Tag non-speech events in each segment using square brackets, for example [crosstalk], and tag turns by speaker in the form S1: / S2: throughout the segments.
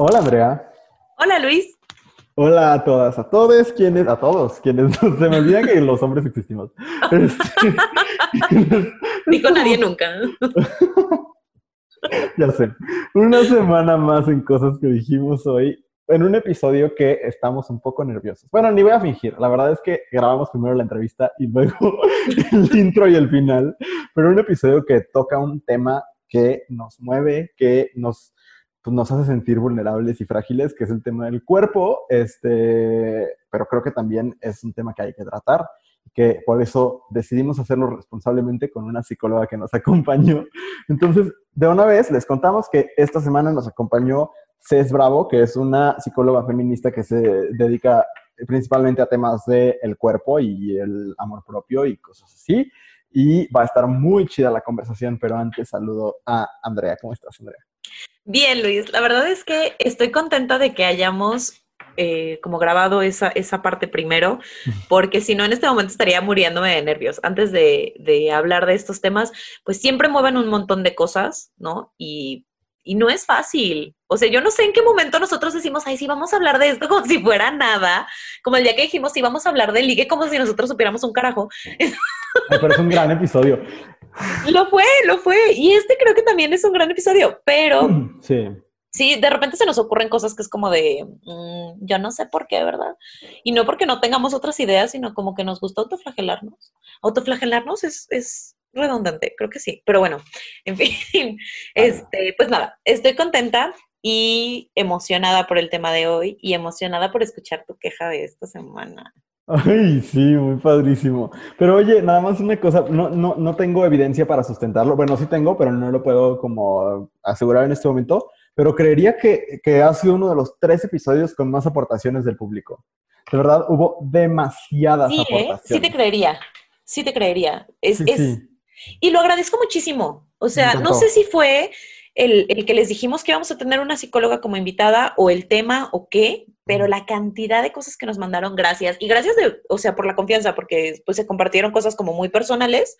S1: Hola, Andrea.
S2: Hola, Luis.
S1: Hola a todas, a todos quienes, a todos quienes, se me olvida que los hombres existimos. Este, [laughs]
S2: Ni con nadie nunca. [laughs]
S1: ya sé. Una semana más en cosas que dijimos hoy, en un episodio que estamos un poco nerviosos. Bueno, ni voy a fingir, la verdad es que grabamos primero la entrevista y luego [laughs] el intro y el final, pero un episodio que toca un tema que nos mueve, que nos pues, nos hace sentir vulnerables y frágiles, que es el tema del cuerpo, este, pero creo que también es un tema que hay que tratar, que por eso decidimos hacerlo responsablemente con una psicóloga que nos [laughs] acompañó. Entonces, de una vez les contamos que esta semana nos acompañó Cés Bravo, que es una psicóloga feminista que se dedica principalmente a temas del el cuerpo y el amor propio y cosas así. Y va a estar muy chida la conversación, pero antes saludo a Andrea. ¿Cómo estás, Andrea?
S2: Bien, Luis, la verdad es que estoy contenta de que hayamos eh, como grabado esa, esa parte primero, porque si no, en este momento estaría muriéndome de nervios. Antes de, de, hablar de estos temas, pues siempre mueven un montón de cosas, ¿no? Y, y, no es fácil. O sea, yo no sé en qué momento nosotros decimos, ay, sí, vamos a hablar de esto [laughs] como si fuera nada. Como el día que dijimos, sí, vamos a hablar de ligue como si nosotros supiéramos un carajo.
S1: Me parece un gran episodio.
S2: Lo fue, lo fue. Y este creo que también es un gran episodio, pero [clears throat]
S1: sí.
S2: Sí, de repente se nos ocurren cosas que es como de, mmm, yo no sé por qué, ¿verdad? Y no porque no tengamos otras ideas, sino como que nos gusta autoflagelarnos. Autoflagelarnos es, es redundante, creo que sí. Pero bueno, [laughs] en fin, este, pues nada, estoy contenta y emocionada por el tema de hoy y emocionada por escuchar tu queja de esta semana.
S1: Ay, sí, muy padrísimo. Pero oye, nada más una cosa, no, no, no tengo evidencia para sustentarlo. Bueno, sí tengo, pero no lo puedo como asegurar en este momento. Pero creería que, que ha sido uno de los tres episodios con más aportaciones del público. De verdad, hubo demasiadas
S2: sí,
S1: aportaciones.
S2: ¿eh? Sí te creería, sí te creería. Es, sí, es... Sí. Y lo agradezco muchísimo. O sea, no sé si fue el, el, que les dijimos que íbamos a tener una psicóloga como invitada o el tema o qué, pero la cantidad de cosas que nos mandaron, gracias. Y gracias, de, o sea, por la confianza, porque pues se compartieron cosas como muy personales.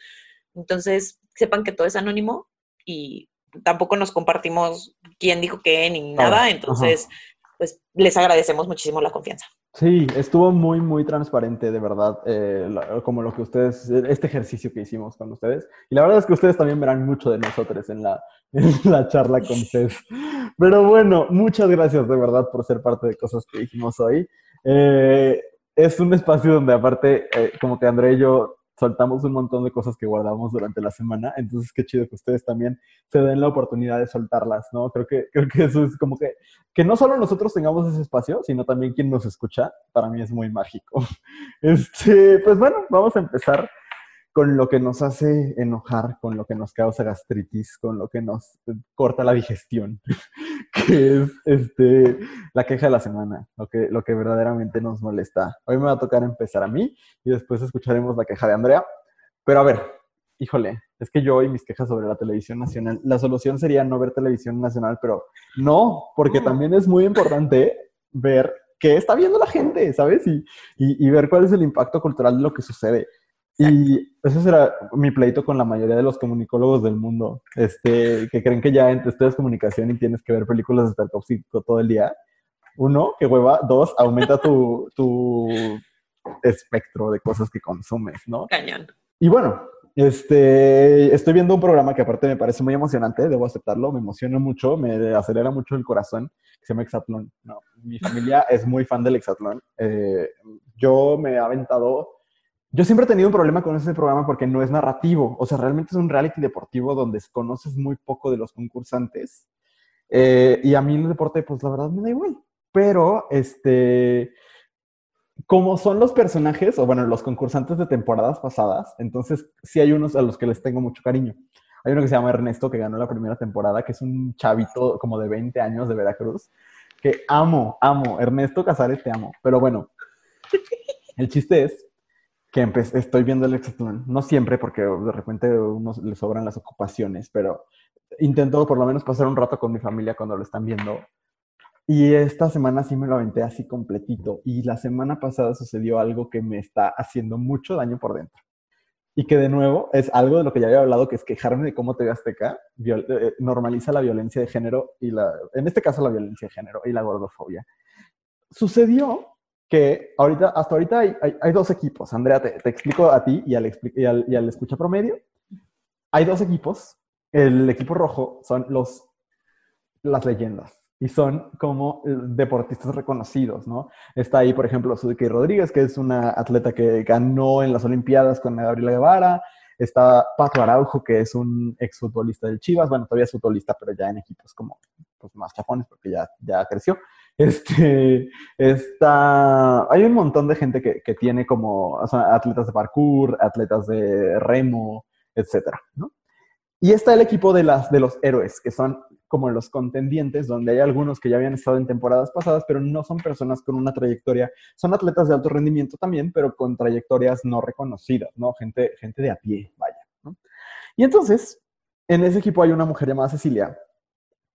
S2: Entonces, sepan que todo es anónimo y tampoco nos compartimos quién dijo qué ni nada. Entonces, ajá. pues les agradecemos muchísimo la confianza.
S1: Sí, estuvo muy, muy transparente, de verdad, eh, como lo que ustedes, este ejercicio que hicimos con ustedes. Y la verdad es que ustedes también verán mucho de nosotros en la, [laughs] en la charla con Cés. Pero bueno, muchas gracias de verdad por ser parte de cosas que dijimos hoy. Eh, es un espacio donde aparte, eh, como que André y yo soltamos un montón de cosas que guardamos durante la semana, entonces qué chido que ustedes también se den la oportunidad de soltarlas, ¿no? Creo que, creo que eso es como que, que no solo nosotros tengamos ese espacio, sino también quien nos escucha, para mí es muy mágico. [laughs] Este, pues bueno, vamos a empezar con lo que nos hace enojar, con lo que nos causa gastritis, con lo que nos corta la digestión, [laughs] que es este, la queja de la semana, lo que, lo que verdaderamente nos molesta. Hoy me va a tocar empezar a mí y después escucharemos la queja de Andrea. Pero a ver, híjole, es que yo y mis quejas sobre la televisión nacional, la solución sería no ver televisión nacional, pero no, porque también es muy importante ver qué está viendo la gente, ¿sabes? Y, y, y ver cuál es el impacto cultural de lo que sucede. Y ese será mi pleito con la mayoría de los comunicólogos del mundo, este, que creen que ya estudias comunicación y tienes que ver películas de Tarkovsky todo el día. Uno, que hueva. Dos, aumenta tu, [laughs] tu espectro de cosas que consumes, ¿no?
S2: Cañón.
S1: Y bueno, este, estoy viendo un programa que aparte me parece muy emocionante, debo aceptarlo, me emociona mucho, me acelera mucho el corazón, que se llama Exatlón. No, mi familia es muy fan del Exatlón. Eh, yo me he aventado yo siempre he tenido un problema con ese programa porque no es narrativo, o sea, realmente es un reality deportivo donde conoces muy poco de los concursantes. Eh, y a mí el deporte, pues la verdad me da igual. Pero, este, como son los personajes, o bueno, los concursantes de temporadas pasadas, entonces sí hay unos a los que les tengo mucho cariño. Hay uno que se llama Ernesto, que ganó la primera temporada, que es un chavito como de 20 años de Veracruz, que amo, amo. Ernesto Casares, te amo. Pero bueno, el chiste es que estoy viendo el hexatlón. No siempre, porque de repente a uno le sobran las ocupaciones, pero intento por lo menos pasar un rato con mi familia cuando lo están viendo. Y esta semana sí me lo aventé así completito. Y la semana pasada sucedió algo que me está haciendo mucho daño por dentro. y que de nuevo es algo de lo que ya había hablado, que es quejarme de cómo TV Azteca eh, normaliza la violencia de género y la, en este caso la violencia de género y la gordofobia. Sucedió que ahorita, hasta ahorita hay, dos equipos. Andrea, te, explico a ti y al, y al, y al escucha promedio. Hay dos equipos. El equipo rojo son los, las leyendas y son como deportistas reconocidos, ¿no? Está ahí, por ejemplo, Sudike Rodríguez, que es una atleta que ganó en las Olimpiadas con Gabriela Guevara. Está Pato Araujo, que es un exfutbolista del Chivas. Bueno, todavía es futbolista, pero ya en equipos como pues, más chafones, porque ya, ya creció. Este, está, hay un montón de gente que, que tiene como atletas de parkour, atletas de remo, etcétera, ¿no? Y está el equipo de, las, de los héroes, que son como los contendientes, donde hay algunos que ya habían estado en temporadas pasadas, pero no son personas con una trayectoria, son atletas de alto rendimiento también, pero con trayectorias no reconocidas, ¿no? Gente, gente de a pie, vaya. ¿no? Y entonces, en ese equipo hay una mujer llamada Cecilia,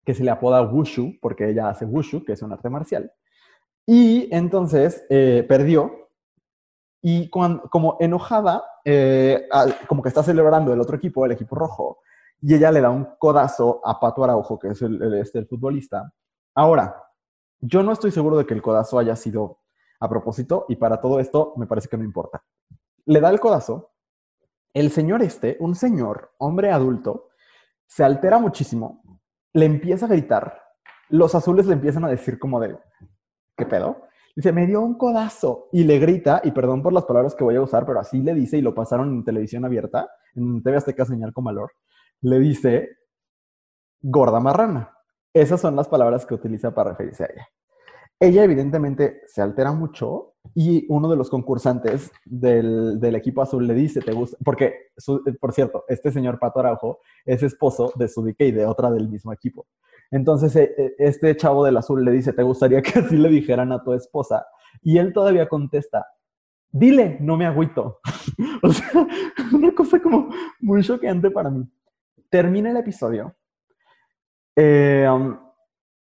S1: que se le apoda Wushu, porque ella hace Wushu, que es un arte marcial. Y entonces eh, perdió y como enojada, eh, como que está celebrando el otro equipo, el equipo rojo, y ella le da un codazo a Pato Araujo, que es el, este, el futbolista. Ahora, yo no estoy seguro de que el codazo haya sido a propósito y para todo esto me parece que no importa. Le da el codazo, el señor este, un señor, hombre adulto, se altera muchísimo, le empieza a gritar, los azules le empiezan a decir como de, ¿qué pedo? Dice, me dio un codazo y le grita, y perdón por las palabras que voy a usar, pero así le dice y lo pasaron en televisión abierta, en TV Azteca Señal con Valor le dice gorda marrana. Esas son las palabras que utiliza para referirse a ella. Ella evidentemente se altera mucho y uno de los concursantes del, equipo azul le dice, ¿te gusta? Porque, por cierto, este señor Pato Araujo es esposo de Sudike y de otra del mismo equipo. Entonces, e, e, este chavo del azul le dice, ¿te gustaría que así le dijeran a tu esposa? Y él todavía contesta, dile, no me agüito. [laughs] o sea, [laughs] una cosa como muy choqueante para mí. Termina el episodio. Eh, um,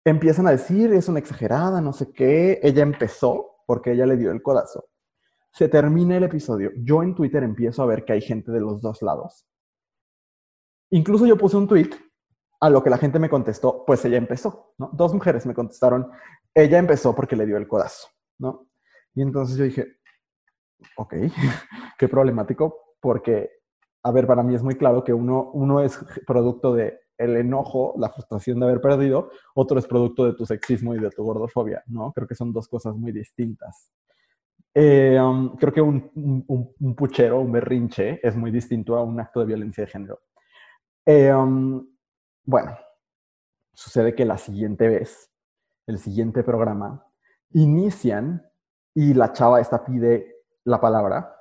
S1: empiezan a decir, es una exagerada, no sé qué. Ella empezó porque ella le dio el codazo. Se termina el episodio. Yo en Twitter empiezo a ver que hay gente de los dos lados. Incluso yo puse un tweet a lo que la gente me contestó, pues ella empezó. Dos mujeres me contestaron, ella empezó porque le dio el codazo, ¿no? Y entonces yo dije, ok, [laughs] qué problemático, porque a ver, para mí es muy claro que uno, uno es producto de el enojo, la frustración de haber perdido, otro es producto de tu sexismo y de tu gordofobia, ¿no? Creo que son dos cosas muy distintas. Eh, um, creo que un, puchero, un berrinche, es muy distinto a un acto de violencia de género. Eh, um, bueno, sucede que la siguiente vez, el siguiente programa, inician y la chava esta pide la palabra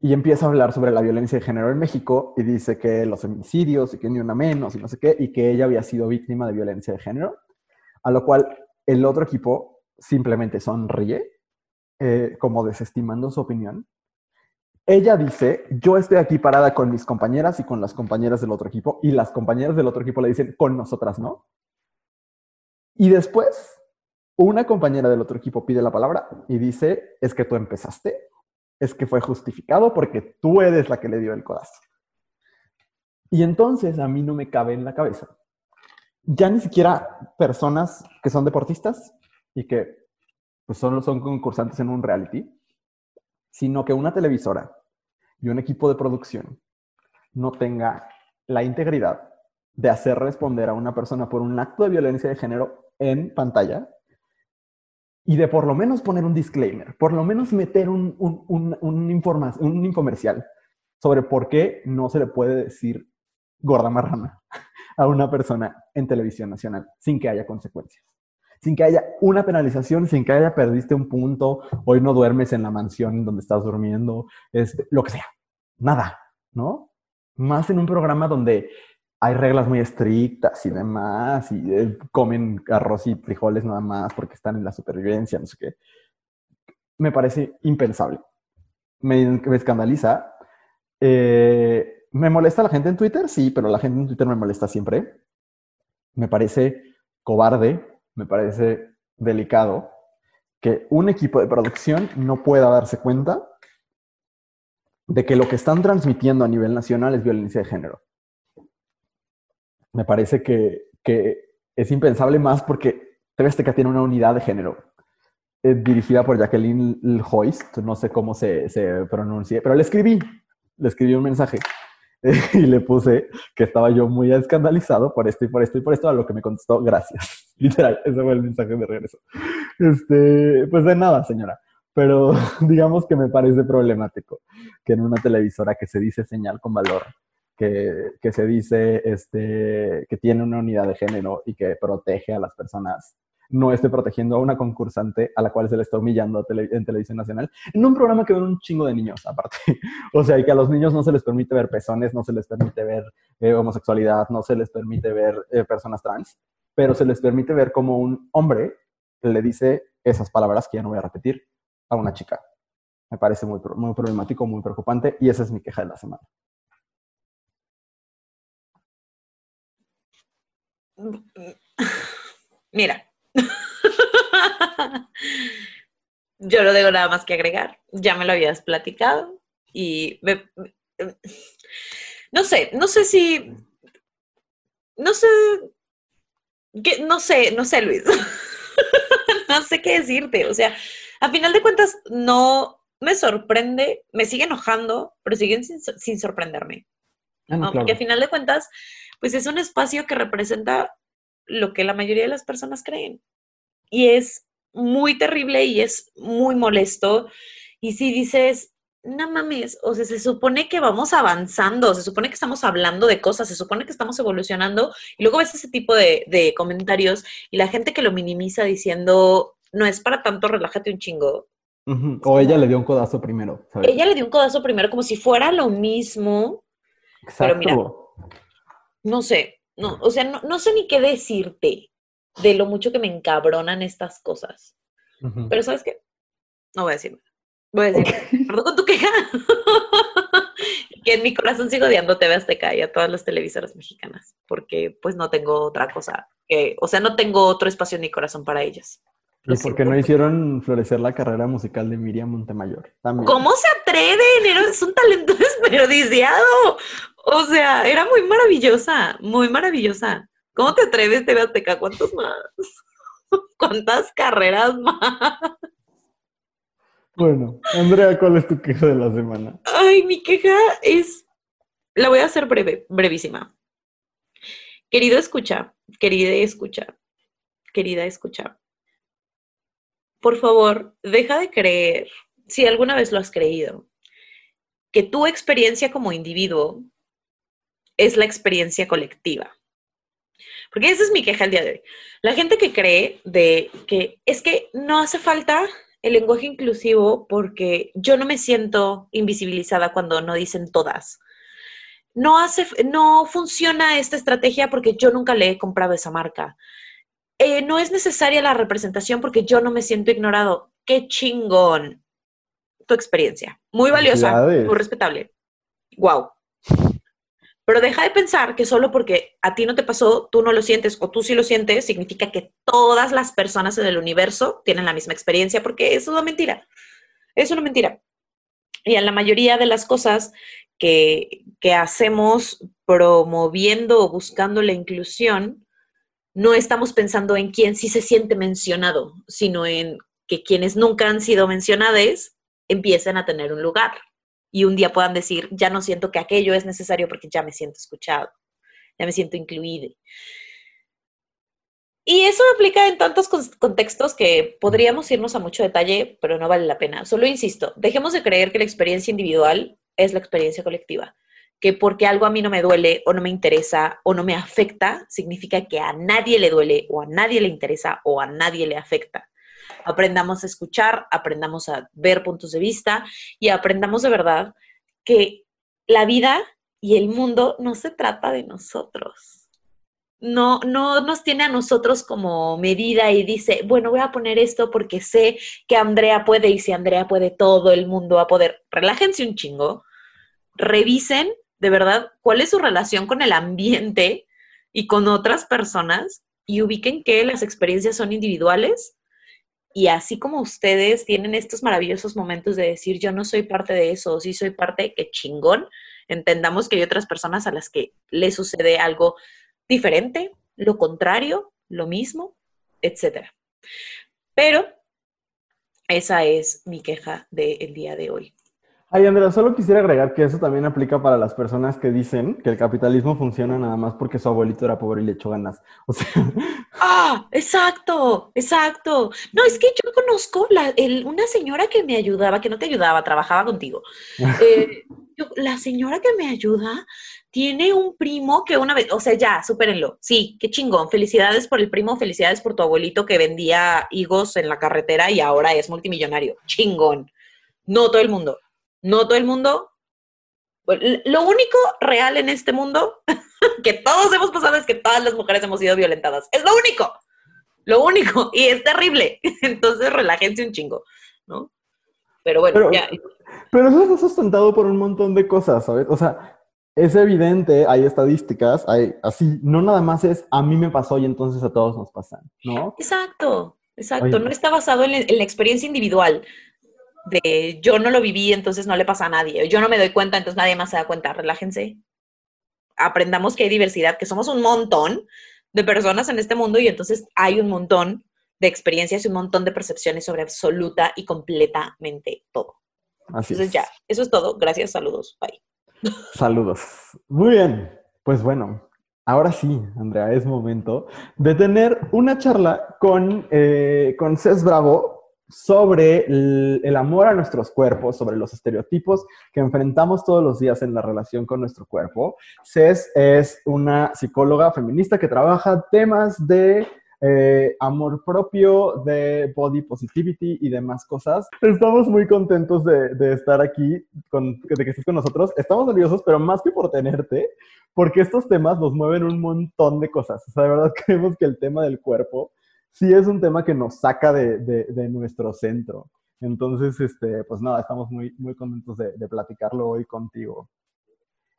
S1: y empieza a hablar sobre la violencia de género en México y dice que los homicidios y que ni una menos y no sé qué, y que ella había sido víctima de violencia de género, a lo cual el otro equipo simplemente sonríe, eh, como desestimando su opinión. Ella dice, yo estoy aquí parada con mis compañeras y con las compañeras del otro equipo, y las compañeras del otro equipo le dicen, con nosotras no. Y después, una compañera del otro equipo pide la palabra y dice, es que tú empezaste es que fue justificado porque tú eres la que le dio el codazo. Y entonces a mí no me cabe en la cabeza. Ya ni siquiera personas que son deportistas y que pues solo son concursantes en un reality, sino que una televisora y un equipo de producción no tenga la integridad de hacer responder a una persona por un acto de violencia de género en pantalla y de por lo menos poner un disclaimer, por lo menos meter un, un, un, un infomercial sobre por qué no se le puede decir gorda marrana [laughs] a una persona en televisión nacional sin que haya consecuencias, sin que haya una penalización, sin que haya perdiste un punto, hoy no duermes en la mansión donde estás durmiendo, este, lo que sea, nada, ¿no? Más en un programa donde hay reglas muy estrictas y demás, y eh, comen arroz y frijoles nada más porque están en la supervivencia, no sé qué. Me parece impensable. Me, escandaliza. Eh, ¿Me molesta la gente en Twitter? Sí, pero la gente en Twitter me molesta siempre. Me parece cobarde, me parece delicado que un equipo de producción no pueda darse cuenta de que lo que están transmitiendo a nivel nacional es violencia de género. Me parece que, es impensable más porque TV Azteca tiene una unidad de género eh, dirigida por Jacqueline Hoist, no sé cómo se, se pronuncie, pero le escribí, le escribí un mensaje [laughs] y le puse que estaba yo muy escandalizado por esto y por esto y por esto, a lo que me contestó, gracias. [laughs] Literal, ese fue el mensaje de regreso. Este, pues de nada, señora. Pero [laughs] digamos que me parece problemático que en una televisora que se dice señal con valor, que, se dice este, que tiene una unidad de género y que protege a las personas no esté protegiendo a una concursante a la cual se le está humillando en televisión nacional, en un programa que ven un chingo de niños, aparte. [laughs] o sea, y que a los niños no se les permite ver pezones, no se les permite ver eh, homosexualidad, no se les permite ver eh, personas trans, pero se les permite ver como un hombre le dice esas palabras que ya no voy a repetir a una chica. Me parece muy, muy problemático, muy preocupante, y esa es mi queja de la semana. [laughs]
S2: Mira, [laughs] Yo no tengo nada más que agregar. Ya me lo habías platicado y no sé, no sé si, no sé, no sé, no sé, Luis. [laughs] no sé qué decirte. O sea, a final de cuentas, no me sorprende, me sigue enojando, pero siguen sin, sorprenderme. Ah, Porque a final de cuentas, pues es un espacio que representa lo que la mayoría de las personas creen y es muy terrible y es muy molesto. Y si dices, no mames, o sea, se supone que vamos avanzando, se supone que estamos hablando de cosas, se supone que estamos evolucionando, y luego ves ese tipo de, comentarios y la gente que lo minimiza diciendo, no es para tanto, relájate un chingo.
S1: O ella le dio un codazo primero.
S2: Ella le dio un codazo primero como si fuera lo mismo. Exacto. Pero mira, no sé, no, o sea, no, no sé ni qué decirte de lo mucho que me encabronan estas cosas. Pero ¿sabes qué? No voy a decir Voy a decir, [laughs] perdón con tu queja. que en mi corazón sigo odiando TV Azteca y a todas las televisoras mexicanas, porque pues no tengo otra cosa, que, o sea, no tengo otro espacio en mi corazón para ellas.
S1: ¿Y por qué no hicieron florecer la carrera musical de Miriam Montemayor?
S2: ¿Cómo se atreven? Es un talento [laughs] desperdiciado. O sea, era muy maravillosa, muy maravillosa. ¿Cómo te atreves, TV Azteca? ¿Cuántos más? [laughs] ¿Cuántas carreras más?
S1: Bueno, Andrea, ¿cuál es tu queja de la semana?
S2: Ay, mi queja es, la voy a hacer breve, brevísima. Querido escucha, querida escucha, querida escucha, por favor, deja de creer, si alguna vez lo has creído, que tu experiencia como individuo es la experiencia colectiva. Porque esa es mi queja el día de hoy. La gente que cree de que es que no hace falta el lenguaje inclusivo porque yo no me siento invisibilizada cuando no dicen todas. No, hace, no funciona esta estrategia porque yo nunca le he comprado esa marca. Eh, no es necesaria la representación porque yo no me siento ignorado. Qué chingón tu experiencia. Muy valiosa, muy respetable. Wow. Pero deja de pensar que solo porque a ti no te pasó, tú no lo sientes o tú sí lo sientes, significa que todas las personas en el universo tienen la misma experiencia, porque eso es una mentira. Es una mentira. Y en la mayoría de las cosas que, que hacemos promoviendo o buscando la inclusión, no estamos pensando en quién sí se siente mencionado, sino en que quienes nunca han sido mencionados empiecen a tener un lugar y un día puedan decir, ya no siento que aquello es necesario porque ya me siento escuchado, ya me siento incluido. Y eso aplica en tantos contextos que podríamos irnos a mucho detalle, pero no vale la pena. Solo insisto, dejemos de creer que la experiencia individual es la experiencia colectiva, que porque algo a mí no me duele o no me interesa o no me afecta, significa que a nadie le duele o a nadie le interesa o a nadie le afecta aprendamos a escuchar, aprendamos a ver puntos de vista y aprendamos de verdad que la vida y el mundo no se trata de nosotros. No, no nos tiene a nosotros como medida y dice, bueno, voy a poner esto porque sé que Andrea puede y si Andrea puede, todo el mundo va a poder. Relájense un chingo, revisen de verdad cuál es su relación con el ambiente y con otras personas y ubiquen que las experiencias son individuales y así como ustedes tienen estos maravillosos momentos de decir, yo no soy parte de eso, o sí soy parte, qué chingón, entendamos que hay otras personas a las que le sucede algo diferente, lo contrario, lo mismo, etc. Pero esa es mi queja del día de hoy.
S1: Ay, Andrea, solo quisiera agregar que eso también aplica para las personas que dicen que el capitalismo funciona nada más porque su abuelito era pobre y le echó ganas. O sea... [laughs]
S2: Ah, exacto, exacto. No, es que yo conozco una señora que me ayudaba, que no te ayudaba, trabajaba contigo. [laughs] Eh, la señora que me ayuda tiene un primo que una vez, o sea, ya, supérenlo. Sí, qué chingón. Felicidades por el primo, felicidades por tu abuelito que vendía higos en la carretera y ahora es multimillonario. Chingón. No todo el mundo no todo el mundo. Lo único real en este mundo [laughs] que todos hemos pasado es que todas las mujeres hemos sido violentadas. Es lo único. Lo único. Y es terrible. [laughs] Entonces relájense un chingo, ¿no? Pero bueno, ya.
S1: Pero eso está sustentado por un montón de cosas, ¿sabes? O sea, es evidente, hay estadísticas, hay así, no nada más es a mí me pasó y entonces a todos nos pasan, ¿no?
S2: Exacto, exacto. No está basado en la experiencia individual de yo no lo viví, entonces no le pasa a nadie, yo no me doy cuenta, entonces nadie más se da cuenta, relájense. Aprendamos que hay diversidad, que somos un montón de personas en este mundo y entonces hay un montón de experiencias y un montón de percepciones sobre absoluta y completamente todo. Así entonces ya, eso es todo. Gracias, saludos, bye.
S1: Saludos. Muy bien, pues bueno, Ahora sí, Andrea, es momento de tener una charla con, eh, con Cés Bravo, sobre el, amor a nuestros cuerpos, sobre los estereotipos que enfrentamos todos los días en la relación con nuestro cuerpo. Cés es una psicóloga feminista que trabaja temas de eh, amor propio, de body positivity y demás cosas. Estamos muy contentos de, estar aquí, de que estés con nosotros. Estamos nerviosos, pero más que por tenerte, porque estos temas nos mueven un montón de cosas. O de verdad [laughs] creemos que el tema del cuerpo sí es un tema que nos saca de, nuestro centro. Entonces, este, pues nada, estamos muy, muy contentos de, platicarlo hoy contigo.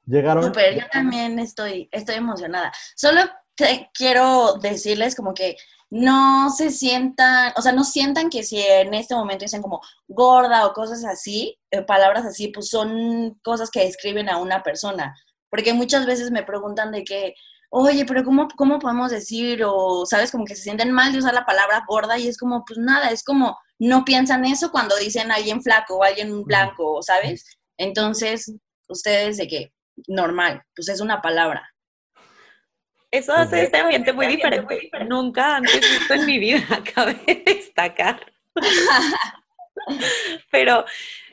S3: Llegaron. Super, yo también estoy, estoy emocionada. Solo te quiero decirles como que no se sientan, o sea, no sientan que si en este momento dicen como gorda o cosas así, eh, palabras así, pues son cosas que describen a una persona. Porque muchas veces me preguntan de que, oye, pero ¿cómo, ¿cómo podemos decir? O, ¿sabes? Como que se sienten mal de usar la palabra gorda y es como, pues nada, es como, no piensan eso cuando dicen alguien flaco o alguien blanco, ¿sabes? Entonces, ustedes de que, normal, pues es una palabra.
S2: Eso hace este ambiente muy diferente. Nunca antes visto en mi vida, [laughs] cabe destacar. [laughs] Pero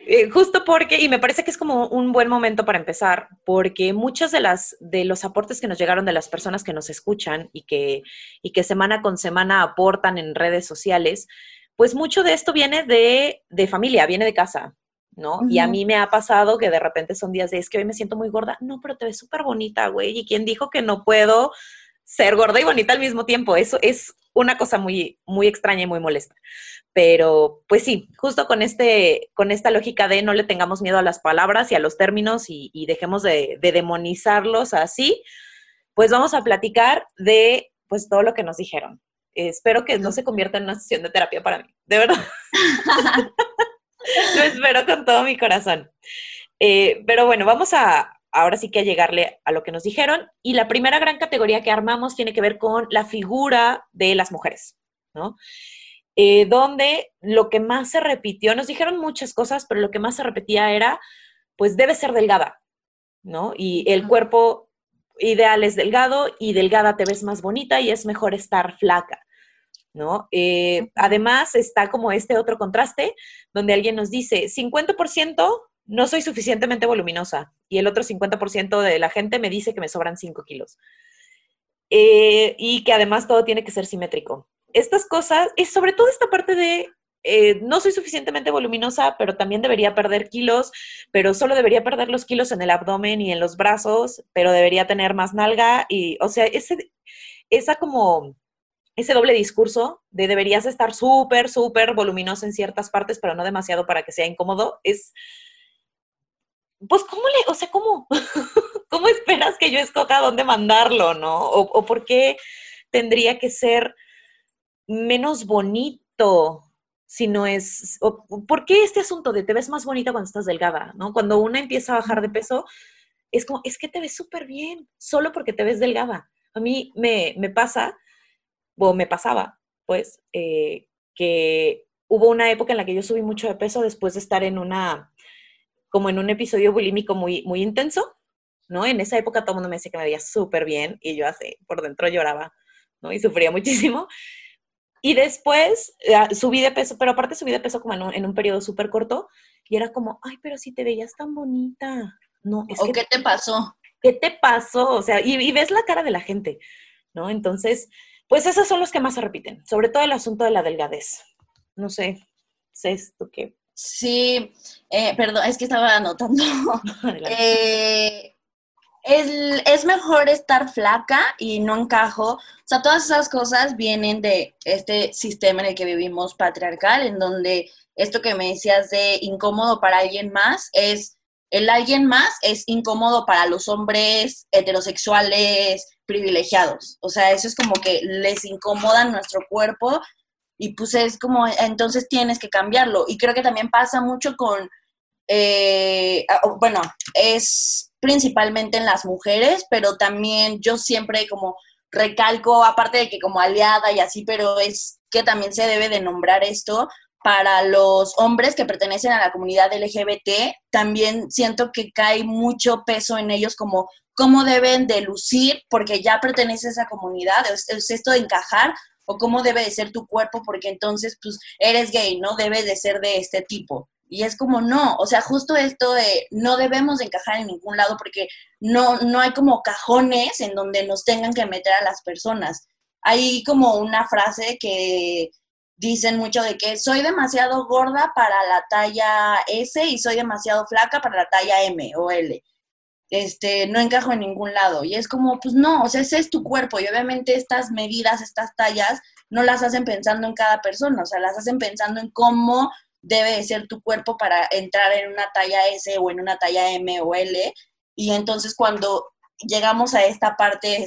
S2: eh, justo porque, y me parece que es como un buen momento para empezar, porque muchos de, las, de los aportes que nos llegaron de las personas que nos escuchan y que, y que semana con semana aportan en redes sociales, pues mucho de esto viene de, de familia, viene de casa, ¿no? Y a mí me ha pasado que de repente son días de, es que hoy me siento muy gorda, no, pero te ves súper bonita, güey, ¿y quién dijo que no puedo ser gorda y bonita al mismo tiempo? Eso es una cosa muy, muy extraña y muy molesta. Pero, pues sí, justo con, este, con esta lógica de no le tengamos miedo a las palabras y a los términos y, dejemos de, demonizarlos así, pues vamos a platicar de pues todo lo que nos dijeron. espero que no se convierta en una sesión de terapia para mí, de verdad. [laughs] Lo espero con todo mi corazón. Eh, pero bueno, vamos a, ahora sí que a llegarle a lo que nos dijeron. Y la primera gran categoría que armamos tiene que ver con la figura de las mujeres, ¿no? Eh, donde lo que más se repitió, nos dijeron muchas cosas, pero lo que más se repetía era, pues debe ser delgada, ¿no? Y el cuerpo ideal es delgado y delgada te ves más bonita y es mejor estar flaca. ¿No? Eh, además está como este otro contraste donde alguien nos dice 50% no soy suficientemente voluminosa y el otro 50% de la gente me dice que me sobran 5 kilos. Eh, y que además todo tiene que ser simétrico. Estas cosas, es sobre todo esta parte de eh, no soy suficientemente voluminosa, pero también debería perder kilos, pero solo debería perder los kilos en el abdomen y en los brazos, pero debería tener más nalga y, o sea, ese, esa como, ese doble discurso de deberías estar súper, súper voluminosa en ciertas partes, pero no demasiado para que sea incómodo, es, pues, ¿cómo le, o sea, cómo, [laughs] cómo esperas que yo escoja dónde mandarlo, no? O, por qué tendría que ser menos bonito sino es, ¿por qué este asunto de te ves más bonita cuando estás delgada? ¿no? Cuando una empieza a bajar de peso, es como, es que te ves súper bien, solo porque te ves delgada. A mí me, me pasa, o me pasaba, pues, eh, que hubo una época en la que yo subí mucho de peso después de estar en una, como en un episodio bulímico muy, muy intenso, ¿no? En esa época todo el mundo me decía que me veía súper bien y yo así, por dentro lloraba, ¿no? Y sufría [laughs] muchísimo. Y después eh, subí de peso, pero aparte subí de peso como en un, periodo súper corto y era como, ay, pero si te veías tan bonita. No,
S3: es ¿O qué te pasó?
S2: ¿Qué te pasó? O sea, y, ves la cara de la gente, ¿no? Entonces, pues esos son los que más se repiten, sobre todo el asunto de la delgadez. No sé, ¿sé esto qué?
S3: Sí, eh, perdón, es que estaba anotando. [laughs] eh, es, mejor estar flaca y no encajo. O sea, todas esas cosas vienen de este sistema en el que vivimos patriarcal, en donde esto que me decías de incómodo para alguien más es, el alguien más es incómodo para los hombres heterosexuales privilegiados. O sea, eso es como que les incomoda nuestro cuerpo y pues es como, entonces tienes que cambiarlo. Y creo que también pasa mucho con, eh, bueno, es principalmente en las mujeres, pero también yo siempre como recalco, aparte de que como aliada y así, pero es que también se debe de nombrar esto para los hombres que pertenecen a la comunidad LGBT, también siento que cae mucho peso en ellos como cómo deben de lucir porque ya pertenece a esa comunidad, es, es esto de encajar o cómo debe de ser tu cuerpo porque entonces pues eres gay, ¿no? Debe de ser de este tipo. Y es como, no, o sea, justo esto de no debemos encajar en ningún lado porque no, no hay como cajones en donde nos tengan que meter a las personas. Hay como una frase que dicen mucho de que soy demasiado gorda para la talla S y soy demasiado flaca para la talla M o L. Este, no encajo en ningún lado. Y es como, pues no, o sea, ese es tu cuerpo y obviamente estas medidas, estas tallas, no las hacen pensando en cada persona, o sea, las hacen pensando en cómo debe de ser tu cuerpo para entrar en una talla S o en una talla M o L. Y entonces cuando llegamos a esta parte,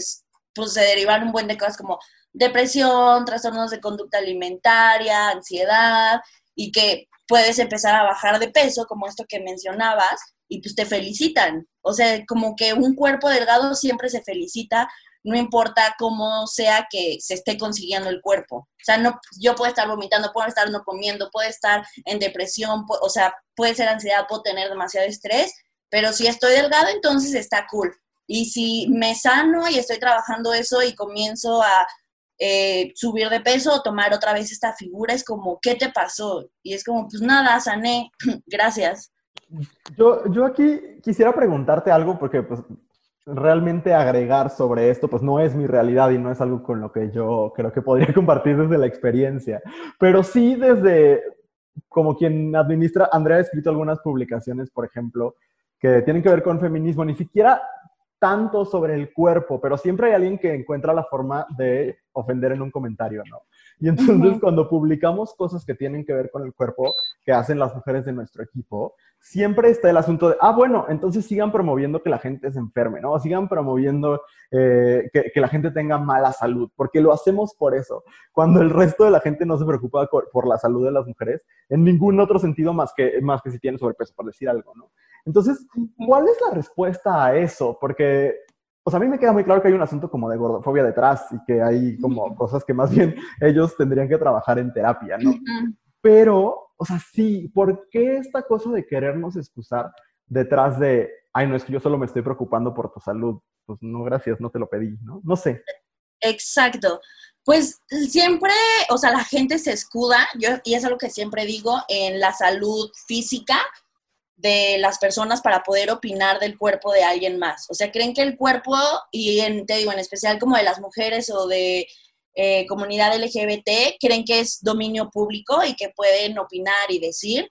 S3: pues se derivan un buen de cosas como depresión, trastornos de conducta alimentaria, ansiedad, y que puedes empezar a bajar de peso, como esto que mencionabas, y pues te felicitan. O sea, como que un cuerpo delgado siempre se felicita no importa cómo sea que se esté consiguiendo el cuerpo. O sea, no, yo puedo estar vomitando, puedo estar no comiendo, puedo estar en depresión, o sea, puede ser ansiedad, puedo tener demasiado estrés, pero si estoy delgado, entonces está cool. Y si me sano y estoy trabajando eso y comienzo a eh, subir de peso o tomar otra vez esta figura, es como, ¿qué te pasó? Y es como, pues nada, sané, [clears throat] gracias.
S1: Yo, yo aquí quisiera preguntarte algo porque pues realmente agregar sobre esto, pues no es mi realidad y no es algo con lo que yo creo que podría [laughs] compartir desde la experiencia, pero sí desde como quien administra, Andrea ha escrito algunas publicaciones, por ejemplo, que tienen que ver con feminismo, ni siquiera tanto sobre el cuerpo, pero siempre hay alguien que encuentra la forma de ofender en un comentario, ¿no? [laughs] Y entonces cuando publicamos cosas que tienen que ver con el cuerpo que hacen las mujeres de nuestro equipo, siempre está el asunto de, ah, bueno, entonces sigan promoviendo que la gente se enferme, ¿no? sigan promoviendo eh, que, la gente tenga mala salud, porque lo hacemos por eso. Cuando el resto de la gente no se preocupa por, la salud de las mujeres, en ningún otro sentido más que, más que si tiene sobrepeso, por decir algo, ¿no? Entonces, ¿cuál es la respuesta a eso? Porque pues a mí me queda muy claro que hay un asunto como de gordofobia detrás y que hay como cosas que más bien [laughs] ellos tendrían que trabajar en terapia, ¿no? Pero, o sea, sí, ¿por qué esta cosa de querernos excusar detrás de, ay, no, es que yo solo me estoy preocupando por tu salud? Pues no, gracias, no te lo pedí, ¿no? No sé.
S3: Exacto. Pues siempre, o sea, la gente se escuda, yo, y es algo que siempre digo, en la salud física de las personas para poder opinar del cuerpo de alguien más. O sea, creen que el cuerpo, y en, te digo, en especial como de las mujeres o de eh, comunidad LGBT, creen que es dominio público y que pueden opinar y decir.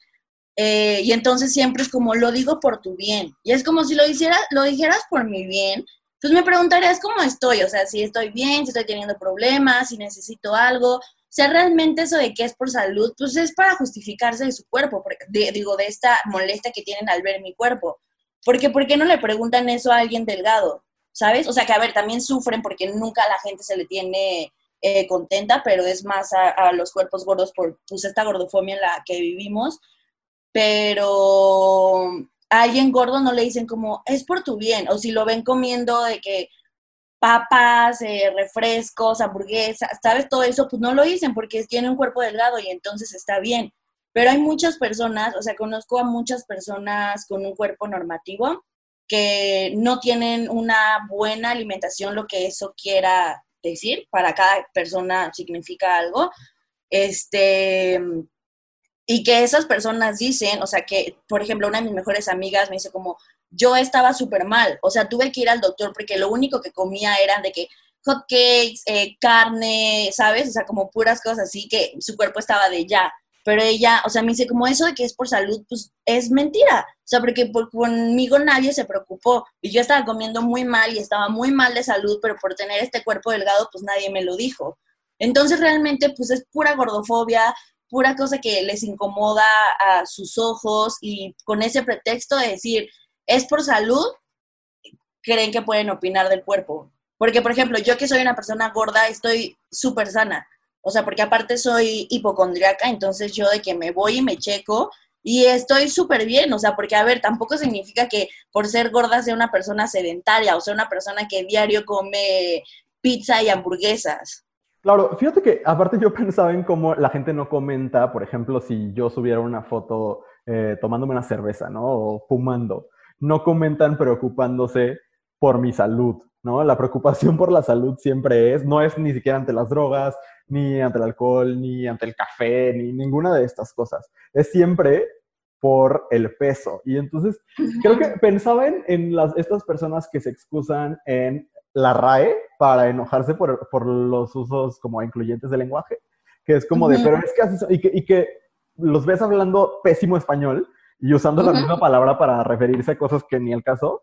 S3: Eh, y entonces siempre es como, lo digo por tu bien. Y es como si lo, hiciera, lo dijeras por mi bien, pues me preguntarías cómo estoy, o sea, si estoy bien, si estoy teniendo problemas, si necesito algo, sea, realmente eso de que es por salud, pues es para justificarse de su cuerpo, digo, de esta molestia que tienen al ver mi cuerpo. Porque, ¿por qué no le preguntan eso a alguien delgado? ¿Sabes? O sea, que a ver, también sufren porque nunca a la gente se le tiene eh, contenta, pero es más a, los cuerpos gordos por pues, esta gordofobia en la que vivimos. Pero a alguien gordo no le dicen como, es por tu bien, o si lo ven comiendo de que papas, eh, refrescos, hamburguesas, ¿sabes? Todo eso, pues no lo dicen porque tiene un cuerpo delgado y entonces está bien. Pero hay muchas personas, o sea, conozco a muchas personas con un cuerpo normativo que no tienen una buena alimentación, lo que eso quiera decir, para cada persona significa algo. Este, y que esas personas dicen, o sea, que, por ejemplo, una de mis mejores amigas me dice como, yo estaba súper mal, o sea, tuve que ir al doctor porque lo único que comía eran de que hot cakes, eh, carne, ¿sabes? O sea, como puras cosas así que su cuerpo estaba de ya. Pero ella, o sea, me dice, como eso de que es por salud, pues es mentira. O sea, porque por, conmigo nadie se preocupó. Y yo estaba comiendo muy mal y estaba muy mal de salud, pero por tener este cuerpo delgado, pues nadie me lo dijo. Entonces realmente, pues es pura gordofobia, pura cosa que les incomoda a sus ojos y con ese pretexto de decir, es por salud, creen que pueden opinar del cuerpo. Porque, por ejemplo, yo que soy una persona gorda, estoy súper sana. O sea, porque aparte soy hipocondriaca, entonces yo de que me voy y me checo y estoy súper bien, o sea, porque a ver, tampoco significa que por ser gorda sea una persona sedentaria o sea una persona que diario come pizza y hamburguesas.
S1: Claro, fíjate que aparte yo [laughs] pensaba en cómo la gente no comenta, por ejemplo, si yo subiera una foto eh, tomándome una cerveza, ¿no? O fumando, no comentan preocupándose por mi salud, ¿no? La preocupación por la salud siempre es, no es ni siquiera ante las drogas, ni ante el alcohol, ni ante el café, ni ninguna de estas cosas. Es siempre por el peso. Y entonces, creo que pensaba en, las, estas personas que se excusan en la RAE para enojarse por, por los usos como incluyentes del lenguaje, que es como de, pero es que así, y que, y que los ves hablando pésimo español y usando la misma palabra para referirse a cosas que ni el caso,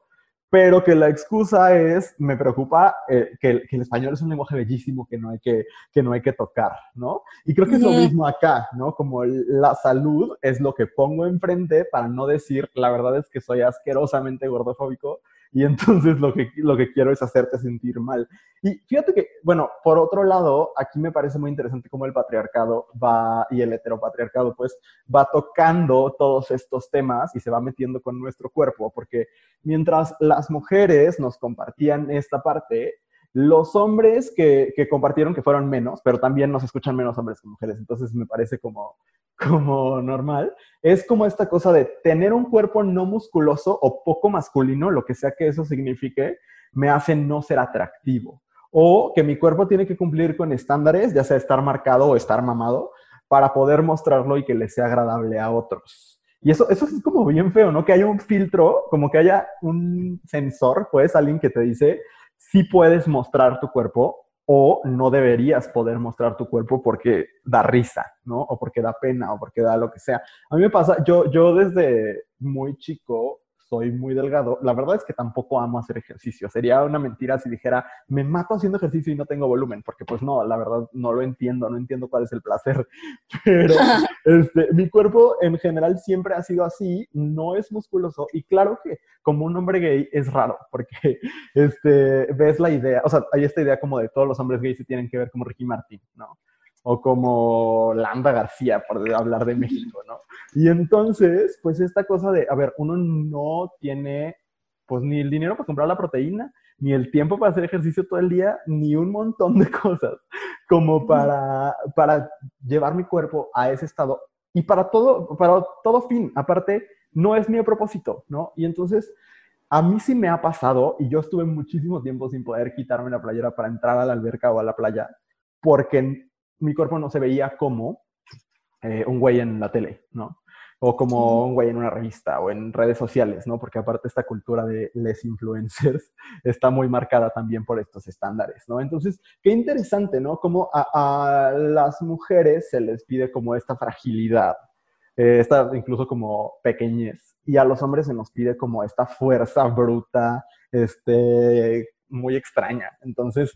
S1: pero que la excusa es, me preocupa eh, que, el, español es un lenguaje bellísimo que no hay que, que, no hay que tocar, ¿no? Y creo que es lo mismo acá, ¿no? Como la salud es lo que pongo enfrente para no decir, la verdad es que soy asquerosamente gordofóbico, y entonces lo que, lo que quiero es hacerte sentir mal. Y fíjate que, bueno, por otro lado, aquí me parece muy interesante cómo el patriarcado va, y el heteropatriarcado, pues, va tocando todos estos temas y se va metiendo con nuestro cuerpo, porque mientras las mujeres nos compartían esta parte, los hombres que, que, compartieron, que fueron menos, pero también nos escuchan menos hombres que mujeres, entonces me parece como, como normal, es como esta cosa de tener un cuerpo no musculoso o poco masculino, lo que sea que eso signifique, me hace no ser atractivo. O que mi cuerpo tiene que cumplir con estándares, ya sea estar marcado o estar mamado, para poder mostrarlo y que le sea agradable a otros. Y eso, eso es como bien feo, ¿no? Que haya un filtro, como que haya un sensor, pues, alguien que te dice, sí puedes mostrar tu cuerpo o no deberías poder mostrar tu cuerpo porque da risa, ¿no? O porque da pena o porque da lo que sea. A mí me pasa, yo, yo desde muy chico soy muy delgado. La verdad es que tampoco amo hacer ejercicio. Sería una mentira si dijera, me mato haciendo ejercicio y no tengo volumen, porque pues no, la verdad no lo entiendo, no entiendo cuál es el placer. [laughs] Pero [laughs] este, mi cuerpo en general siempre ha sido así, no es musculoso. Y claro que como un hombre gay es raro, porque [laughs] este, ves la idea, o sea, hay esta idea como de todos los hombres gays se tienen que ver como Ricky Martin, ¿no? O como Landa García, por hablar de México, ¿no? Y entonces, pues esta cosa de, a ver, uno no tiene, pues ni el dinero para comprar la proteína, ni el tiempo para hacer ejercicio todo el día, ni un montón de [laughs] cosas como para, para llevar mi cuerpo a ese estado. Y para todo, para todo fin, aparte, no es mi propósito, ¿no? Y entonces, a mí sí me ha pasado, y yo estuve muchísimo tiempo sin poder quitarme la playera para entrar a la alberca o a la playa, porque mi cuerpo no se veía como eh, un güey en la tele, ¿no? O como un güey en una revista o en redes sociales, ¿no? Porque aparte esta cultura de les influencers [laughs] está muy marcada también por estos estándares, ¿no? Entonces, qué interesante, ¿no? Como a, las mujeres se les pide como esta fragilidad, eh, esta incluso como pequeñez, y a los hombres se nos pide como esta fuerza bruta, este, muy extraña. Entonces,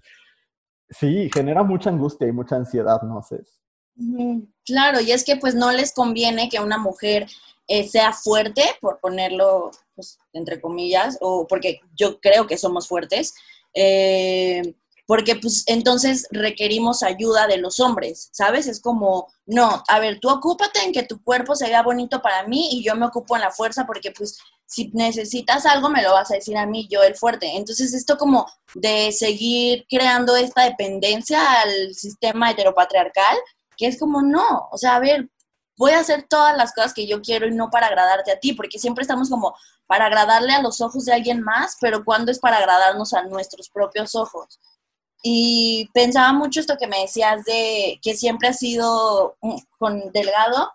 S1: Sí, genera mucha angustia y mucha ansiedad, no sé.
S3: Claro, y es que pues no les conviene que una mujer eh, sea fuerte, por ponerlo pues, entre comillas, o porque yo creo que somos fuertes, eh, porque pues entonces requerimos ayuda de los hombres, ¿sabes? Es como, no, a ver, tú ocúpate en que tu cuerpo se vea bonito para mí y yo me ocupo en la fuerza porque pues si necesitas algo me lo vas a decir a mí, yo el fuerte. Entonces esto como de seguir creando esta dependencia al sistema heteropatriarcal, que es como, no, o sea, a ver, voy a hacer todas las cosas que yo quiero y no para agradarte a ti, porque siempre estamos como para agradarle a los ojos de alguien más, pero cuando es para agradarnos a nuestros propios ojos. Y pensaba mucho esto que me decías de que siempre has sido con delgado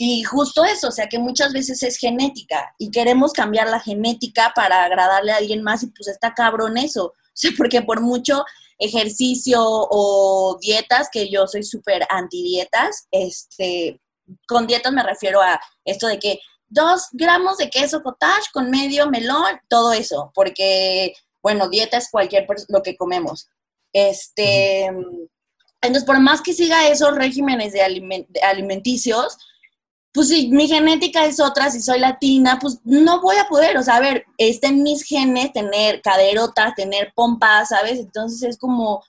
S3: y justo eso, o sea que muchas veces es genética y queremos cambiar la genética para agradarle a alguien más y pues está cabrón eso, o sea, porque por mucho ejercicio o dietas, que yo soy súper anti dietas, este, con dietas me refiero a esto de que dos gramos de queso cottage con medio melón, todo eso, porque, bueno, dieta es cualquier lo que comemos. Este, entonces, por más que siga esos regímenes de, alimenticios, pues si mi genética es otra, si soy latina, pues no voy a poder, o sea, a ver, está en mis genes tener caderotas, tener pompas, ¿sabes? Entonces es como,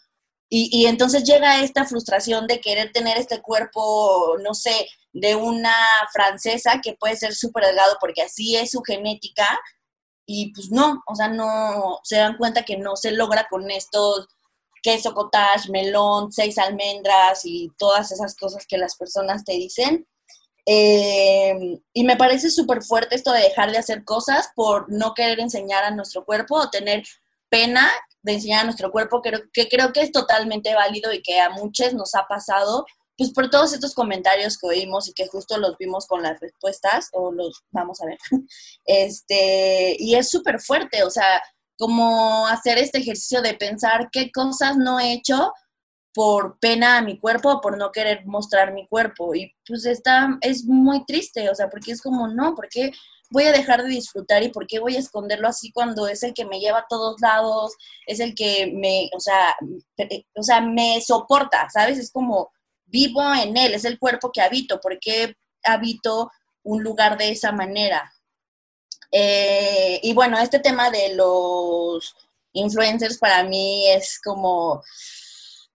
S3: y, y entonces llega esta frustración de querer tener este cuerpo, no sé, de una francesa que puede ser súper delgado porque así es su genética, y pues no, o sea, no, se dan cuenta que no se logra con estos queso cottage, melón, seis almendras y todas esas cosas que las personas te dicen. Eh, y me parece súper fuerte esto de dejar de hacer cosas por no querer enseñar a nuestro cuerpo o tener pena de enseñar a nuestro cuerpo, creo, que creo que es totalmente válido y que a muchos nos ha pasado, pues por todos estos comentarios que oímos y que justo los vimos con las respuestas, o los vamos a ver, [laughs] este, y es súper fuerte, o sea, como hacer este ejercicio de pensar qué cosas no he hecho por pena a mi cuerpo, por no querer mostrar mi cuerpo. Y pues está, es muy triste, o sea, porque es como, no, ¿por qué voy a dejar de disfrutar y por qué voy a esconderlo así cuando es el que me lleva a todos lados, es el que me, o sea, o sea, me soporta, ¿sabes? Es como vivo en él, es el cuerpo que habito, ¿por qué habito un lugar de esa manera? Eh, y bueno, este tema de los influencers para mí es como,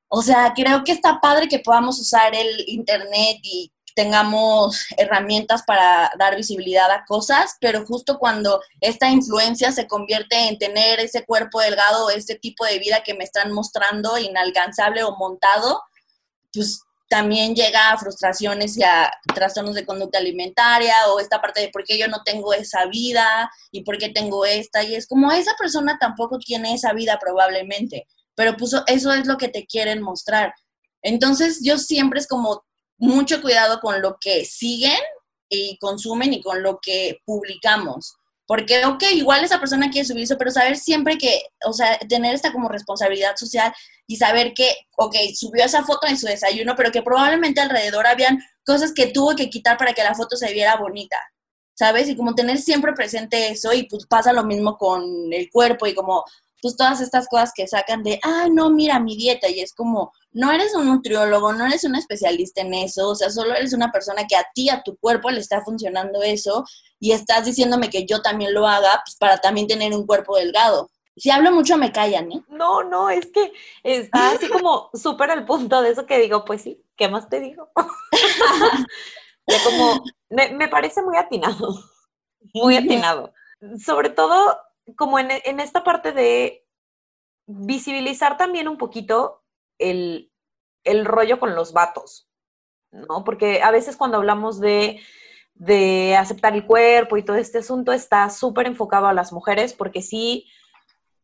S3: o sea, creo que está padre que podamos usar el Internet y tengamos herramientas para dar visibilidad a cosas, pero justo cuando esta influencia se convierte en tener ese cuerpo delgado, este tipo de vida que me están mostrando inalcanzable o montado, pues también llega a frustraciones y a trastornos de conducta alimentaria o esta parte de por qué yo no tengo esa vida y por qué tengo esta. Y es como esa persona tampoco tiene esa vida probablemente, pero pues eso es lo que te quieren mostrar. Entonces yo siempre es como mucho cuidado con lo que siguen y consumen y con lo que publicamos. Porque, ok, igual esa persona quiere subir eso, pero saber siempre que, o sea, tener esta como responsabilidad social y saber que, ok, subió esa foto en su desayuno, pero que probablemente alrededor habían cosas que tuvo que quitar para que la foto se viera bonita, ¿sabes? Y como tener siempre presente eso y pues pasa lo mismo con el cuerpo y como, pues todas estas cosas que sacan de, ah, no, mira mi dieta, y es como, no eres un nutriólogo, no eres un especialista en eso, o sea, solo eres una persona que a ti, a tu cuerpo le está funcionando eso, y estás diciéndome que yo también lo haga, pues para también tener un cuerpo delgado. Si hablo mucho me callan, ¿eh?
S2: No, no, es que está así como súper al punto de eso que digo, pues sí, ¿qué más te digo? [laughs] como, me, me parece muy atinado, muy atinado. Sobre todo como en, esta parte de visibilizar también un poquito el, el, rollo con los vatos, ¿no? Porque a veces cuando hablamos de, de aceptar el cuerpo y todo este asunto está súper enfocado a las mujeres, porque sí,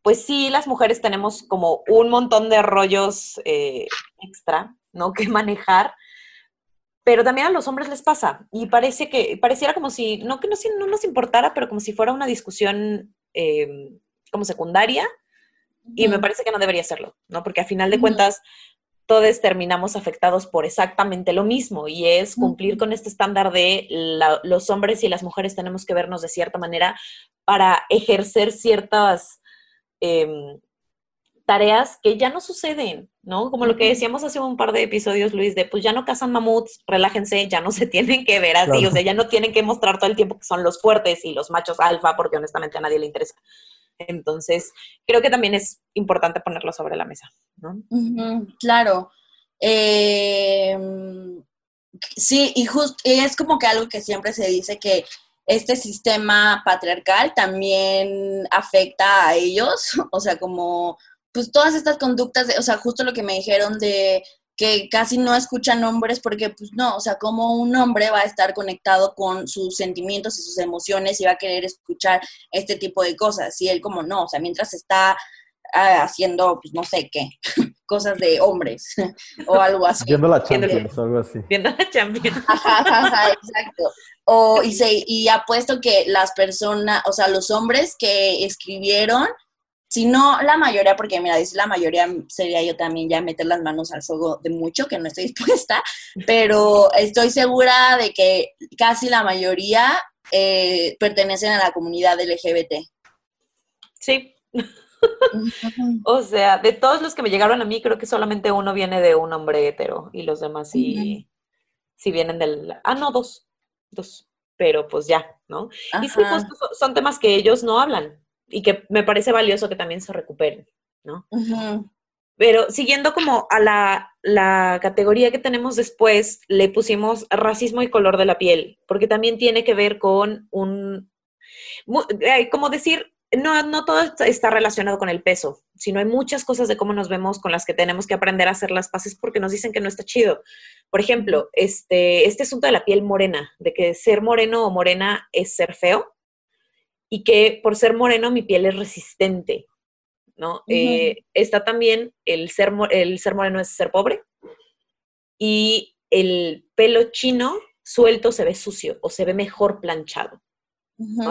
S2: pues sí, las mujeres tenemos como un montón de rollos eh, extra, ¿no? [laughs] Que manejar, pero también a los hombres les pasa y parece que pareciera como si no que no, no nos importara, pero como si fuera una discusión Em, como secundaria y me parece que no debería serlo, ¿no? Porque a final de cuentas todos terminamos afectados por exactamente lo mismo y es cumplir con este estándar de los hombres y las mujeres tenemos que vernos de cierta manera para ejercer ciertas em, tareas que ya no suceden, ¿no? Como lo que decíamos hace un par de episodios, Luis, de pues ya no cazan mamuts, relájense, ya no se [laughs] tienen que ver así, o sea, ya no tienen que mostrar todo el tiempo que son los fuertes y los machos alfa, porque honestamente a nadie le interesa. Entonces, creo que también es importante ponerlo sobre la mesa, ¿no?
S3: claro. Eh, sí, y justo es como que algo que siempre se dice que este sistema patriarcal también afecta a ellos, [laughs] o sea, como pues todas estas conductas, de, o sea, justo lo que me dijeron de que casi no escuchan hombres porque pues no, o sea, como un hombre va a estar conectado con sus sentimientos y sus emociones y va a querer escuchar este tipo de cosas, y él como no, o sea, mientras está ah, haciendo, pues no sé qué, [laughs] cosas de hombres [laughs] o algo así.
S1: Viendo la Champions o algo así.
S2: Viendo la Champions. [laughs]
S3: exacto. O, y, se, y apuesto que las personas, o sea, los hombres que escribieron si no la mayoría, porque mira, dice la mayoría sería yo también ya meter las manos al fuego de mucho, que no estoy [laughs] dispuesta, pero estoy segura de que casi la mayoría eh, pertenecen a la comunidad LGBT.
S2: Sí. o sea, de todos los que me llegaron a mí, creo que solamente uno viene de un hombre hetero y los demás sí, sí vienen del... Ah, no, dos, dos, pero pues ya, ¿no? Y sí, pues son temas que ellos no hablan y que me parece valioso que también se recuperen, ¿no? Pero siguiendo como a la, la, categoría que tenemos después, le pusimos racismo y color de la piel, porque también tiene que ver con un, como decir, no, no todo está relacionado con el peso, sino hay muchas cosas de cómo nos vemos con las que tenemos que aprender a hacer las paces porque nos dicen que no está chido. Por ejemplo, este, este asunto de la piel morena, de que ser moreno o morena es ser feo, y que por ser moreno mi piel es resistente, ¿no? Eh, está también el ser, el ser moreno es ser pobre y el pelo chino suelto se ve sucio o se ve mejor planchado.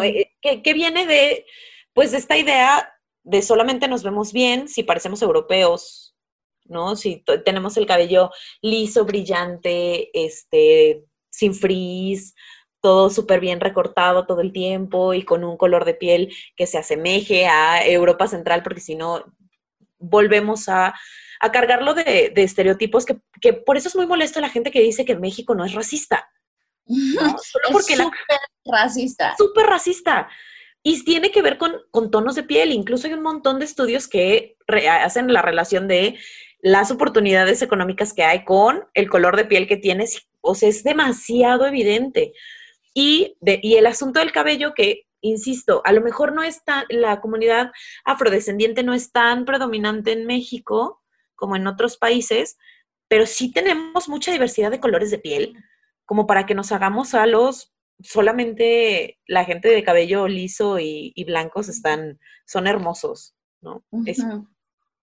S2: Eh, que, viene de, pues, de esta idea de solamente nos vemos bien si parecemos europeos, ¿no? Si tenemos el cabello liso, brillante, este, sin frizz, todo súper bien recortado todo el tiempo y con un color de piel que se asemeje a Europa Central, porque si no, volvemos a, cargarlo de, estereotipos, que, por eso es muy molesto la gente que dice que México no es racista. [laughs]
S3: porque es súper racista.
S2: Súper racista. Y tiene que ver con, con, tonos de piel. Incluso hay un montón de estudios que hacen la relación de las oportunidades económicas que hay con el color de piel que tienes. O sea, es demasiado evidente. Y, de, y el asunto del cabello que, insisto, a lo mejor no es tan, la comunidad afrodescendiente no es tan predominante en México como en otros países, pero sí tenemos mucha diversidad de colores de piel, como para que nos hagamos a los solamente la gente de cabello liso y, blancos están, son hermosos, ¿no?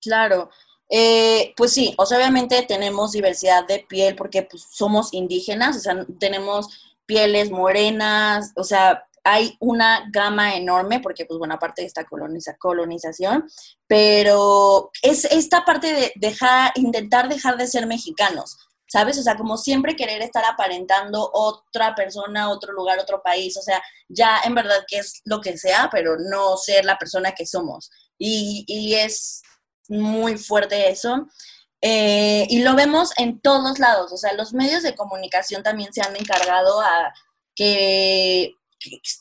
S3: Claro. Eh, pues sí, o sea, obviamente tenemos diversidad de piel porque pues, somos indígenas, o sea, tenemos pieles morenas, o sea, hay una gama enorme, porque pues bueno, aparte de esta coloniza, colonización, pero es esta parte de dejar, intentar dejar de ser mexicanos, ¿sabes? O sea, como siempre querer estar aparentando otra persona, otro lugar, otro país, o sea, ya en verdad que es lo que sea, pero no ser la persona que somos. Y, y es muy fuerte eso. Eh, y lo vemos en todos lados, o sea, los medios de comunicación también se han encargado a que,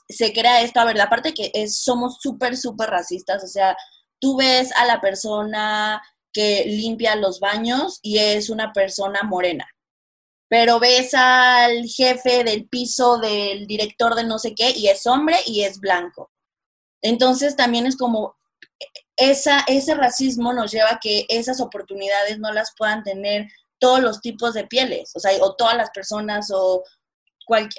S3: se crea esto, a ver, aparte que es, somos súper, súper racistas, o sea, tú ves a la persona que limpia los baños y es una persona morena, pero ves al jefe del piso, del director de no sé qué, y es hombre y es blanco. Entonces también es como, esa, ese racismo nos lleva a que esas oportunidades no las puedan tener todos los tipos de pieles, o sea, o todas las personas, o,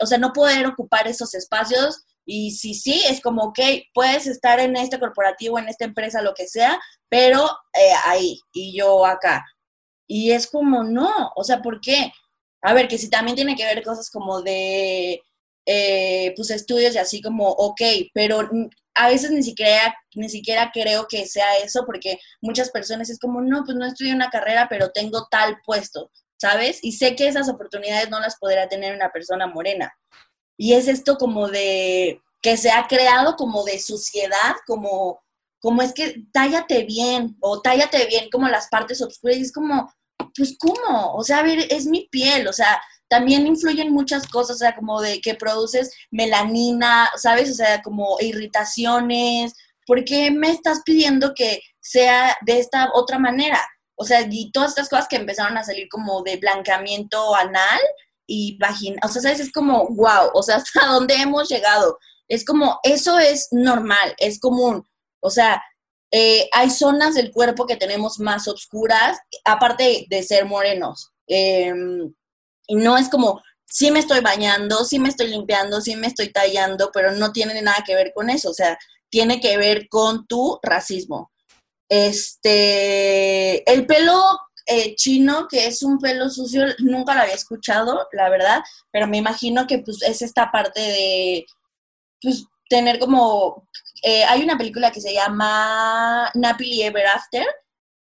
S3: o sea, no poder ocupar esos espacios. Y si sí, es como, ok, puedes estar en este corporativo, en esta empresa, lo que sea, pero eh, ahí y yo acá. Y es como, no, o sea, ¿por qué? A ver, que si también tiene que ver cosas como de, eh, pues estudios y así como, ok, pero a veces ni siquiera, ni siquiera creo que sea eso, porque muchas personas es como, no, pues no estudio una carrera, pero tengo tal puesto, ¿sabes? Y sé que esas oportunidades no las podrá tener una persona morena. Y es esto como de, que se ha creado como de suciedad, como, como es que tállate bien, o tállate bien como las partes oscuras, y es como, pues ¿cómo? O sea, a ver, es mi piel, o sea, también influyen muchas cosas, o sea, como de que produces melanina, ¿sabes? O sea, como irritaciones, ¿por qué me estás pidiendo que sea de esta otra manera? O sea, y todas estas cosas que empezaron a salir como de blanqueamiento anal y vagina, o sea, ¿sabes? Es como, wow, o sea, [laughs] ¿hasta dónde hemos llegado? Es como, eso es normal, es común. O sea, eh, hay zonas del cuerpo que tenemos más oscuras, aparte de ser morenos. Em, y no es como, sí me estoy bañando, sí me estoy limpiando, sí me estoy tallando, pero no tiene nada que ver con eso. O sea, tiene que ver con tu racismo. Este, el pelo eh, chino, que es un pelo sucio, nunca lo había escuchado, la verdad, pero me imagino que pues es esta parte de, pues, tener como, eh, hay una película que se llama Napoli Ever After,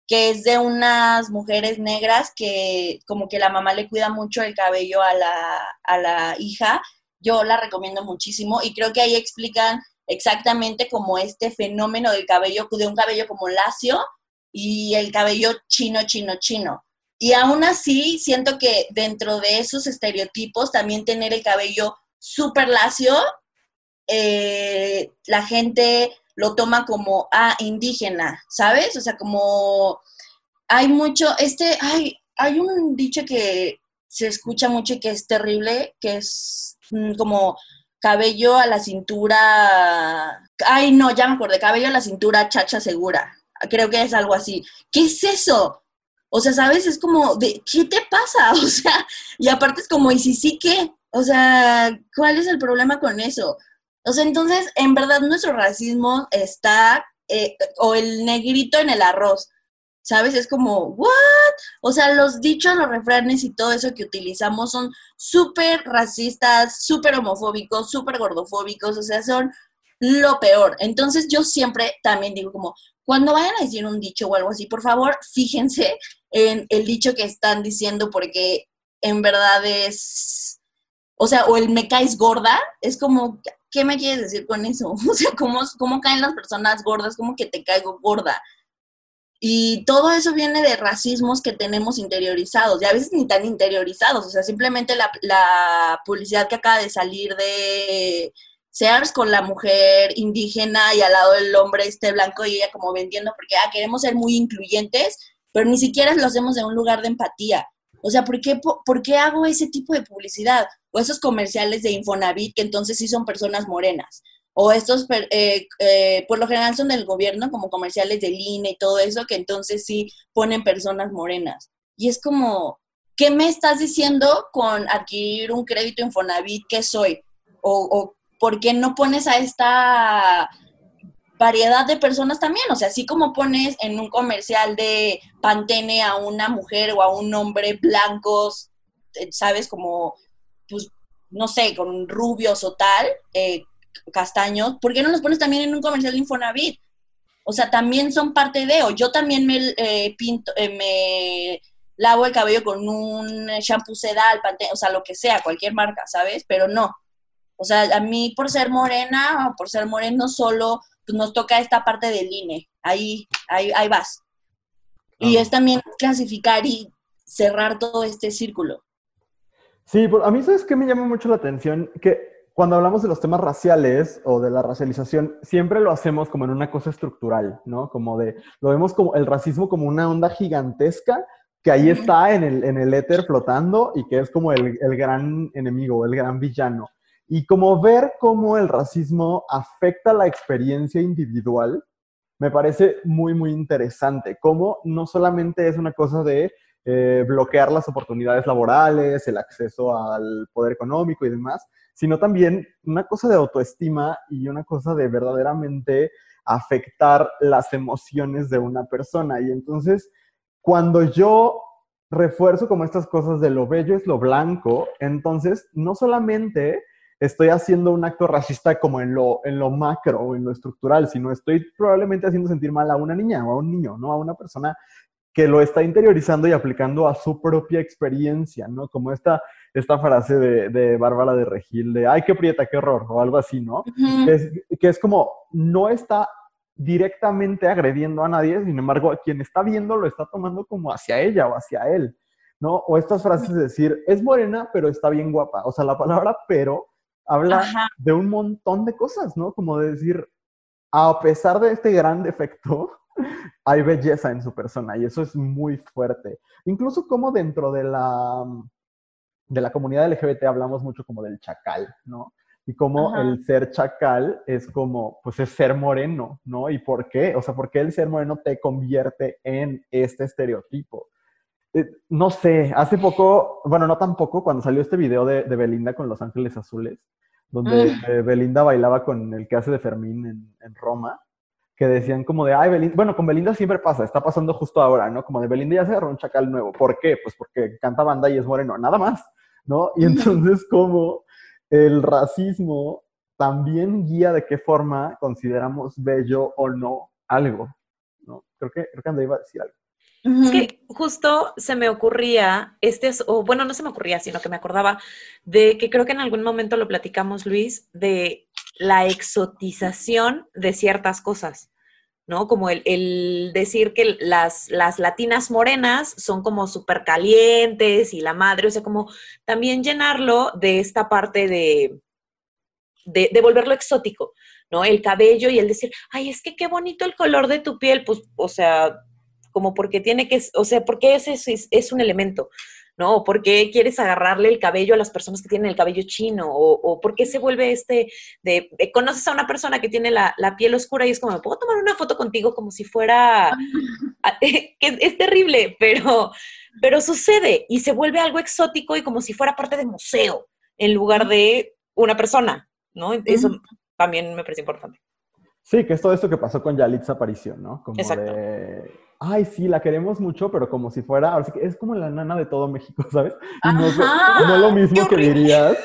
S3: que es de unas mujeres negras que como que la mamá le cuida mucho el cabello a la, a la hija. Yo la recomiendo muchísimo y creo que ahí explican exactamente como este fenómeno del cabello, de un cabello como lacio y el cabello chino, chino, chino. Y aún así, siento que dentro de esos estereotipos, también tener el cabello súper lacio, eh, la gente lo toma como, ah, indígena, ¿sabes? O sea, como hay mucho, este, hay, hay un dicho que se escucha mucho y que es terrible, que es mm, como cabello a la cintura, ay no, ya me acordé, cabello a la cintura chacha segura, creo que es algo así. ¿Qué es eso? O sea, ¿sabes? Es como, de, ¿qué te pasa? [laughs] O sea, y aparte es como, ¿y si sí qué? O sea, ¿cuál es el problema con eso? O sea, entonces, en verdad, nuestro racismo está, eh, o el negrito en el arroz. ¿sabes? Es como, ¿what? O sea, los dichos, los refranes y todo eso que utilizamos son súper racistas, súper homofóbicos, súper gordofóbicos, o sea, son lo peor. Entonces yo siempre también digo como, cuando vayan a decir un dicho o algo así, por favor, fíjense en el dicho que están diciendo porque en verdad es, o sea, o el me caes gorda, es como, ¿qué me quieres decir con eso? [laughs] O sea, ¿cómo, cómo caen las personas gordas? ¿Cómo que te caigo gorda? Y todo eso viene de racismos que tenemos interiorizados, y a veces ni tan interiorizados, o sea, simplemente la, publicidad que acaba de salir de Sears con la mujer indígena y al lado del hombre este blanco y ella como vendiendo, porque ah, queremos ser muy incluyentes, pero ni siquiera lo hacemos en un lugar de empatía. O sea, ¿por qué, ¿por qué hago ese tipo de publicidad? O esos comerciales de Infonavit que entonces sí son personas morenas o estos eh, eh, por lo general son del gobierno, como comerciales del INE y todo eso, que entonces sí ponen personas morenas. Y es como, ¿qué me estás diciendo con adquirir un crédito Infonavit? ¿Qué soy? O, o ¿por qué no pones a esta variedad de personas también? O sea, así como pones en un comercial de Pantene a una mujer o a un hombre blancos, eh, ¿sabes? Como, pues, no sé, con rubios o tal, eh, castaños, ¿por qué no los pones también en un comercial de Infonavit? O sea, también son parte de, o yo también me eh, pinto, eh, me lavo el cabello con un shampoo sedal, o sea, lo que sea, cualquier marca, ¿sabes? Pero no. O sea, a mí por ser morena o por ser moreno solo, pues nos toca esta parte del INE. Ahí, ahí, ahí vas. Y es también clasificar y cerrar todo este círculo.
S1: Sí, a mí sabes que me llama mucho la atención que cuando hablamos de los temas raciales o de la racialización, siempre lo hacemos como en una cosa estructural, ¿no? Como de, lo vemos como el racismo como una onda gigantesca que ahí está en el, en el éter flotando y que es como el, el gran enemigo, el gran villano. Y como ver cómo el racismo afecta la experiencia individual, me parece muy, muy interesante. Cómo no solamente es una cosa de eh, bloquear las oportunidades laborales, el acceso al poder económico y demás, sino también una cosa de autoestima y una cosa de verdaderamente afectar las emociones de una persona. Y entonces, cuando yo refuerzo como estas cosas de lo bello es lo blanco, entonces no solamente estoy haciendo un acto racista como en lo, en lo macro o en lo estructural, sino estoy probablemente haciendo sentir mal a una niña o a un niño, ¿no? A una persona que lo está interiorizando y aplicando a su propia experiencia, ¿no? Como esta, esta frase de, de Bárbara de Regil de, ay, qué prieta, qué horror, o algo así, ¿no? que, es, que es como, no está directamente agrediendo a nadie, sin embargo, a quien está viendo lo está tomando como hacia ella o hacia él, ¿no? O estas frases de decir, es morena, pero está bien guapa. O sea, la palabra pero habla de un montón de cosas, ¿no? Como de decir, a pesar de este gran defecto, hay belleza en su persona y eso es muy fuerte. Incluso como dentro de la, de la comunidad LGBT hablamos mucho como del chacal, ¿no? Y como el ser chacal es como, pues es ser moreno, ¿no? ¿Y por qué? O sea, ¿por qué el ser moreno te convierte en este estereotipo? Eh, no sé, hace poco, bueno, no tan poco, cuando salió este video de, Belinda con Los Ángeles Azules, donde mm. eh, Belinda bailaba con el que hace de Fermín en, Roma, que decían como de, ay, Belinda, bueno, con Belinda siempre pasa, está pasando justo ahora, ¿no? Como de Belinda ya se agarró un chacal nuevo. ¿Por qué? Pues porque canta banda y es moreno, nada más, ¿no? Y entonces como el racismo también guía de qué forma consideramos bello o no algo, ¿no? Creo que, creo que André iba a decir algo.
S2: Es que justo se me ocurría, este o bueno, no se me ocurría, sino que me acordaba de que creo que en algún momento lo platicamos, Luis, de la exotización de ciertas cosas, ¿no? Como el, decir que las, las latinas morenas son como súper calientes y la madre, o sea, como también llenarlo de esta parte de, de, volverlo exótico, ¿no? El cabello y el decir, ay, es que qué bonito el color de tu piel, pues, o sea, como porque tiene que, o sea, porque ese es, es, un elemento, ¿no? O por qué quieres agarrarle el cabello a las personas que tienen el cabello chino, o, o por qué se vuelve este de, conoces a una persona que tiene la, piel oscura y es como, ¿me puedo tomar una foto contigo como si fuera, [laughs] [laughs] que es, terrible, pero, pero sucede y se vuelve algo exótico y como si fuera parte de museo en lugar de una persona, ¿no? Eso también me parece importante.
S1: Sí, que es todo esto que pasó con Yalitza Aparición, ¿no? Como de ay, sí, la queremos mucho, pero como si fuera, ahora sí que es como la nana de todo México, [laughs] ¿sabes? Y no, es lo mismo que dirías.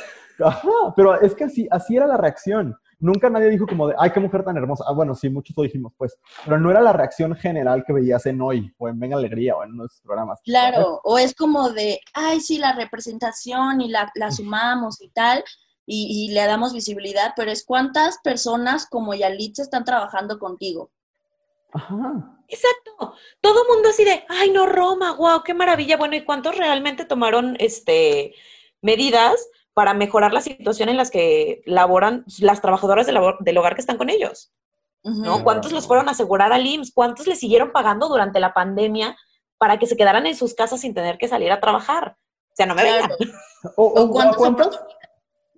S1: Ajá, pero es que así, así era la reacción. Nunca nadie dijo como de, ay, qué mujer tan hermosa. Ah, bueno, sí, muchos lo dijimos, pues. Pero no era la reacción general que veías en Hoy, o en Venga Alegría, o en nuestros programas.
S3: Claro, o es como de, ay, sí, la representación y la, la sumamos y tal, y, y, le damos visibilidad, pero es cuántas personas como Yalitza están trabajando contigo.
S2: Ajá. Exacto. Todo mundo así de, ay, no, Roma, wow, qué maravilla. Bueno, ¿y cuántos realmente tomaron este, medidas para mejorar la situación en las que laboran las trabajadoras del hogar que están con ellos? ¿No? ¿Cuántos los fueron a asegurar al IMSS? ¿Cuántos les siguieron pagando durante la pandemia para que se quedaran en sus casas sin tener que salir a trabajar? O sea, no me vengan.
S3: ¿O, cuántos?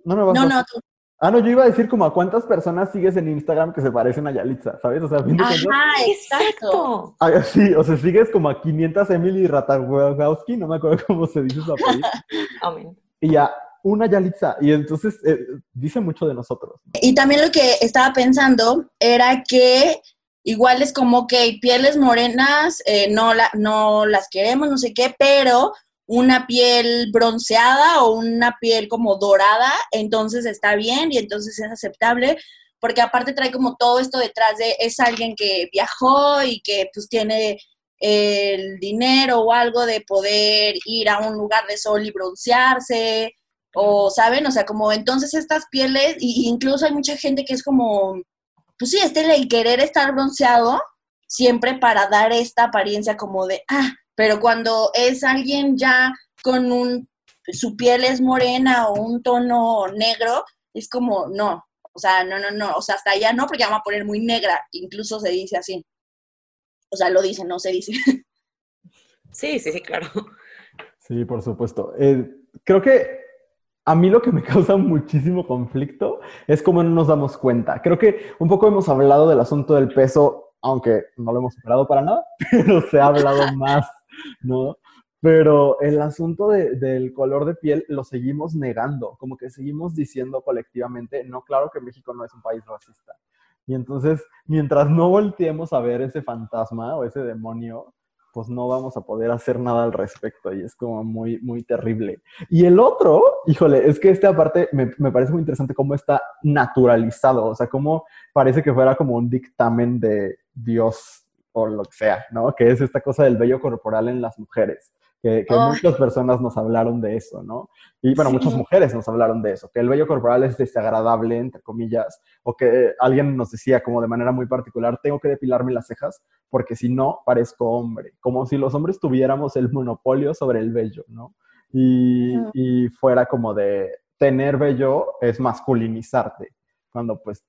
S1: No, no, no, tú. Ah, no, yo iba a decir como a cuántas personas sigues en Instagram que se parecen a Yalitza, ¿sabes? O sea,
S3: fin de Ajá, exacto.
S1: Ah, sí, o sea, sigues como a 500 Emily Ratajkowski, no me acuerdo cómo se dice su apellido. [laughs] Amén. Y ya, una Yalitza, y entonces eh, dice mucho de nosotros.
S3: Y también lo que estaba pensando era que igual es como que pieles morenas, eh, no, la, no las queremos, no sé qué, pero una piel bronceada o una piel como dorada, entonces está bien y entonces es aceptable, porque aparte trae como todo esto detrás de, es alguien que viajó y que pues tiene el dinero o algo de poder ir a un lugar de sol y broncearse, o saben, o sea, como entonces estas pieles, y incluso hay mucha gente que es como, pues sí, este el querer estar bronceado, siempre para dar esta apariencia como de, ah, pero cuando es alguien ya con un, su piel es morena o un tono negro, es como, no, o sea, no, no, no, o sea, hasta allá no, porque ya va a poner muy negra, incluso se dice así. O sea, lo dice, no se dice. [laughs]
S2: Sí, sí, sí, claro.
S1: Sí, por supuesto. Eh, creo que a mí lo que me [laughs] causa muchísimo conflicto es cómo no nos damos cuenta. Creo que un poco hemos hablado del asunto del peso, aunque no lo hemos superado para nada, [laughs] pero se ha hablado más ¿no? Pero el asunto del color de piel lo seguimos negando, como que seguimos diciendo colectivamente, no, claro que México no es un país racista. Y entonces, mientras no volteemos a ver ese fantasma o ese demonio, pues no vamos a poder hacer nada al respecto y es como muy, muy terrible. Y el otro, híjole, es que esta parte me, me parece muy interesante cómo está naturalizado, o sea, cómo parece que fuera como un dictamen de Dios o lo que sea, ¿no? Que es esta cosa del vello corporal en las mujeres. Que, muchas personas nos hablaron de eso, ¿no? Y bueno, muchas mujeres nos hablaron de eso, que el vello corporal es desagradable, entre comillas, o que alguien nos decía como de manera muy particular, tengo que depilarme las cejas porque si no, parezco hombre, como si los hombres tuviéramos el monopolio sobre el vello, ¿no? Y, y fuera como de tener vello es masculinizarte, cuando pues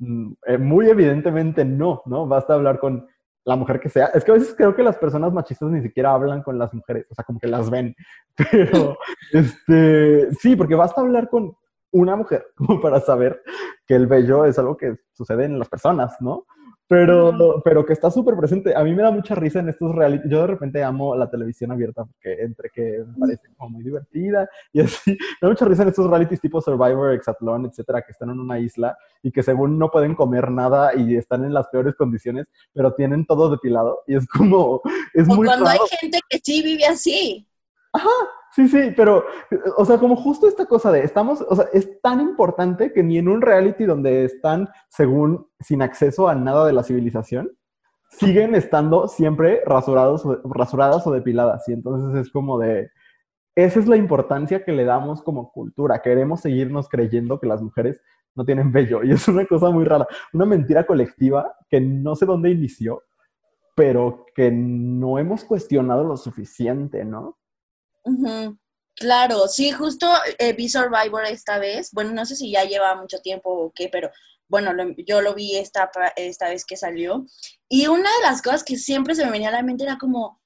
S1: mm, eh, muy evidentemente no, ¿no? Basta hablar con la mujer que sea. Es que a veces creo que las personas machistas ni siquiera hablan con las mujeres, o sea, como que las ven. [laughs] Pero, este, sí, porque basta hablar con una mujer [laughs] como para saber que el bello es algo que sucede en las personas, ¿no? Pero, pero que está súper presente. A mí me da mucha risa en estos reality. Yo de repente amo la televisión abierta porque entre que me parece como muy divertida y así. Me da mucha risa en estos realities tipo Survivor, Exatlón, etcétera, que están en una isla y que según no pueden comer nada y están en las peores condiciones, pero tienen todo depilado y es como. Es
S3: o cuando hay gente que sí vive así.
S1: Sí, sí, pero, o sea, como justo esta cosa de, estamos, o sea, es tan importante que ni en un reality donde están, según, sin acceso a nada de la civilización, siguen estando siempre rasurados, rasuradas o depiladas. Y entonces es como de, esa es la importancia que le damos como cultura. Queremos seguirnos creyendo que las mujeres no tienen vello. Y es una cosa muy rara, una mentira colectiva que no sé dónde inició, pero que no hemos cuestionado lo suficiente, ¿no?
S3: Claro, sí, justo eh, vi Survivor esta vez. Bueno, no sé si ya lleva mucho tiempo o qué, pero bueno, yo lo vi esta, esta vez que salió. Y una de las cosas que siempre se me venía a la mente era como,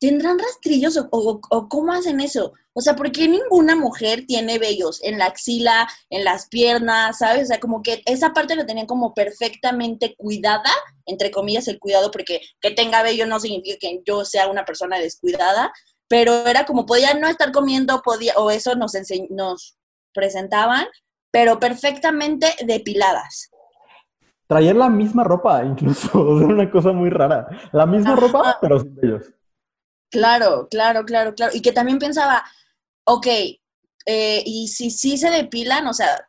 S3: ¿tendrán rastrillos o, o, cómo hacen eso? O sea, ¿por qué ninguna mujer tiene vellos en la axila, en las piernas, ¿sabes? O sea, como que esa parte la tenían como perfectamente cuidada, entre comillas el cuidado, porque que tenga vello no significa que yo sea una persona descuidada, pero era como podía no estar comiendo, podía, o eso nos, nos presentaban, pero perfectamente depiladas.
S1: Traían la misma ropa, incluso, [laughs] o sea, una cosa muy rara. La misma ropa, pero sin ellos.
S3: Claro, claro, claro, claro. Y que también pensaba, ok, eh, y si sí se depilan, o sea,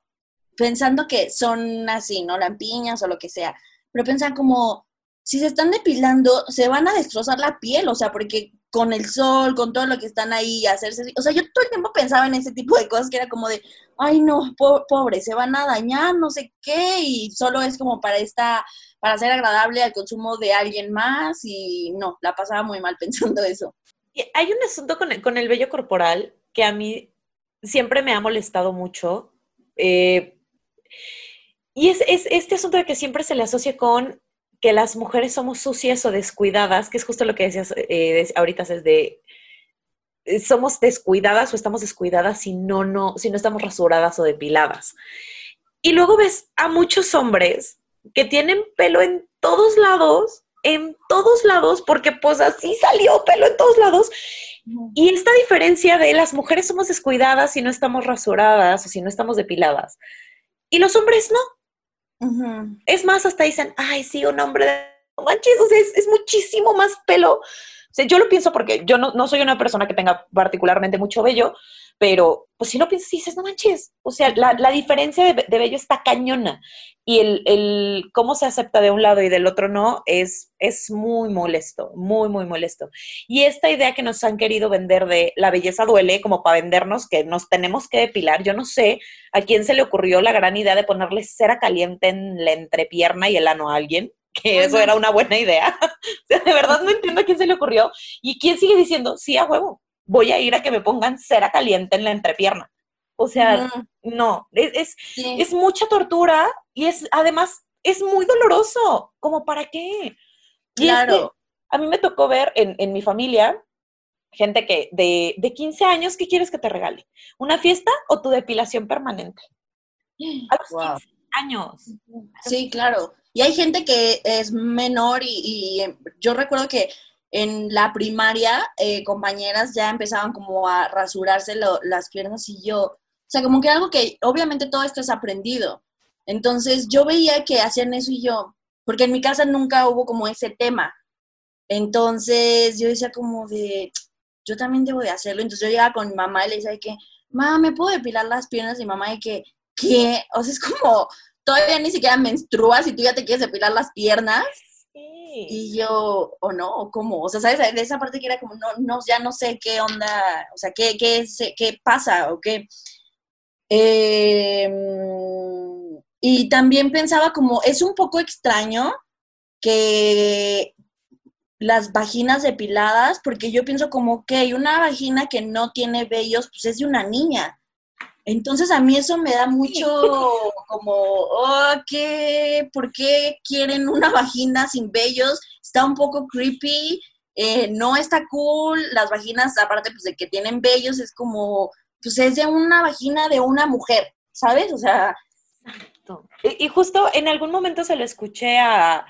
S3: pensando que son así, ¿no? Lampiñas o lo que sea, pero pensan como, si se están depilando, se van a destrozar la piel, o sea, porque con el sol, con todo lo que están ahí, hacerse, o sea, yo todo el tiempo pensaba en ese tipo de cosas que era como de, ay no, pobre, se van a dañar, no sé qué, y solo es como para esta, para ser agradable al consumo de alguien más, y no, la pasaba muy mal [laughs] pensando eso.
S2: Hay un asunto con el, con el vello corporal que a mí siempre me ha molestado mucho. Eh, y es, es, este asunto de que siempre se le asocia con que las mujeres somos sucias o descuidadas, que es justo lo que decías eh, ahorita, es de eh, somos descuidadas o estamos descuidadas si no, no, si no estamos rasuradas o depiladas. Y luego ves a muchos hombres que tienen pelo en todos lados, en todos lados, porque pues así salió pelo en todos lados. Y esta diferencia de las mujeres somos descuidadas si no estamos rasuradas o si no estamos depiladas. Y los hombres no. Es más, hasta dicen, ay, sí, un hombre de manches, sea, es, muchísimo más pelo. Yo lo pienso porque yo no, no soy una persona que tenga particularmente mucho vello, pero pues si lo piensas y dices, no manches, o sea, la, la diferencia de, de, vello está cañona y el, el, cómo se acepta de un lado y del otro no es, es muy molesto, muy, muy molesto. Y esta idea que nos han querido vender de la belleza duele, como para vendernos que nos tenemos que depilar, yo no sé a quién se le ocurrió la gran idea de ponerle cera caliente en la entrepierna y el ano a alguien que eso era una buena idea. [laughs] o sea, de verdad no entiendo a quién se le ocurrió. ¿Y quién sigue diciendo, sí, a huevo? voy a ir a que me pongan cera caliente en la entrepierna. O sea, no, es, es, mucha tortura y es además es muy doloroso. ¿Como para qué?
S3: claro.
S2: a mí me tocó ver en, en mi familia gente que de, de, 15 años, ¿qué quieres que te regale? ¿Una fiesta o tu depilación permanente? A los 15 años.
S3: Sí, claro. Y hay gente que es menor y, y yo recuerdo que en la primaria, eh, compañeras ya empezaban como a rasurarse las piernas y yo, o sea, como que algo que obviamente todo esto es aprendido. Entonces yo veía que hacían eso y yo, porque en mi casa nunca hubo como ese tema. Entonces yo decía como de, yo también debo de hacerlo. Entonces yo llegaba con mi mamá y le decía que, mamá, ¿me puedo depilar las piernas? Y mamá de que, ¿qué? O sea, es como, todavía ni siquiera menstruas y tú ya te quieres depilar las piernas. Y yo, o no, o cómo, o sea, ¿sabes? De esa parte que era como, no, no, ya no sé qué onda, o sea, qué, qué, qué pasa o qué. Em, y también pensaba como, es un poco extraño que las vaginas depiladas, porque yo pienso como, que una vagina que no tiene vellos, pues es de una niña. Entonces a mí eso me da mucho como, oh, ¿qué? ¿por qué quieren una vagina sin vellos? Está un poco creepy, eh, no está cool, las vaginas, aparte pues de que tienen vellos, es como, pues es de una vagina de una mujer, ¿sabes? O sea...
S2: Y, justo en algún momento se lo escuché a,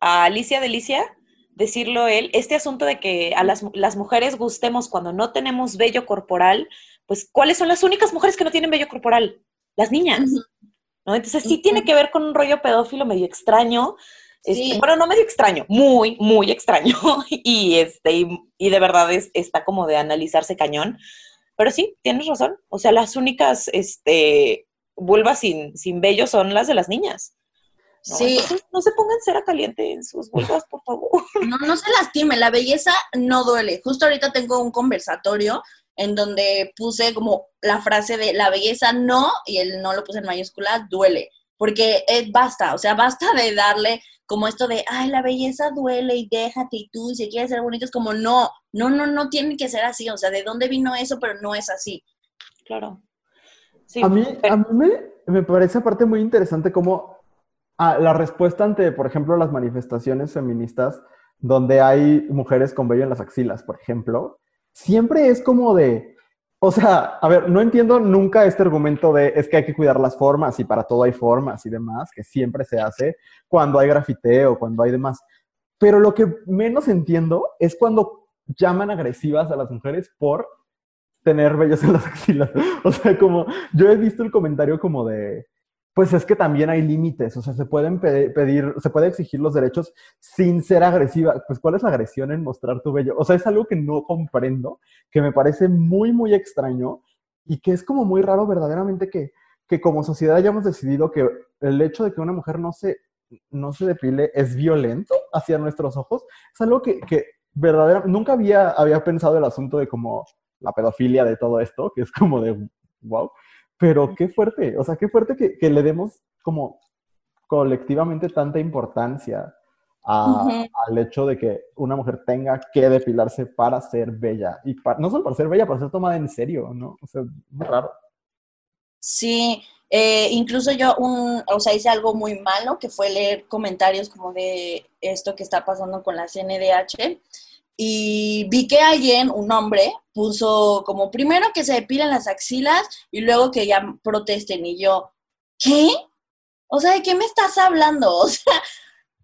S2: a Alicia Delicia decirlo él, este asunto de que a las, las mujeres gustemos cuando no tenemos vello corporal, pues ¿cuáles son las únicas mujeres que no tienen vello corporal? Las niñas. ¿no? Entonces sí tiene que ver con un rollo pedófilo medio extraño. Este, bueno, no medio extraño, muy, muy extraño. [laughs] y, este, y, de verdad es, está como de analizarse cañón. Pero sí, tienes razón. O sea, las únicas este, vulvas sin, sin vello son las de las niñas. No, sí. no se pongan cera caliente en sus [laughs] vulvas, por favor.
S3: No, no se lastime, la belleza no duele. Justo ahorita tengo un conversatorio en donde puse como la frase de la belleza no, y el no lo puse en mayúscula, duele. Porque es, basta, o sea, basta de darle como esto de, ay, la belleza duele y déjate y tú, si quieres ser bonito, es como, no, no, no, no tiene que ser así, o sea, ¿de dónde vino eso? Pero no es así.
S2: Claro.
S1: a mí, a mí me, me parece aparte muy interesante cómo Ah, la respuesta ante, por ejemplo, las manifestaciones feministas, donde hay mujeres con vello en las axilas, por ejemplo, siempre es como de, o sea, a ver, no entiendo nunca este argumento de es que hay que cuidar las formas y para todo hay formas y demás, que siempre se hace cuando hay grafiteo, cuando hay demás. Pero lo que menos entiendo es cuando llaman agresivas a las mujeres por tener vellos en las axilas. [laughs] O sea, como yo he visto el comentario como de, pues es que también hay límites, o sea, se pueden pedir, se puede exigir los derechos sin ser agresiva. Pues, ¿cuál es la agresión en mostrar tu vello? O sea, es algo que no comprendo, que me parece muy, muy extraño y que es como muy raro verdaderamente que, que como sociedad hayamos decidido que el hecho de que una mujer no se, no se depile es violento hacia nuestros ojos. Es algo que, que verdaderamente, nunca había, había pensado el asunto de como la pedofilia de todo esto, que es como de, wow. Pero qué fuerte, o sea, qué fuerte que, le demos como colectivamente tanta importancia al hecho de que una mujer tenga que depilarse para ser bella. Y no solo para ser bella, para ser tomada en serio, ¿no? O sea, muy raro.
S3: Sí, eh, incluso yo, un, o sea, hice algo muy malo, que fue leer comentarios como de esto que está pasando con la CNDH y vi que alguien, un hombre, puso como primero que se depilen las axilas y luego que ya protesten. Y yo, ¿qué? O sea, ¿de qué me estás hablando? [laughs] O sea,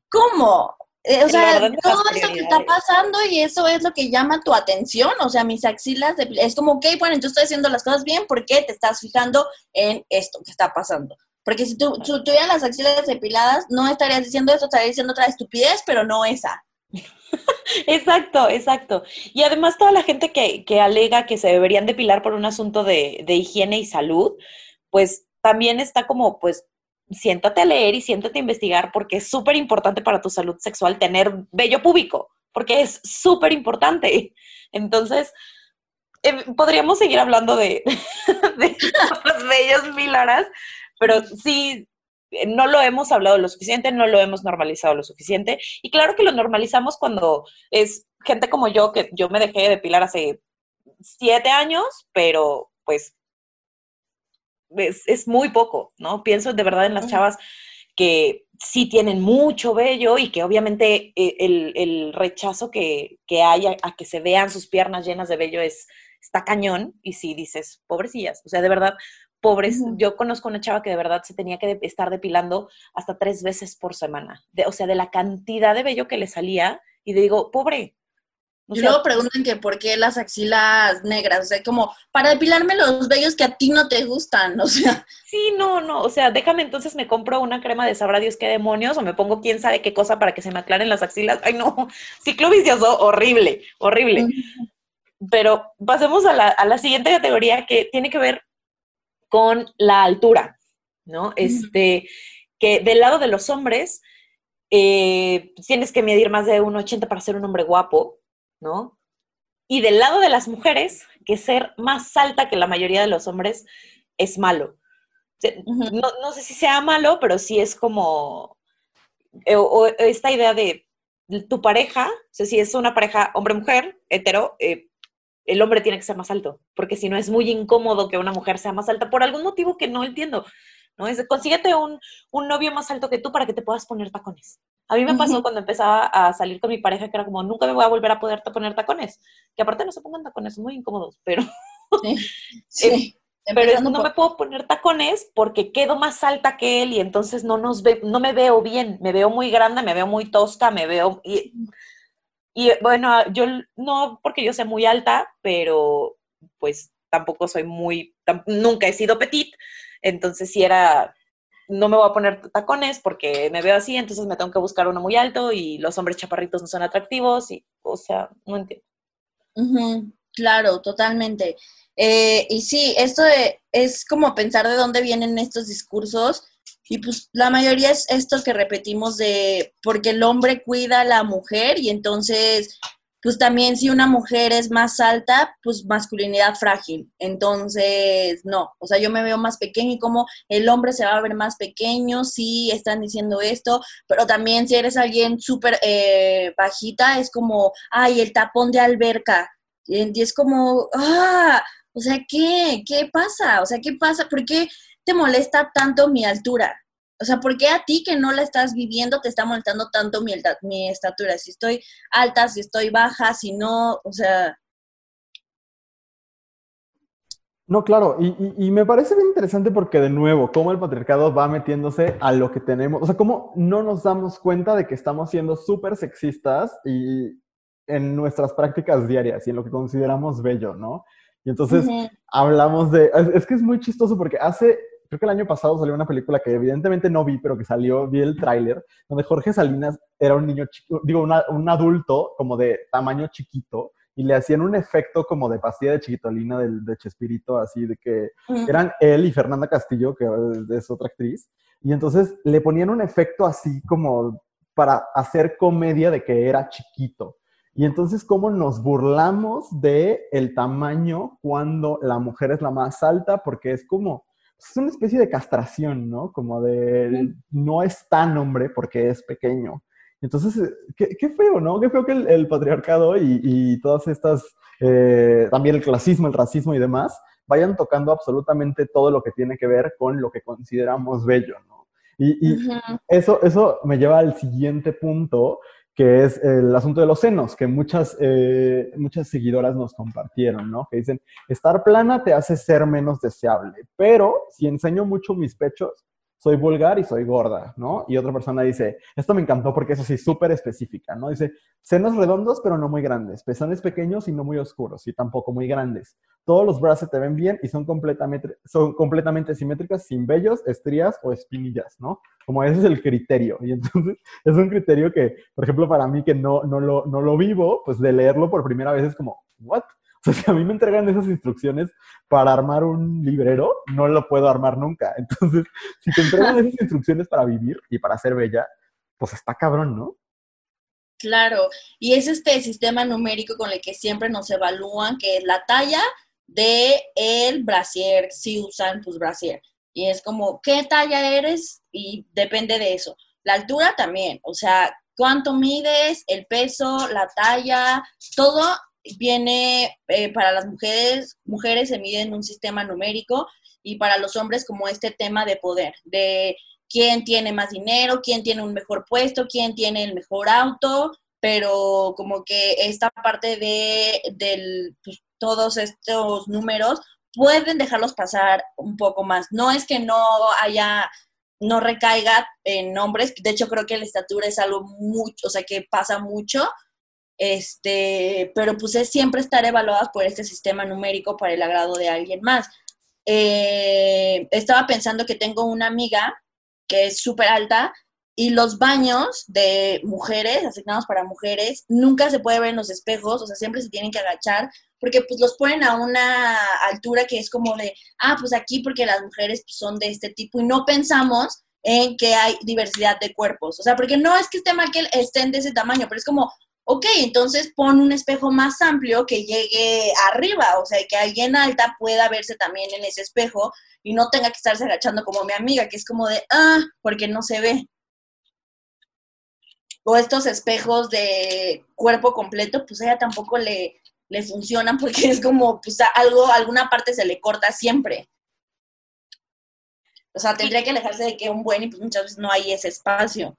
S3: ¿cómo? Eh, o sea, todo esto que está pasando y eso es lo que llama tu atención. O sea, mis axilas, es como, ok, bueno, entonces estoy haciendo las cosas bien, ¿por qué te estás fijando en esto que está pasando? Porque si tú, tuvieras las axilas depiladas, no estarías diciendo eso, estarías diciendo otra estupidez, pero no esa.
S2: Exacto, exacto. Y además toda la gente que, que, alega que se deberían depilar por un asunto de, de higiene y salud, pues también está como, pues, siéntate a leer y siéntate a investigar porque es súper importante para tu salud sexual tener vello púbico, porque es súper importante. Entonces, eh, podríamos seguir hablando de, [laughs] de los mil horas, pero sí, no lo hemos hablado lo suficiente, no lo hemos normalizado lo suficiente. Y claro que lo normalizamos cuando es gente como yo, que yo me dejé de depilar hace siete años, pero pues es, muy poco, ¿no? Pienso de verdad en las chavas que sí tienen mucho vello y que obviamente eh, el, rechazo que, que hay a, a, que se vean sus piernas llenas de vello es, está cañón y sí dices, pobrecillas, o sea, de verdad, pobres. Yo conozco una chava que de verdad se tenía que estar depilando hasta tres veces por semana. o sea, de la cantidad de vello que le salía. Y digo, pobre.
S3: y luego preguntan que por qué las axilas negras, o sea, como para depilarme los vellos que a ti no te gustan, [laughs] o sea.
S2: Sí, no, no, o sea, déjame entonces me compro una crema de sabrá Dios qué demonios o me pongo quién sabe qué cosa para que se me aclaren las axilas. Ay, no, [laughs] ciclo vicioso, horrible, horrible. Pero pasemos a la, a la siguiente categoría que tiene que ver con la altura, ¿no? Este, que del lado de los hombres, eh, tienes que medir más de 1,80 para ser un hombre guapo, ¿no? Y del lado de las mujeres, que ser más alta que la mayoría de los hombres es malo. no, sé si sea malo, pero sí es como eh, esta idea de tu pareja, o sea, si es una pareja hombre-mujer, hetero, eh, el hombre tiene que ser más alto, porque si no es muy incómodo que una mujer sea más alta por algún motivo que no entiendo. ¿no? Es, consíguete un, un novio más alto que tú para que te puedas poner tacones. A mí me pasó cuando empezaba a salir con mi pareja que era como, nunca me voy a volver a poder poner tacones. Que aparte no se pongan tacones, son muy incómodos, pero... [laughs] Sí, pero no me puedo poner tacones porque quedo más alta que él y entonces no nos ve, no me veo bien, me veo muy grande, me veo muy tosca, me veo y, y bueno, yo no porque yo sea muy alta, pero pues tampoco soy muy, nunca he sido petit, entonces si era no me voy a poner tacones porque me veo así, entonces me tengo que buscar uno muy alto y los hombres chaparritos no son atractivos y, o sea, no entiendo.
S3: Claro, totalmente. Eh, y sí, esto es como pensar de dónde vienen estos discursos y pues la mayoría es esto que repetimos de porque el hombre cuida a la mujer y entonces pues también si una mujer es más alta, pues masculinidad frágil. Entonces, no, o sea, yo me veo más pequeño y como el hombre se va a ver más pequeño, sí, están diciendo esto, pero también si eres alguien súper eh, bajita, es como, ay, el tapón de alberca. Y es como, ah, o sea, ¿qué? ¿Qué pasa? O sea, ¿qué pasa? ¿Por qué te molesta tanto mi altura? O sea, ¿por qué a ti que no la estás viviendo te está molestando tanto mi, mi estatura? Si estoy alta, si estoy baja, si no, o sea...
S1: No, claro, y, me parece bien interesante porque de nuevo, cómo el patriarcado va metiéndose a lo que tenemos, o sea, cómo no nos damos cuenta de que estamos siendo súper sexistas y en nuestras prácticas diarias y en lo que consideramos bello, ¿no? Y entonces hablamos de, es, que es muy chistoso porque hace creo que el año pasado salió una película que evidentemente no vi, pero que salió, vi el tráiler, donde Jorge Salinas era un niño chico, digo, un adulto como de tamaño chiquito, y le hacían un efecto como de pastilla de chiquitolina del, de Chespirito, así de que eran él y Fernanda Castillo, que es otra actriz, y entonces le ponían un efecto así como para hacer comedia de que era chiquito. Y entonces, ¿cómo nos burlamos de el tamaño cuando la mujer es la más alta? Porque es como, es una especie de castración, ¿no? Como de no es tan hombre porque es pequeño. Entonces, eh, qué, feo, ¿no? Qué feo que el, patriarcado y, todas estas, eh, también el clasismo, el racismo y demás, vayan tocando absolutamente todo lo que tiene que ver con lo que consideramos bello, ¿no? Y, eso, eso me lleva al siguiente punto, que es el asunto de los senos, que muchas, eh, muchas seguidoras nos compartieron, ¿no? Que dicen, estar plana te hace ser menos deseable, pero si enseño mucho mis pechos, soy vulgar y soy gorda, ¿no? Y otra persona dice, esto me encantó porque es así súper específica, ¿no? Dice, senos redondos pero no muy grandes, pezones pequeños y no muy oscuros y tampoco muy grandes. Todos los brazos te ven bien y son completamente, son completamente simétricas, sin vellos, estrías o espinillas, ¿no? Como ese es el criterio. Y entonces [laughs] es un criterio que, por ejemplo, para mí que no, no, lo, no lo vivo, pues de leerlo por primera vez es como, ¿what? [laughs] O sea, si a mí me entregan esas instrucciones para armar un librero, no lo puedo armar nunca. [laughs] Entonces, si te entregan esas instrucciones para vivir y para ser bella, pues está cabrón, ¿no?
S3: Claro, y es este sistema numérico con el que siempre nos evalúan, que es la talla de el brasier, si usan pues brasier. Y es como, ¿qué talla eres? Y depende de eso. La altura también, o sea, cuánto mides, el peso, la talla, todo viene eh, para las mujeres, mujeres se mide en un sistema numérico y para los hombres como este tema de poder, de quién tiene más dinero, quién tiene un mejor puesto, quién tiene el mejor auto, pero como que esta parte de del, pues, todos estos números pueden dejarlos pasar un poco más. No es que no haya, no recaiga en hombres, de hecho creo que la estatura es algo mucho, o sea, que pasa mucho, este, pero pues es siempre estar evaluadas por este sistema numérico para el agrado de alguien más. Eh, estaba pensando que tengo una amiga que es súper alta y los baños de mujeres, asignados para mujeres, nunca se puede ver en los espejos, o sea, siempre se tienen que agachar, porque pues los ponen a una altura que es como de, ah, pues aquí porque las mujeres pues, son de este tipo y no pensamos en que hay diversidad de cuerpos, o sea, porque no es que esté mal que estén de ese tamaño, pero es como, ok, entonces pon un espejo más amplio que llegue arriba, o sea, que alguien alta pueda verse también en ese espejo y no tenga que estarse agachando como mi amiga, que es como de, ah, porque no se ve. O estos espejos de cuerpo completo, pues ella tampoco le, le funcionan porque es como, pues algo, alguna parte se le corta siempre. O sea, tendría que alejarse de que un buen y pues muchas veces no hay ese espacio.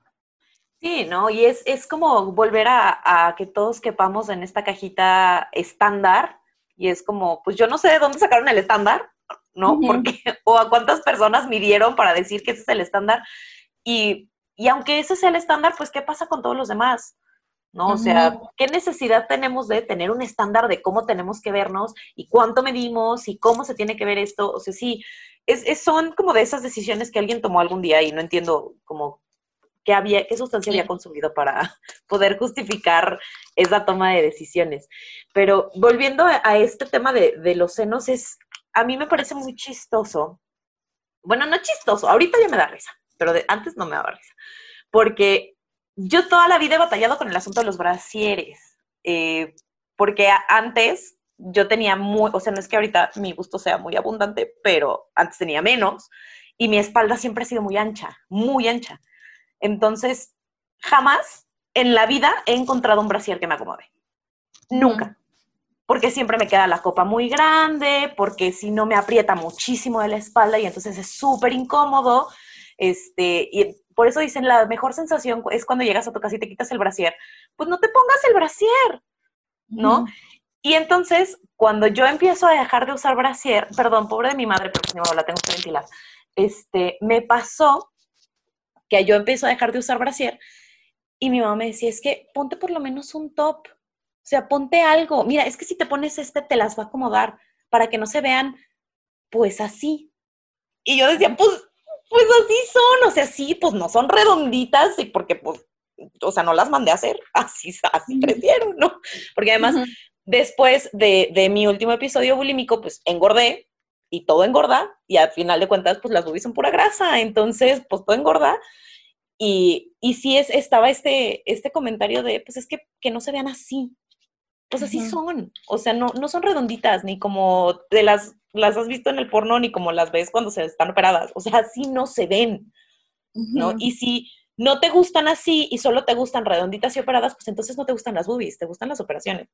S2: Sí, ¿no? Y es, es como volver a, a, que todos quepamos en esta cajita estándar y es como, pues yo no sé de dónde sacaron el estándar, ¿no? Porque, [laughs] o a cuántas personas midieron para decir que ese es el estándar. Y, y aunque ese sea el estándar, pues ¿qué pasa con todos los demás? ¿no? O sea, ¿qué necesidad tenemos de tener un estándar de cómo tenemos que vernos y cuánto medimos y cómo se tiene que ver esto? O sea, sí, es, son como de esas decisiones que alguien tomó algún día y no entiendo como qué había, qué sustancia había consumido para [laughs] poder justificar esa toma de decisiones. Pero volviendo a, este tema de, de los senos, es, a mí me parece muy chistoso. Bueno, no chistoso, ahorita ya me da risa, pero de, antes no me daba risa. Porque yo toda la vida he batallado con el asunto de los brasieres, eh, porque antes yo tenía muy, o sea, no es que ahorita mi gusto sea muy abundante, pero antes tenía menos y mi espalda siempre ha sido muy ancha, muy ancha. Entonces, jamás en la vida he encontrado un brasier que me acomode. Nunca. Porque siempre me queda la copa muy grande, porque si no me aprieta muchísimo de la espalda y entonces es súper incómodo. Este, y por eso dicen, la mejor sensación es cuando llegas a tu casa y te quitas el brasier. Pues no te pongas el brasier, ¿no? Y entonces, cuando yo empiezo a dejar de usar brasier, perdón, pobre de mi madre, porque si no la tengo que ventilar, este, me pasó que yo empiezo a dejar de usar brasier y mi mamá me decía, es que ponte por lo menos un top, o sea, ponte algo. Mira, es que si te pones este, te las va a acomodar para que no se vean, pues así. Y yo decía, pues pues así son, o sea, sí, pues no son redonditas, y porque pues, o sea, no las mandé a hacer, [laughs] así, así crecieron, ¿no? Porque además, después de, de, mi último episodio bulímico, pues engordé y todo engorda, y al final de cuentas, pues las boobies son pura grasa, entonces, pues todo engorda. Y, y sí es, estaba este, este comentario de, pues es que, que no se vean así, pues así son, o sea, no, no son redonditas, ni como de las las has visto en el porno ni como las ves cuando se están operadas. O sea, así no se ven, ¿no? Y si no te gustan así y solo te gustan redonditas y operadas, pues entonces no te gustan las boobies, te gustan las operaciones,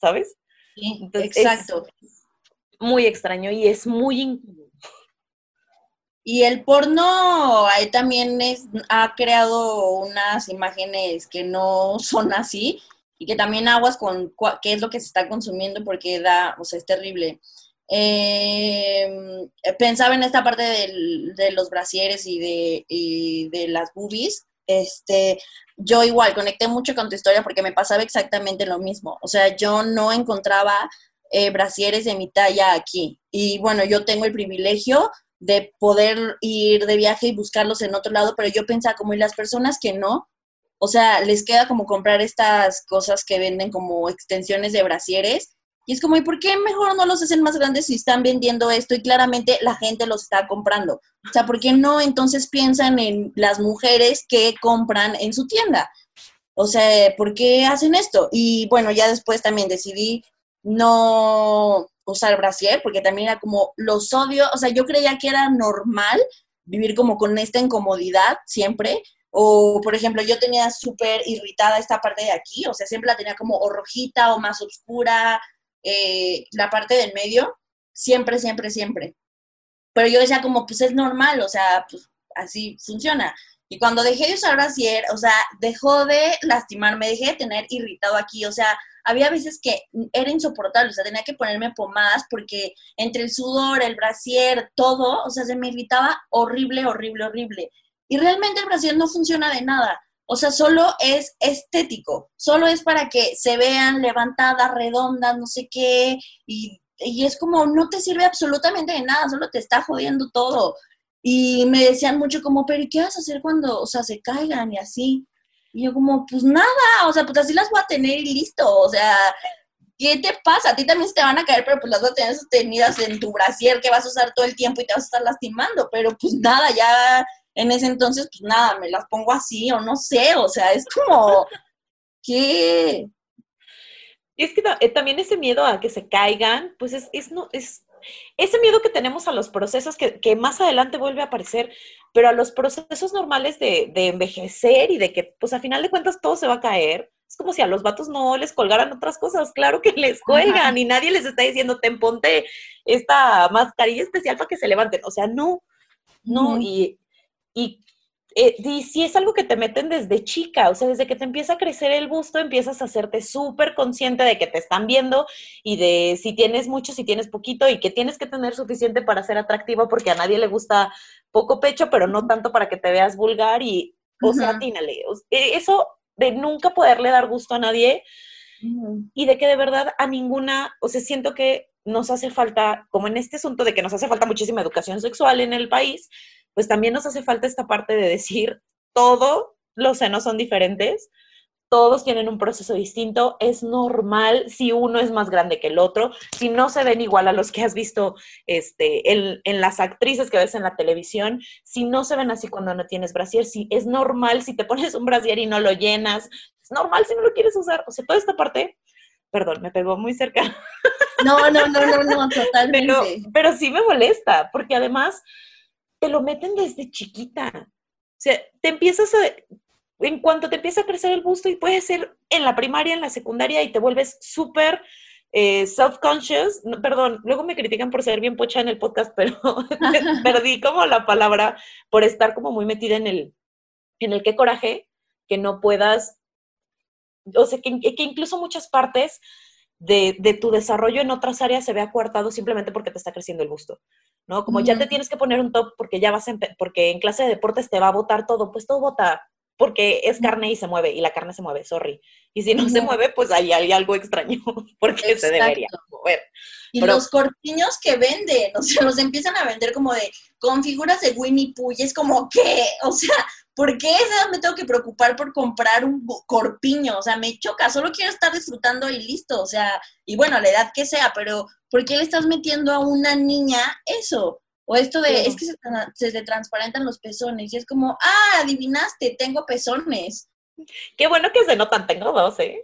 S2: ¿sabes?
S3: Sí, exacto.
S2: Muy extraño y es muy incómodo.
S3: Y el porno ahí también es, ha creado unas imágenes que no [laughs] son así y que también aguas con qué es lo que se está consumiendo porque da, o sea, es terrible. Eh, pensaba en esta parte de los brasieres y de, de las boobies. Este, yo igual conecté mucho con tu historia porque me pasaba exactamente lo mismo. O sea, yo no encontraba eh, brasieres de mi talla aquí. Y bueno, yo tengo el privilegio de poder ir de viaje y buscarlos en otro lado, pero yo pensaba como, y las personas que no, o sea, les queda como comprar estas cosas que venden como extensiones de brasieres y es como, ¿y por qué mejor no los hacen más grandes si están vendiendo esto y claramente la gente los está comprando? O sea, ¿por qué no entonces piensan en las mujeres que compran en su tienda? O sea, ¿por qué hacen esto? Y bueno, ya después también decidí no usar brasier porque también era como los odio, o sea, yo creía que era normal vivir como con esta incomodidad siempre, o, por ejemplo, yo tenía súper irritada esta parte de aquí, o sea, siempre la tenía como rojita o más oscura, eh, la parte del medio, siempre, siempre, siempre. Pero yo decía como, pues es normal, o sea, pues así funciona. Y cuando dejé de usar brasier, o sea, dejó de lastimarme, dejé de tener irritado aquí, o sea, había veces que era insoportable, o sea, tenía que ponerme pomadas porque entre el sudor, el brasier, todo, o sea, se me irritaba horrible, horrible, horrible. Y realmente el brasier no funciona de nada. O sea, solo es estético, solo es para que se vean levantadas, redondas, no sé qué, y, es como, no te sirve absolutamente de nada, solo te está jodiendo todo. Y me decían mucho como, pero ¿y qué vas a hacer cuando, o sea, se caigan y así? Y yo como, pues nada, o sea, pues así las voy a tener y listo, o sea, ¿qué te pasa? A ti también se te van a caer, pero pues las vas a tener sostenidas en tu brasier que vas a usar todo el tiempo y te vas a estar lastimando, pero pues nada, ya en ese entonces, pues nada, me las pongo así o no sé, o sea, es como, ¿qué?
S2: Es que eh, también ese miedo a que se caigan, pues es, es, no, es ese miedo que tenemos a los procesos que, que, más adelante vuelve a aparecer, pero a los procesos normales de, de, envejecer y de que, pues a final de cuentas todo se va a caer, Es como si a los vatos no les colgaran otras cosas. Claro que les cuelgan y nadie les está diciendo, ten, ponte esta mascarilla especial para que se levanten. O sea, no, no. y, y eh, y si es algo que te meten desde chica, o sea, desde que te empieza a crecer el busto, empiezas a hacerte súper consciente de que te están viendo y de si tienes mucho, si tienes poquito y que tienes que tener suficiente para ser atractivo porque a nadie le gusta poco pecho, pero no tanto para que te veas vulgar y, o sea, tínale. E, eso de nunca poderle dar gusto a nadie y de que de verdad a ninguna, o sea, siento que nos hace falta, como en este asunto de que nos hace falta muchísima educación sexual en el país, pues también nos hace falta esta parte de decir, todos los senos son diferentes, todos tienen un proceso distinto, es normal si uno es más grande que el otro, si no se ven igual a los que has visto este, en, las actrices que ves en la televisión, si no se ven así cuando no tienes brasier, si es normal si te pones un brasier y no lo llenas, es normal si no lo quieres usar, o sea, toda esta parte, perdón, me pegó muy cerca.
S3: No, no, no, no, no, [laughs] totalmente.
S2: Pero, pero sí me molesta, porque además te lo meten desde chiquita. O sea, te empiezas a, en cuanto te empieza a crecer el busto y puede ser en la primaria, en la secundaria y te vuelves súper eh, self-conscious, perdón, luego me critican por ser bien pocha en el podcast, pero [laughs] [laughs] perdí como la palabra por estar como muy metida en el, en el qué coraje que no puedas, o sea, que, que incluso muchas partes de, de, tu desarrollo en otras áreas se ve acuartado simplemente porque te está creciendo el busto. ¿no? Como ya te tienes que poner un top porque ya vas en, porque en clase de deportes te va a botar todo, pues todo bota porque es carne y se mueve y la carne se mueve, sorry. Y si no se mueve, pues ahí hay algo extraño [laughs] porque se debería mover.
S3: Y los corpiños que venden, o sea, los empiezan a vender como de con figuras de Winnie Pooh y es como ¿qué? o sea, ¿por qué me tengo que preocupar por comprar un corpiño? O sea, me choca, solo quiero estar disfrutando y listo, o sea, y bueno, la edad que sea, pero ¿por qué le estás metiendo a una niña eso? O esto de, es que se, se, transparentan los pezones y es como, ah, adivinaste, tengo pezones.
S2: Qué bueno que se notan, tengo dos, ¿eh?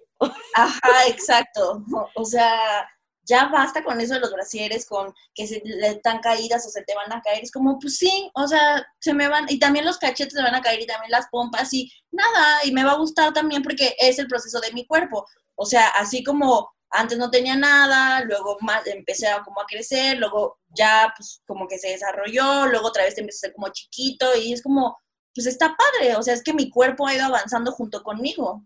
S3: Ajá, exacto. O sea, ya basta con eso de los brasieres, con que se le están caídas o se te van a caer. Es como, pues sí, o sea, se me van, y también los cachetes se van a caer y también las pompas y nada, y me va a gustar también porque es el proceso de mi cuerpo. O sea, así como antes no tenía nada, luego más empecé a como a crecer, luego ya pues como que se desarrolló, luego otra vez empecé a ser como chiquito y es como, pues está padre, o sea, es que mi cuerpo ha ido avanzando junto conmigo.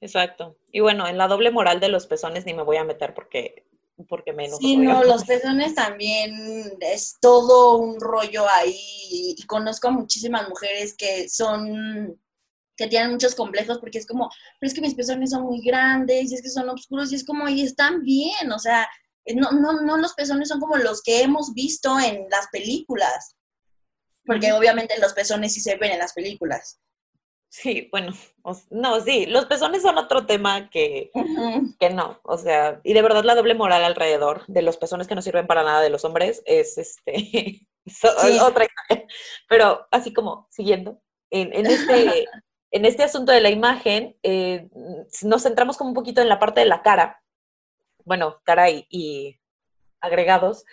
S2: Exacto. Y bueno, en la doble moral de los pezones ni me voy a meter porque porque menos.
S3: Sí, no, los pezones también es todo un rollo ahí y conozco a muchísimas mujeres que son que tienen muchos complejos porque es como, pero es que mis pezones son muy grandes y es que son oscuros y es como, y están bien, o sea, no, no, no los pezones son como los que hemos visto en las películas, porque obviamente los pezones sí se ven en las películas.
S2: Sí, bueno, no, sí, los pezones son otro tema que, que no, o sea, y de verdad la doble moral alrededor de los pezones que no sirven para nada de los hombres es este, [laughs] otra Pero así como siguiendo, en, en este, [laughs] en este asunto de la imagen, eh, nos centramos como un poquito en la parte de la cara, bueno, cara y, agregados,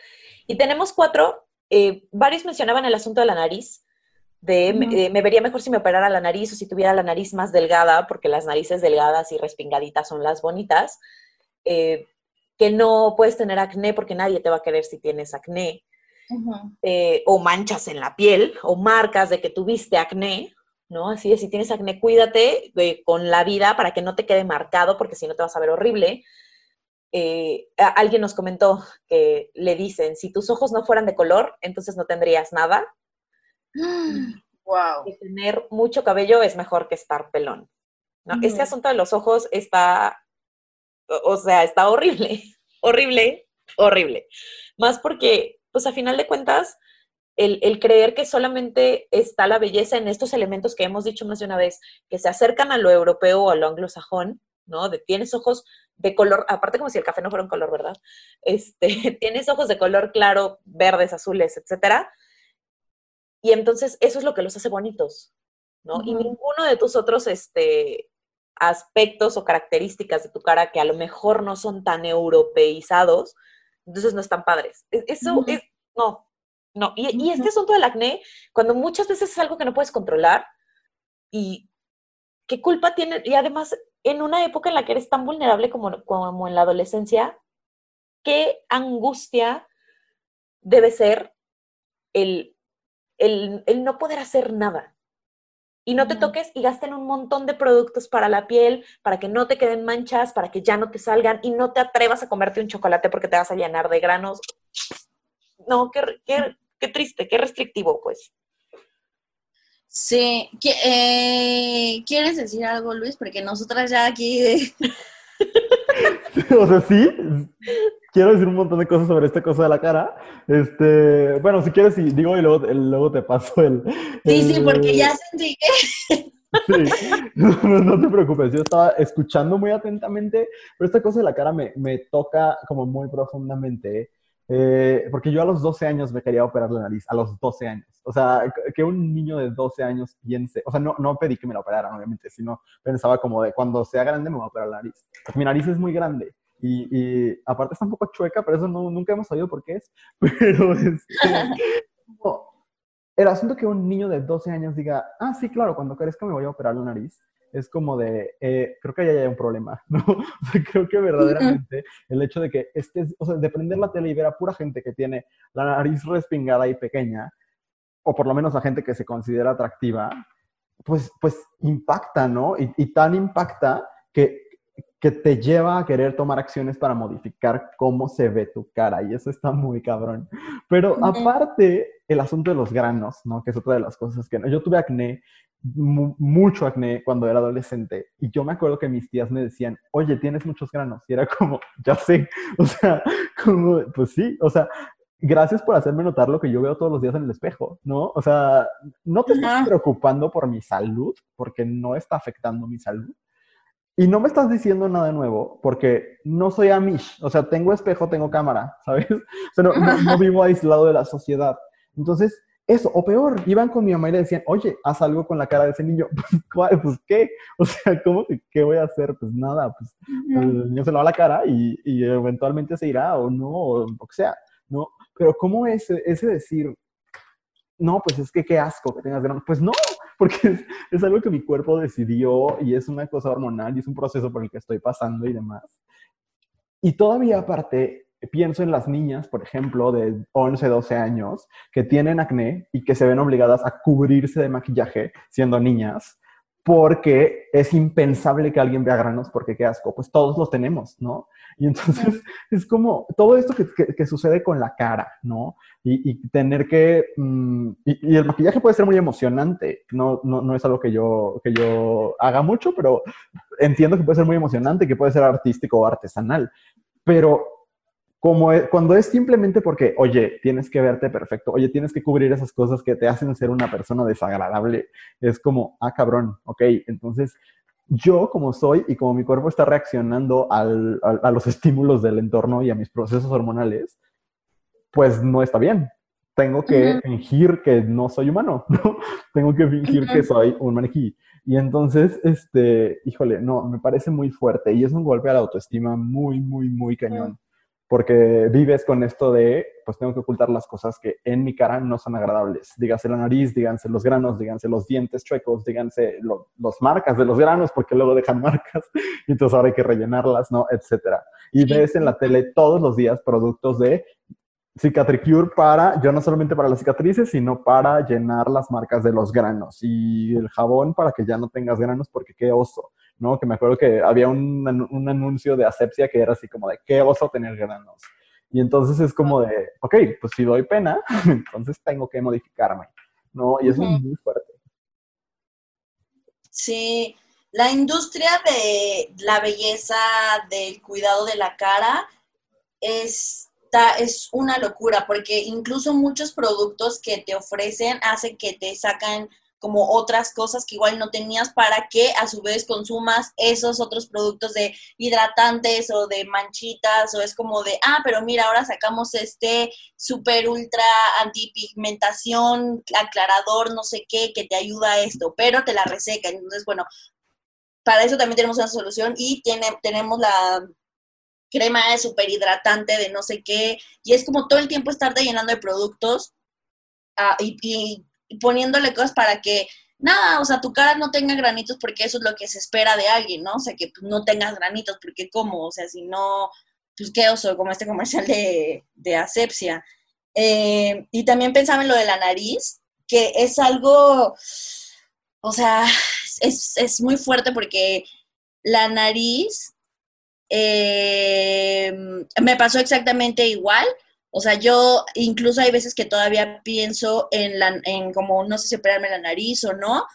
S2: y tenemos cuatro, eh, varios mencionaban el asunto de la nariz, de eh, me, vería mejor si me operara la nariz o si tuviera la nariz más delgada, porque las narices delgadas y respingaditas son las bonitas, que no puedes tener acné porque nadie te va a querer si tienes acné, o manchas en la piel, o marcas de que tuviste acné, ¿no? Así es, si tienes acné, cuídate eh, con la vida para que no te quede marcado, porque si no te vas a ver horrible. Eh, alguien nos comentó que le dicen, si tus ojos no fueran de color, entonces no tendrías nada.
S3: Wow.
S2: Y tener mucho cabello es mejor que estar pelón. ¿no? Este asunto de los ojos está, o sea, está horrible, [laughs] horrible, horrible. Más porque, pues a final de cuentas, el, creer que solamente está la belleza en estos elementos que hemos dicho más de una vez, que se acercan a lo europeo o a lo anglosajón, ¿no? De tienes ojos de color, aparte como si el café no fuera un color, ¿verdad? Este, [laughs] tienes ojos de color claro, verdes, azules, etcétera. Y entonces eso es lo que los hace bonitos, ¿no? Y ninguno de tus otros este, aspectos o características de tu cara que a lo mejor no son tan europeizados, entonces no están padres. E, eso es, no, no, y, este asunto del acné, cuando muchas veces es algo que no puedes controlar y ¿qué culpa tiene? Y además, en una época en la que eres tan vulnerable como, como en la adolescencia, qué angustia debe ser el, el, el no poder hacer nada y no te toques y gasten un montón de productos para la piel, para que no te queden manchas, para que ya no te salgan y no te atrevas a comerte un chocolate porque te vas a llenar de granos. No, qué, qué, triste, qué restrictivo, pues.
S3: Sí, eh, ¿quieres decir algo, Luis? Porque nosotras ya aquí... [laughs]
S1: o sea, sí, quiero decir un montón de cosas sobre esta cosa de la cara. Este, bueno, si quieres, digo y luego, luego te paso el,
S3: Sí, sí, porque ya sentí que... [laughs]
S1: Sí, no, te preocupes, yo estaba escuchando muy atentamente, pero esta cosa de la cara me, me toca como muy profundamente, eh, porque yo a los 12 años me quería operar la nariz, a los 12 años. O sea, que un niño de 12 años piense, o sea, no, no pedí que me la operaran, obviamente, sino pensaba como de cuando sea grande me voy a operar la nariz. mi nariz es muy grande y, aparte está un poco chueca, pero eso no, nunca hemos sabido por qué es. [laughs] Pero es el asunto que un niño de 12 años diga, ah, sí, claro, cuando crezca me voy a operar la nariz, es como de, eh, creo que ya hay un problema, [laughs] ¿no? O sea, creo que verdaderamente el hecho de que estés, o sea, de prender la tele y ver a pura gente que tiene la nariz respingada y pequeña, o por lo menos la gente que se considera atractiva, pues, pues impacta, ¿no? Y, y tan impacta que que te lleva a querer tomar acciones para modificar cómo se ve tu cara y eso está muy cabrón. Pero aparte, el asunto de los granos, ¿no? Que es otra de las cosas que yo tuve acné, mucho acné cuando era adolescente y yo me acuerdo que mis tías me decían, oye, tienes muchos granos y era como, ya sé, [laughs] o sea, como, pues sí, o sea, gracias por hacerme notar lo que yo veo todos los días en el espejo, ¿no? O sea, no te estás preocupando por mi salud porque no está afectando mi salud y no me estás diciendo nada nuevo porque no soy Amish, o sea, tengo espejo, tengo cámara, [laughs] ¿sabes? O sea, no, vivo aislado de la sociedad. Entonces, eso, o peor, iban con mi mamá y le decían, oye, haz algo con la cara de ese niño. [laughs] Pues, pues ¿qué? O sea, ¿cómo que qué voy a hacer? Pues nada, pues el niño se lava la cara y, y, eventualmente se irá o no, o lo que sea, ¿no? Pero ¿cómo es ese decir, no, pues es que qué asco que tengas granos? Pues no, porque es, algo que mi cuerpo decidió y es una cosa hormonal y es un proceso por el que estoy pasando y demás. Y todavía aparte, pienso en las niñas, por ejemplo, de 11, 12 años, que tienen acné y que se ven obligadas a cubrirse de maquillaje siendo niñas, porque es impensable que alguien vea granos porque qué asco, pues todos los tenemos, ¿no? Y entonces [laughs] es como todo esto que, sucede con la cara, ¿no? Y, tener que... Mm, y, el maquillaje puede ser muy emocionante, no, no, no, es algo que yo, que yo haga mucho, pero entiendo que puede ser muy emocionante, que puede ser artístico o artesanal, pero como cuando es simplemente porque, oye, tienes que verte perfecto, oye, tienes que cubrir esas cosas que te hacen ser una persona desagradable, es como, ah, cabrón, ok, entonces yo como soy y como mi cuerpo está reaccionando al, a, los [laughs] estímulos del entorno y a mis procesos hormonales, pues no está bien. Tengo que fingir que no soy humano, [laughs] ¿no? Tengo que fingir que soy un maniquí. Y entonces, este, híjole, no, me parece muy fuerte y es un golpe a la autoestima muy, muy, muy cañón porque vives con esto de, pues tengo que ocultar las cosas que en mi cara no son agradables. Díganse la nariz, díganse los granos, díganse los dientes chuecos, díganse los marcas de los granos, porque luego dejan [laughs] marcas, y entonces ahora hay que rellenarlas, ¿no? Etcétera. Y ves en la tele todos los días productos de Cicatricure para, yo no solamente para las cicatrices, sino para llenar las marcas de los granos. Y el jabón para que ya no tengas granos, porque qué oso. ¿No? Que me acuerdo que había un, un anuncio de asepsia que era así como de, qué oso tener granos. Y entonces es como de, ok, pues si doy pena, [laughs] entonces tengo que modificarme, ¿no? Y eso es muy fuerte.
S3: Sí, la industria de la belleza, del cuidado de la cara, es, es una locura, porque incluso muchos productos que te ofrecen hacen que te sacan como otras cosas que igual no tenías para que a su vez consumas esos otros productos de hidratantes o de manchitas o es como de, ah, pero mira, ahora sacamos este super ultra antipigmentación, aclarador, no sé qué, que te ayuda a esto, pero te la reseca. Entonces, bueno, para eso también tenemos una solución y tiene, tenemos la crema de super hidratante de no sé qué, y es como todo el tiempo estarte llenando de productos ah, y, y poniéndole cosas para que nada, o sea, tu cara no tenga granitos porque eso es lo que se espera de alguien, ¿no? O sea, que no tengas granitos porque cómo, o sea, si no, pues qué oso, como este comercial de, de asepsia. Eh, y también pensaba en lo de la nariz, que es algo, o sea, es, muy fuerte porque la nariz eh, me pasó exactamente igual. O sea, yo incluso hay veces que todavía pienso en, la, en como, no sé si operarme la nariz o no,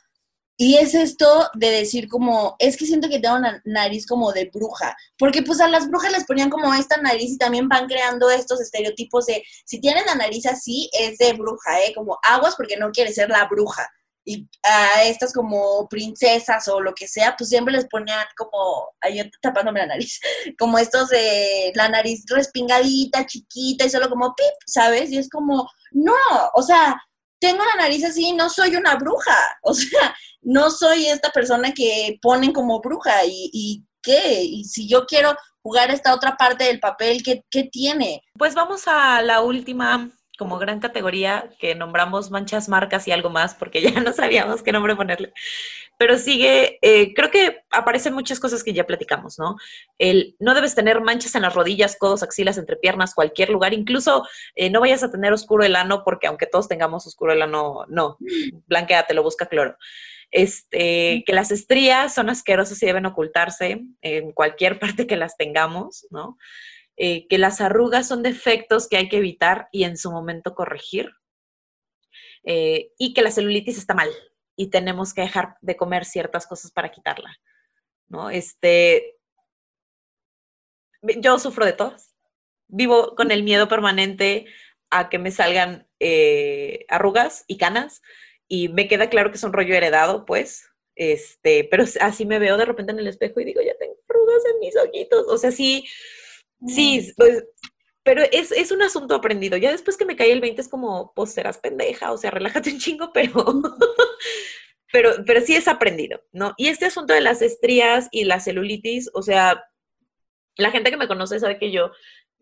S3: y es esto de decir como, es que siento que tengo una nariz como de bruja, porque pues a las brujas les ponían como esta nariz y también van creando estos estereotipos de, si tienen la nariz así, es de bruja, ¿eh? Como aguas porque no quiere ser la bruja. Y a estas como princesas o lo que sea, pues siempre les ponían como, yo tapándome la nariz, [laughs] como estos de la nariz respingadita, chiquita y solo como pip, ¿sabes? Y es como, no, o sea, tengo la nariz así, no soy una bruja, [laughs] o sea, no soy esta persona que ponen como bruja y, y qué, y si yo quiero jugar esta otra parte del papel, ¿qué, ¿qué tiene?
S2: Pues vamos a la última como gran categoría que nombramos manchas, marcas y algo más, porque ya [laughs] no sabíamos qué nombre ponerle. Pero sigue, eh, creo que aparecen muchas cosas que ya platicamos, ¿no? El no debes tener manchas en las rodillas, codos, axilas, entre piernas, cualquier lugar, incluso eh, no vayas a tener oscuro el ano, porque aunque todos tengamos oscuro el ano, no, te lo busca cloro. Este, que las estrías son asquerosas y deben ocultarse en cualquier [laughs] parte que las tengamos, ¿no? Eh, que las arrugas son defectos que hay que evitar y en su momento corregir, eh, y que la celulitis está mal y tenemos que dejar de comer ciertas cosas para quitarla, ¿no? Este, yo sufro de todas. Vivo con el miedo permanente a que me salgan eh, arrugas y canas y me queda claro que es un rollo heredado, pues, este, pero así me veo de repente en el espejo y digo, ya tengo arrugas en mis ojitos, o sea, sí, Sí, pues, pero es, es, un asunto aprendido. Ya después que me caí el 20 es como, pues serás pendeja, o sea, relájate un chingo, [laughs] pero, pero, pero sí es aprendido, ¿no? Y este asunto de las estrías y la celulitis, o sea, la gente que me conoce sabe que yo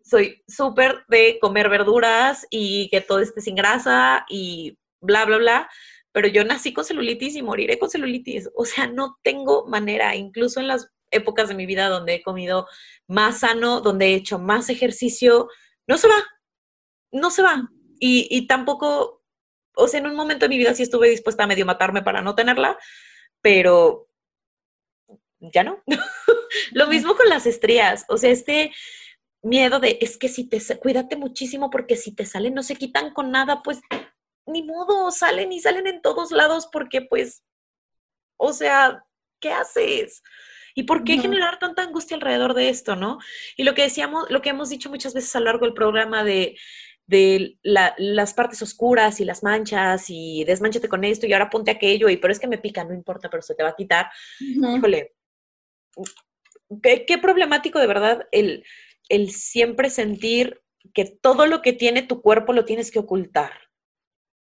S2: soy súper de comer verduras y que todo esté sin grasa y bla, bla, bla, pero yo nací con celulitis y moriré con celulitis. O sea, no tengo manera, incluso en las épocas de mi vida donde he comido más sano, donde he hecho más ejercicio, no se va, no se va. Y, tampoco, o sea, en un momento de mi vida sí estuve dispuesta a medio matarme para no tenerla, pero ya no. [laughs] Lo mismo con las estrías, o sea, este miedo de, es que si te, cuídate muchísimo porque si te salen no se quitan con nada, pues ni modo, salen y salen en todos lados porque pues, o sea, ¿qué haces? ¿Y por qué generar tanta angustia alrededor de esto, no? Y lo que decíamos, lo que hemos dicho muchas veces a lo largo del programa de, las partes oscuras y las manchas y desmanchate con esto y ahora ponte aquello y pero es que me pica, no importa, pero se te va a quitar. Híjole, qué, problemático de verdad el, el siempre sentir que todo lo que tiene tu cuerpo lo tienes que ocultar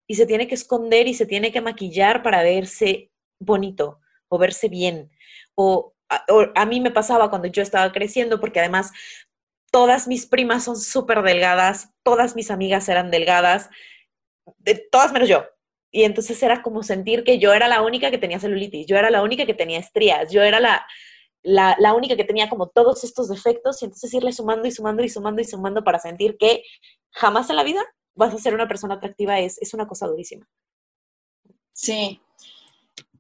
S2: y se tiene que esconder y se tiene que maquillar para verse bonito o verse bien o a, mí me pasaba cuando yo estaba creciendo, porque además todas mis primas son súper delgadas, todas mis amigas eran delgadas, de, todas menos yo. Y entonces era como sentir que yo era la única que tenía celulitis, yo era la única que tenía estrías, yo era la, la, única que tenía como todos estos defectos y entonces irle sumando y sumando y sumando y sumando para sentir que jamás en la vida vas a ser una persona atractiva es, es una cosa durísima.
S3: Sí,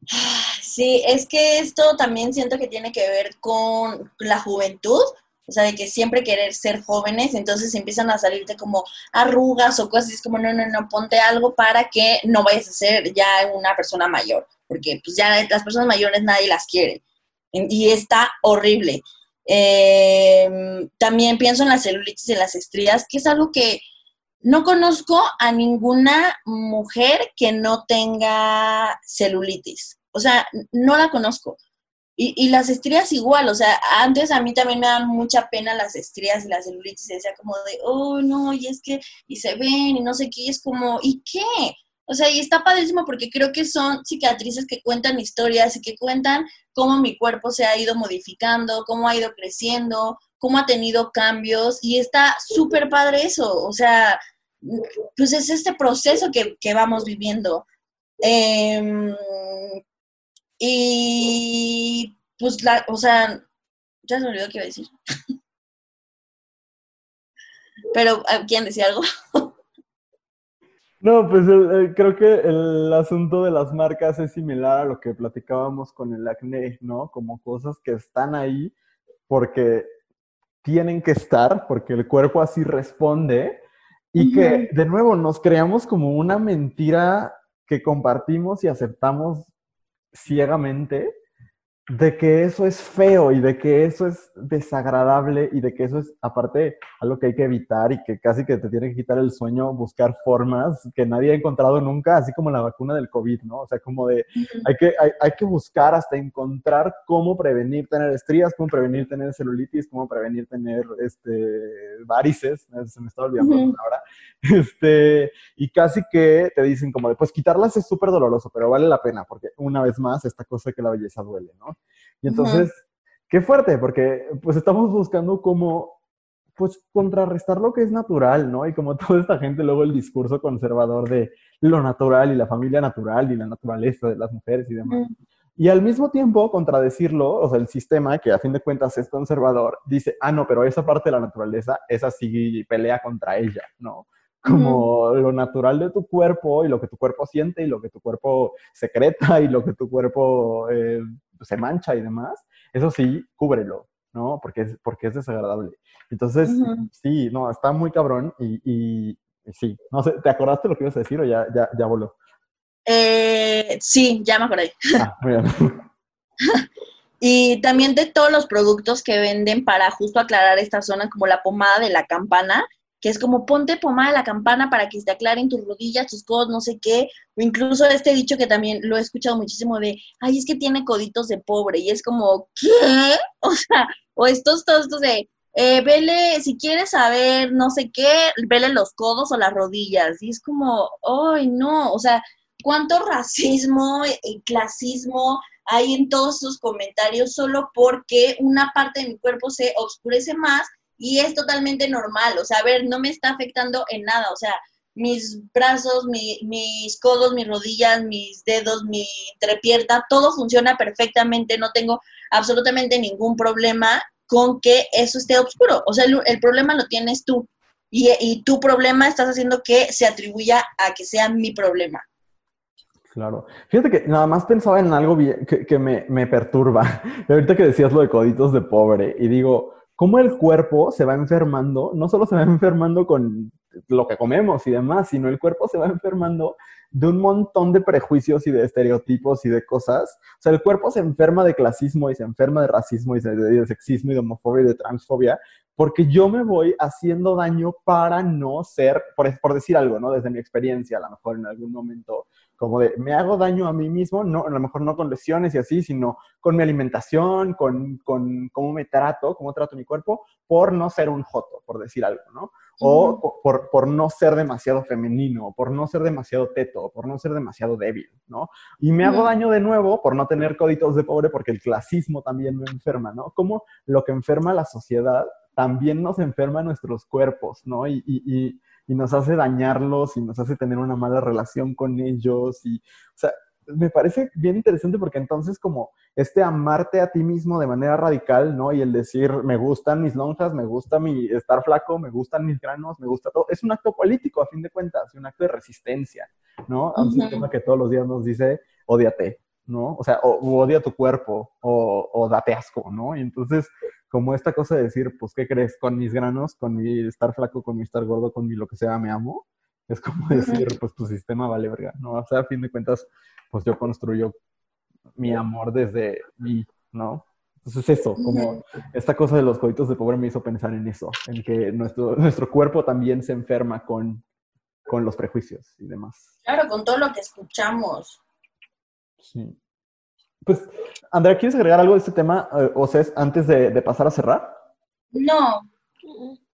S3: [gasps] Sí, es que esto también siento que tiene que ver con la juventud, o sea, de que siempre querer ser jóvenes, entonces empiezan a salirte como arrugas o cosas, es como, no, no, no, ponte algo para que no vayas a ser ya una persona mayor, porque pues ya las personas mayores nadie las quiere, y está horrible. Em, también pienso en las celulitis y las estrías, que es algo que no conozco a ninguna mujer que no tenga celulitis. O sea, no la conozco. Y, las estrías igual, o sea, antes a mí también me dan mucha pena las estrías y las celulitis, y decía como de, oh, no, y es que, y se ven, y no sé qué, y es como, ¿y qué? O sea, y está padrísimo porque creo que son cicatrices que cuentan historias y que cuentan cómo mi cuerpo se ha ido modificando, cómo ha ido creciendo, cómo ha tenido cambios, y está súper padre eso, o sea, pues es este proceso que, vamos viviendo. Em, y pues, la, o sea, ya se me olvidó qué iba a decir. [laughs] Pero, ¿quién decía algo?
S1: No, pues creo que el asunto de las marcas es similar a lo que platicábamos con el acné, ¿no? Como cosas que están ahí porque tienen que estar, porque el cuerpo así responde y que de nuevo nos creamos como una mentira que compartimos y aceptamos ciegamente de que eso es feo y de que eso es desagradable y de que eso es, aparte, algo que hay que evitar y que casi que te tiene que quitar el sueño, buscar formas que nadie ha encontrado nunca, así como la vacuna del COVID, ¿no? O sea, como de, hay que, hay, hay que buscar hasta encontrar cómo prevenir tener estrías, cómo prevenir tener celulitis, cómo prevenir tener, este, varices, se me está olvidando ahora, [laughs] este, y casi que te dicen como de, pues quitarlas es súper doloroso, pero vale la pena, porque una vez más, esta cosa de que la belleza duele, ¿no? Y entonces, qué fuerte, porque pues estamos buscando cómo pues contrarrestar lo que es natural, ¿no? Y como [laughs] toda esta gente, luego el discurso conservador de lo natural y la familia natural y la naturaleza de las mujeres y demás. Y al mismo tiempo, contradecirlo, o sea, el sistema, que a fin de cuentas es conservador, dice, ah, no, pero esa parte de la naturaleza, esa sí pelea contra ella, ¿no? Como lo natural de tu cuerpo y lo que tu cuerpo siente y lo que tu cuerpo secreta y lo que tu cuerpo eh, se mancha y demás, eso sí, cúbrelo, ¿no? Porque es, porque es desagradable. Entonces, sí, no, está muy cabrón y, sí, no sé, ¿te acordaste lo que ibas a decir o ya, ya, ya voló?
S3: Eh, sí, ya me acordé. Ah, [laughs] y también de todos los productos que venden para justo aclarar esta zona, como la pomada de la campana, que es como ponte pomada de la campana para que se te aclaren tus rodillas, tus codos, no sé qué, o incluso este dicho que también lo he escuchado muchísimo de, ay, es que tiene coditos de pobre, y es como, ¿qué? [laughs] O sea, o estos, todos estos de, eh, vele, si quieres saber no sé qué, vele los codos o las rodillas, y es como, ay, no, o sea, cuánto racismo y clasismo hay en todos esos comentarios solo porque una parte de mi cuerpo se oscurece más y es totalmente normal, o sea, a ver, no me está afectando en nada, o sea, mis brazos, mis codos, mis rodillas, mis dedos, mi entrepierna, todo funciona perfectamente, no tengo absolutamente ningún problema con que eso esté oscuro, o sea, el, problema lo tienes tú y, y tu problema estás haciendo que se atribuya a que sea mi problema.
S1: Claro. Fíjate que nada más pensaba en algo que, que me, me, perturba. [laughs] ahorita que decías lo de coditos de pobre, y digo, cómo el cuerpo se va enfermando, no solo se va [laughs] enfermando con lo que comemos y demás, sino el cuerpo se va enfermando de un montón de prejuicios y de estereotipos y de cosas. O sea, el cuerpo se enferma de clasismo y se enferma de racismo y de, sexismo y de homofobia y de transfobia, porque yo me voy haciendo daño para no ser, por, por decir algo, ¿no? Desde mi experiencia, a lo mejor en algún momento, como de me hago daño a mí mismo, no, a lo mejor no con lesiones y así, sino con mi alimentación, con, con cómo me trato, cómo trato mi cuerpo, por no ser un joto, por decir algo, ¿no? O por, por, no ser demasiado femenino, por no ser demasiado teto, por no ser demasiado débil, ¿no? Y me hago daño de nuevo por no tener códitos de pobre, porque el clasismo también me enferma, ¿no? Como lo que enferma a la sociedad también nos enferma a nuestros cuerpos, ¿no? y, y y nos hace dañarlos y nos hace tener una mala relación con ellos y, o sea, me parece bien interesante porque entonces como este amarte a ti mismo de manera radical, ¿no? Y el decir, me gustan mis lonjas, me gusta mi estar flaco, me gustan mis granos, me gusta todo, es un acto político a fin de cuentas, un acto de resistencia, ¿no? A un sistema que todos los días nos dice, odiate, ¿no? O sea, o, odia tu cuerpo, o, o date asco, ¿no? Y entonces como esta cosa de decir, pues, ¿qué crees? Con mis granos, con mi estar flaco, con mi estar gordo, con mi lo que sea, me amo. Es como decir, pues tu sistema vale verga, ¿no? O sea, a fin de cuentas, pues yo construyo mi amor desde mí, ¿no? Entonces eso, como esta cosa de los coditos de pobre me hizo pensar en eso, en que nuestro, nuestro cuerpo también se enferma con, con los prejuicios y demás.
S3: Claro, con todo lo que escuchamos.
S1: Sí. Pues, Andrea, ¿quieres agregar algo de este tema, eh, o sea, antes de, pasar a cerrar?
S3: No.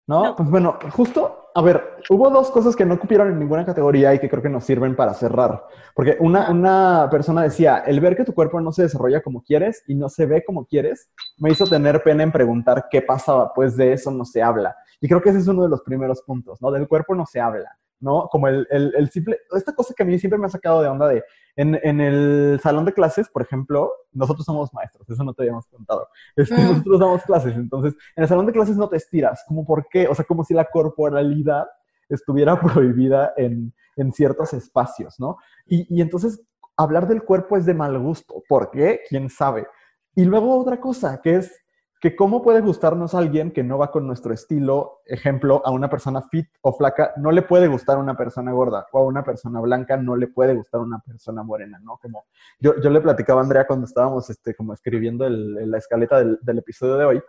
S1: no. Pues bueno, justo, a ver, hubo dos cosas que no cupieron en ninguna categoría y que creo que nos sirven para cerrar. Porque una, una persona decía, el ver que tu cuerpo no se desarrolla como quieres y no se ve como quieres, me hizo tener pena en preguntar qué pasaba, pues de eso no se habla. Y creo que ese es uno de los primeros puntos, ¿no? Del cuerpo no se habla, ¿no? Como el, el, el simple, esta cosa que a mí siempre me ha sacado de onda de, en, el salón de clases, por ejemplo, nosotros somos maestros, eso no te habíamos contado. Este, mm. Nosotros damos clases, entonces en el salón de clases no te estiras, como por qué, o sea, como si la corporalidad estuviera [laughs] prohibida en, en ciertos espacios, ¿no? Y, y entonces hablar del cuerpo es de mal gusto, ¿por qué? ¿Quién sabe? Y luego otra cosa, que es que cómo puede gustarnos alguien que no va con nuestro estilo, ejemplo, a una persona fit o flaca, no le puede gustar una persona gorda, o a una persona blanca no le puede gustar una persona morena, ¿no? Como yo, yo le platicaba a Andrea cuando estábamos este, como escribiendo la escaleta del, episodio de hoy,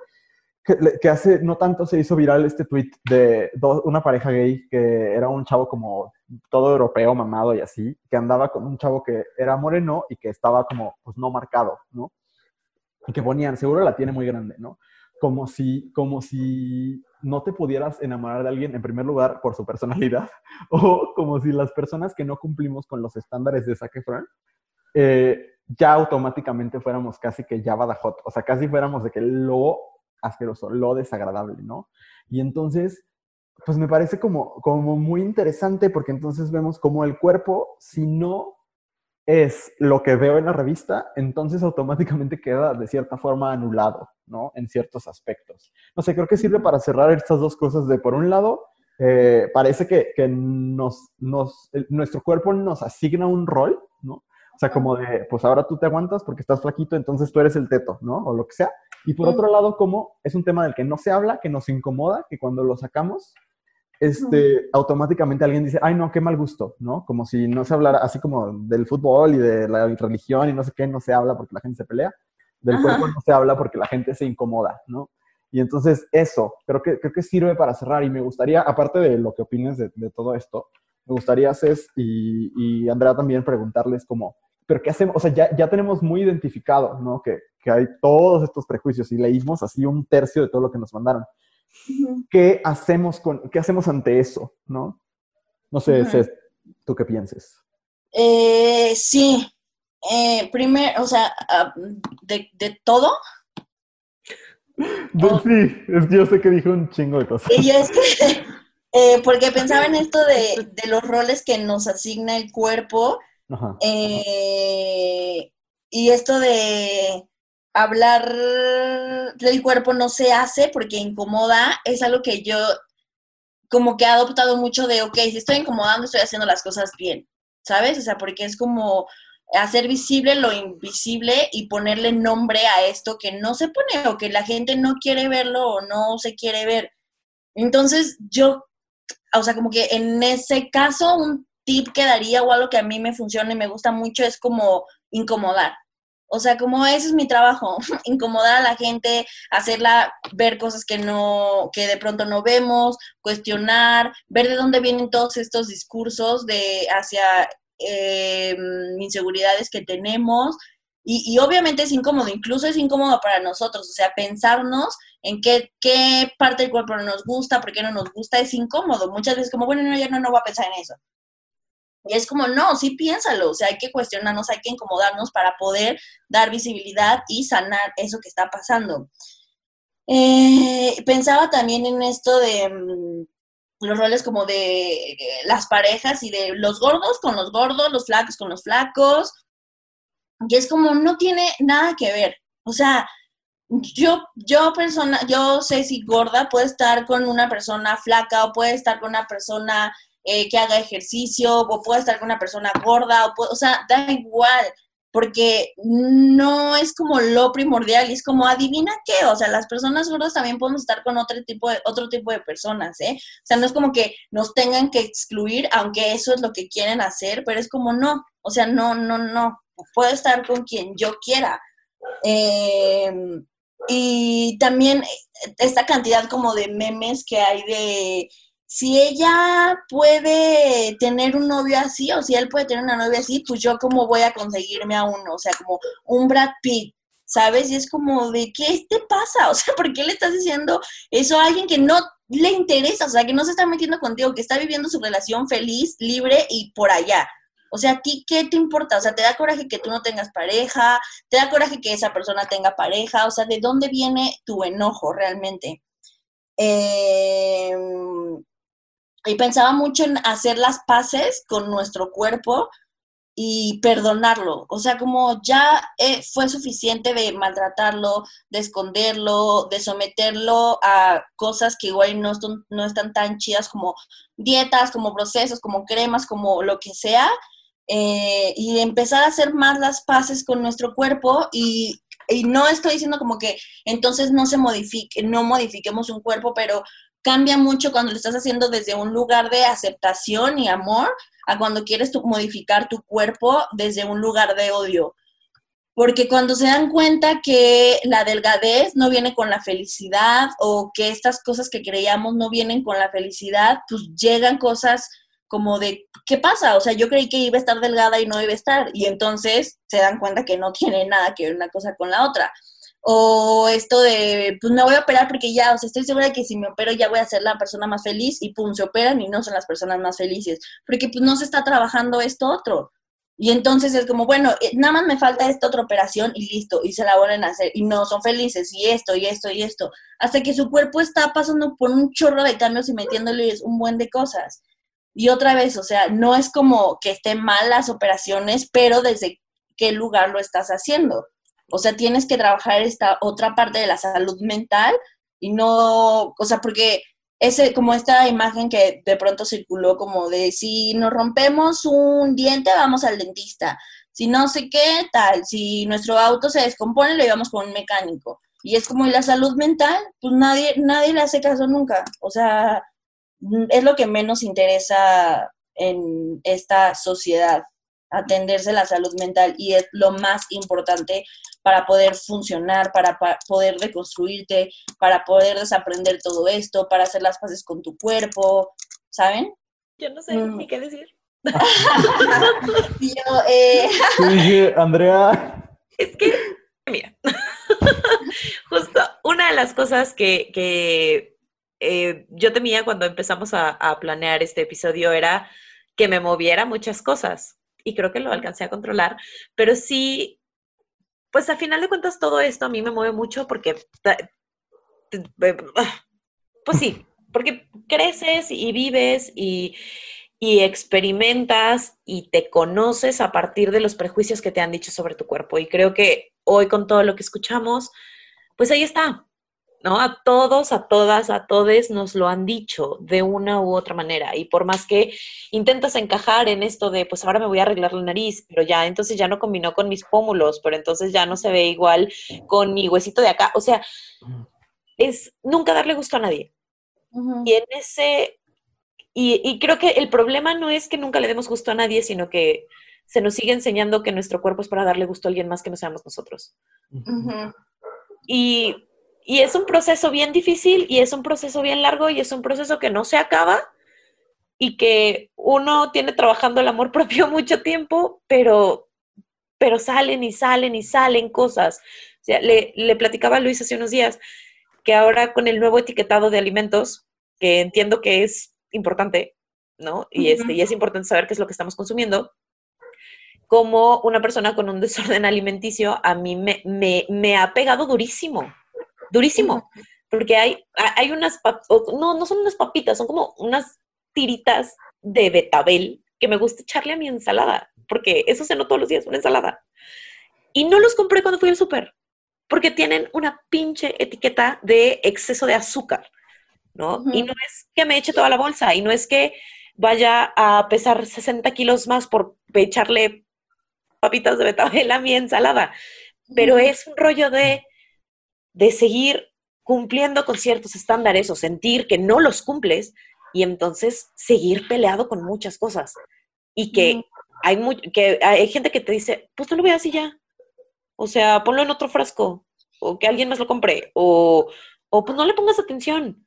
S1: que, hace no tanto se hizo viral este tweet de una pareja gay que era un chavo como todo europeo, mamado y así, que andaba con un chavo que era moreno y que estaba como pues no marcado, ¿no? Que ponían, seguro la tiene muy grande, ¿no? Como si, como si no te pudieras enamorar de alguien en primer lugar por su personalidad, [laughs] o como si las personas que no cumplimos con los estándares de Zac Efron, eh, ya automáticamente fuéramos casi que ya badajot, o sea, casi fuéramos de que lo asqueroso, lo desagradable, ¿no? Y entonces, pues me parece como, como muy interesante porque entonces vemos como el cuerpo, si no es lo que veo en la revista, entonces automáticamente queda de cierta forma anulado, ¿no? En ciertos aspectos. No sé, creo que sirve para cerrar estas dos cosas de, por un lado, eh, parece que, nos, nos, nuestro cuerpo nos asigna un rol, ¿no? O sea, como de, pues ahora tú te aguantas porque estás flaquito, entonces tú eres el teto, ¿no? O lo que sea. Y por otro lado, como es un tema del que no se habla, que nos incomoda, que cuando lo sacamos, este, automáticamente alguien dice, ay, no, qué mal gusto, ¿no? Como si no se hablara así como del fútbol y de la religión y no sé qué, no se habla porque la gente se pelea. Del cuerpo no se habla porque la gente se incomoda, ¿no? Y entonces eso, creo que, creo que sirve para cerrar y me gustaría, aparte de lo que opines de, todo esto, me gustaría, Cés y, y, Andrea también preguntarles como, pero ¿qué hacemos? O sea, ya, ya tenemos muy identificado, ¿no? Que, que hay todos estos prejuicios y leímos así un tercio de todo lo que nos mandaron. ¿Qué hacemos, con, ¿Qué hacemos ante eso? ¿no? No sé, ¿tú qué pienses?
S3: Eh, sí. Eh, primero, o sea, ah, de, todo.
S1: Sí, es que yo sé que dijo un chingo de cosas.
S3: Y es que, [laughs] eh, porque pensaba en esto de, los roles que nos asigna el cuerpo. y esto de hablar del cuerpo no se hace porque incomoda, es algo que yo como que he adoptado mucho de, ok, si estoy incomodando, estoy haciendo las cosas bien, ¿sabes? O sea, porque es como hacer visible lo invisible y ponerle nombre a esto que no se pone o que la gente no quiere verlo o no se quiere ver. Entonces, yo, o sea, como que en ese caso, un tip que daría o algo que a mí me funciona y me gusta mucho es como incomodar. O sea, como ese es mi trabajo, [laughs] incomodar a la gente, hacerla ver cosas que no, que de pronto no vemos, cuestionar, ver de dónde vienen todos estos discursos de hacia eh, inseguridades que tenemos. Y, y, obviamente es incómodo, incluso es incómodo para nosotros, o sea, pensarnos en qué, qué parte del cuerpo no nos gusta, por qué no nos gusta, es incómodo. Muchas veces como, bueno, no, ya no, no voy a pensar en eso. Y es como, no, sí piénsalo, o sea, hay que cuestionarnos, hay que incomodarnos para poder dar visibilidad y sanar eso que está pasando. Eh, pensaba también en esto de mm, los roles como de las parejas y de los gordos con los gordos, los flacos con los flacos. Y es como, no tiene nada que ver. O sea, yo, yo persona, yo sé si gorda puede estar con una persona flaca o puede estar con una persona eh, que haga ejercicio, o puede estar con una persona gorda, o, o sea, da igual, porque no es como lo primordial, y es como, adivina qué, o sea, las personas gordas también podemos estar con otro tipo de, otro tipo de personas, ¿eh? O sea, no es como que nos tengan que excluir, aunque eso es lo que quieren hacer, pero es como, no, o sea, no, no, no, puedo estar con quien yo quiera. Em, y también esta cantidad como de memes que hay de si ella puede tener un novio así o si él puede tener una novia así, pues yo cómo voy a conseguirme a uno, o sea, como un Brad Pitt, ¿sabes? Y es como de, ¿qué te pasa? [laughs] O sea, ¿por qué le estás diciendo eso a alguien que no le interesa? O sea, que no se está metiendo contigo, que está viviendo su relación feliz, libre y por allá. O sea, ¿a ti qué te importa? O sea, ¿te da coraje que tú no tengas pareja? ¿Te da coraje que esa persona tenga pareja? O sea, ¿de dónde viene tu enojo realmente? Eh, y pensaba mucho en hacer las paces con nuestro cuerpo y perdonarlo. O sea, como ya eh, fue suficiente de maltratarlo, de esconderlo, de someterlo a cosas que igual no, no están tan chidas como dietas, como procesos, como cremas, como lo que sea. Eh, y empezar a hacer más las paces con nuestro cuerpo y, y no estoy diciendo como que entonces no se modifique, no modifiquemos un cuerpo, pero cambia mucho cuando lo estás haciendo desde un lugar de aceptación y amor a cuando quieres modificar tu cuerpo desde un lugar de odio. Porque cuando se dan cuenta que la delgadez no viene con la felicidad o que estas cosas que creíamos no vienen con la felicidad, pues llegan cosas como de, ¿qué pasa? O sea, yo creí que iba a estar delgada y no iba a estar. Y entonces se dan cuenta que no tiene nada que ver una cosa con la otra. O esto de, pues me voy a operar porque ya, o sea, estoy segura de que si me opero ya voy a ser la persona más feliz y pum, se operan y no son las personas más felices, porque pues no se está trabajando esto otro. Y entonces es como, bueno, eh, nada más me falta esta otra operación y listo, y se la vuelven a hacer, y no, son felices, y esto, y esto, y esto, hasta que su cuerpo está pasando por un chorro de cambios y metiéndoles un buen de cosas. Y otra vez, o sea, no es como que estén mal las operaciones, pero desde qué lugar lo estás haciendo. O sea, tienes que trabajar esta otra parte de la salud mental y no, o sea, porque ese, como esta imagen que de pronto circuló como de si nos rompemos un diente, vamos al dentista. Si no sé qué, tal. Si nuestro auto se descompone, lo llevamos con un mecánico. Y es como, ¿y la salud mental? Pues nadie, nadie le hace caso nunca. O sea, es lo que menos interesa en esta sociedad atenderse la salud mental y es lo más importante para poder funcionar, para, poder reconstruirte, para poder desaprender todo esto, para hacer las paces con tu cuerpo, ¿saben?
S2: Yo no sé mm. ni qué decir. [laughs]
S3: yo, eh...
S1: Andrea.
S2: Es que, mira, [laughs] justo una de las cosas que, que eh, yo temía cuando empezamos a, a planear este episodio era que me moviera muchas cosas y creo que lo alcancé a controlar, pero sí, pues a final de cuentas todo esto a mí me mueve mucho porque, pues sí, porque creces y vives y, y experimentas y te conoces a partir de los prejuicios que te han dicho sobre tu cuerpo. Y creo que hoy con todo lo que escuchamos, pues ahí está, ¿no? A todos, a todas, a todes nos lo han dicho de una u otra manera. Y por más que intentas encajar en esto de, pues ahora me voy a arreglar la nariz, pero ya entonces ya no combinó con mis pómulos, pero entonces ya no se ve igual con mi huesito de acá. O sea, es nunca darle gusto a nadie. Y en ese, y, creo que el problema no es que nunca le demos gusto a nadie, sino que se nos sigue enseñando que nuestro cuerpo es para darle gusto a alguien más que no seamos nosotros. Y y es un proceso bien difícil y es un proceso bien largo y es un proceso que no se acaba y que uno tiene trabajando el amor [laughs] propio mucho tiempo, pero, pero salen y salen y salen cosas. O sea, le, le platicaba a Luis hace unos días que ahora con el nuevo etiquetado de alimentos, que entiendo que es importante, ¿no? Y, este, y es importante saber qué es lo que estamos consumiendo, como una persona con un desorden alimenticio a mí me, me, me ha pegado durísimo durísimo, porque hay, hay unas, no, no son unas papitas, son como unas tiritas de betabel que me gusta echarle a mi ensalada, porque eso se todos los días, una ensalada. Y no los compré cuando fui al súper, porque tienen una pinche etiqueta de exceso de azúcar, ¿no? Y no es que me eche toda la bolsa, y no es que vaya a pesar 60 kilos más por echarle papitas de betabel a mi ensalada, pero es un rollo de de seguir cumpliendo con ciertos estándares o sentir que no los cumples y entonces seguir peleado con muchas cosas. Y que, hay, que hay gente que te dice, pues no lo veas así ya. O sea, ponlo en otro frasco o que alguien más lo compre o, o pues no le pongas atención.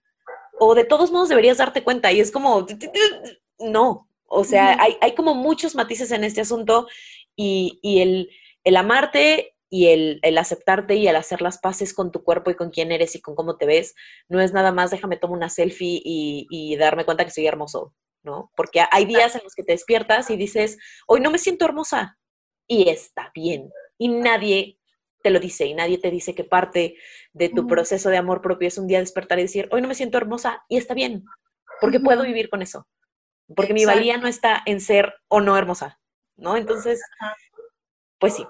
S2: O de todos modos deberías darte cuenta y es como, [laughs] no. O sea, hay, hay, como muchos matices en este asunto y, y el, el amarte y el, aceptarte y el hacer las paces con tu cuerpo y con quién eres y con cómo te ves, no es nada más déjame tomar una selfie y, darme cuenta que soy hermoso, ¿no? Porque hay días en los que te despiertas y dices, hoy no me siento hermosa y está bien. Y nadie te lo dice y nadie te dice que parte de tu proceso de amor propio es un día despertar y decir, hoy no me siento hermosa y está bien, porque puedo vivir con eso. Porque mi valía no está en ser o no hermosa, ¿no? Entonces, pues sí.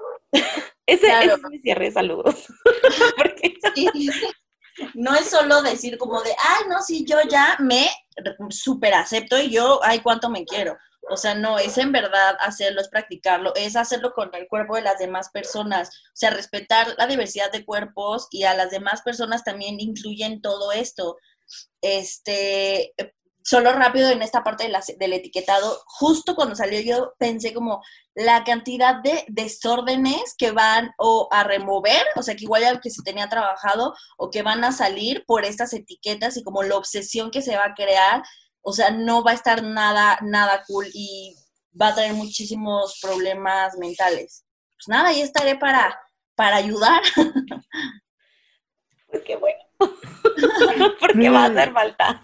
S2: Ese, es mi cierre de saludos. [laughs]
S3: No es solo decir como de, ay, no, sí, yo ya me super acepto y yo, ay, cuánto me quiero. O sea, no, es en verdad hacerlo, es practicarlo, es hacerlo con el cuerpo de las demás personas. O sea, respetar la diversidad de cuerpos y a las demás personas también incluyen todo esto. Este, solo rápido en esta parte del etiquetado, justo cuando salió yo pensé como la cantidad de desórdenes que van o a remover, o sea, que igual ya que se tenía trabajado o que van a salir por estas etiquetas y como la obsesión que se va a crear, o sea, no va a estar nada, nada cool y va a traer muchísimos problemas mentales. Pues nada, ahí estaré para, para ayudar. [laughs]
S2: Pues bueno. [laughs] Porque va a hacer falta.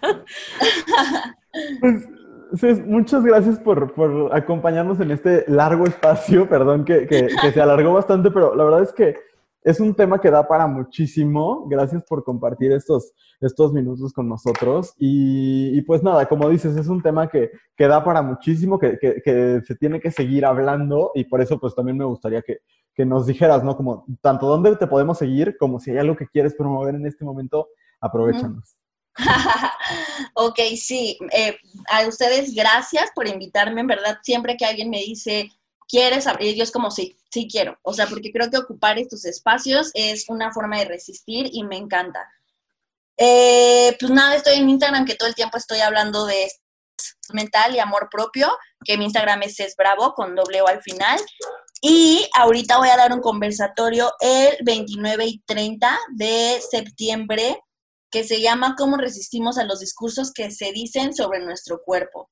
S1: Pues, muchas gracias por, acompañarnos en este largo espacio, perdón que, que, se alargó bastante, pero la verdad es que es un tema que da para muchísimo. Gracias por compartir estos, estos minutos con nosotros. Y, pues nada, como dices, es un tema que, que da para muchísimo, que, que, se tiene que seguir hablando y por eso pues también me gustaría que, que nos dijeras, ¿no? Como tanto dónde te podemos seguir, como si hay algo que quieres promover en este momento, aprovechanos. [laughs]
S3: ok, sí. Eh, a ustedes gracias por invitarme. En verdad, siempre que alguien me dice, ¿quieres abrir? Yo es como, sí, sí quiero. O sea, porque creo que ocupar estos espacios es una forma de resistir y me encanta. Eh, pues nada, estoy en Instagram que todo el tiempo estoy hablando de mental y amor propio, que mi Instagram es, es bravo con doble O al final. Y ahorita voy a dar un conversatorio el 29 y 30 de septiembre que se llama Cómo resistimos a los discursos que se dicen sobre nuestro cuerpo.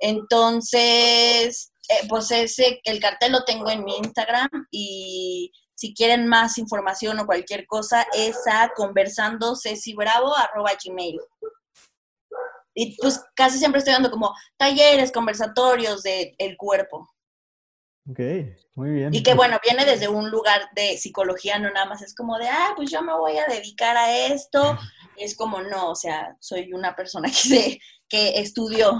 S3: Entonces, eh, pues ese, el cartel lo tengo en mi Instagram y si quieren más información o cualquier cosa, es a conversando gmail. Y pues casi siempre estoy dando como talleres, conversatorios del el cuerpo.
S1: Ok, muy bien.
S3: Y que bueno, viene desde un lugar de psicología, no nada más es como de, ah, pues yo me voy a dedicar a esto. es como, no, o sea, soy una persona [laughs] que, se, que estudió.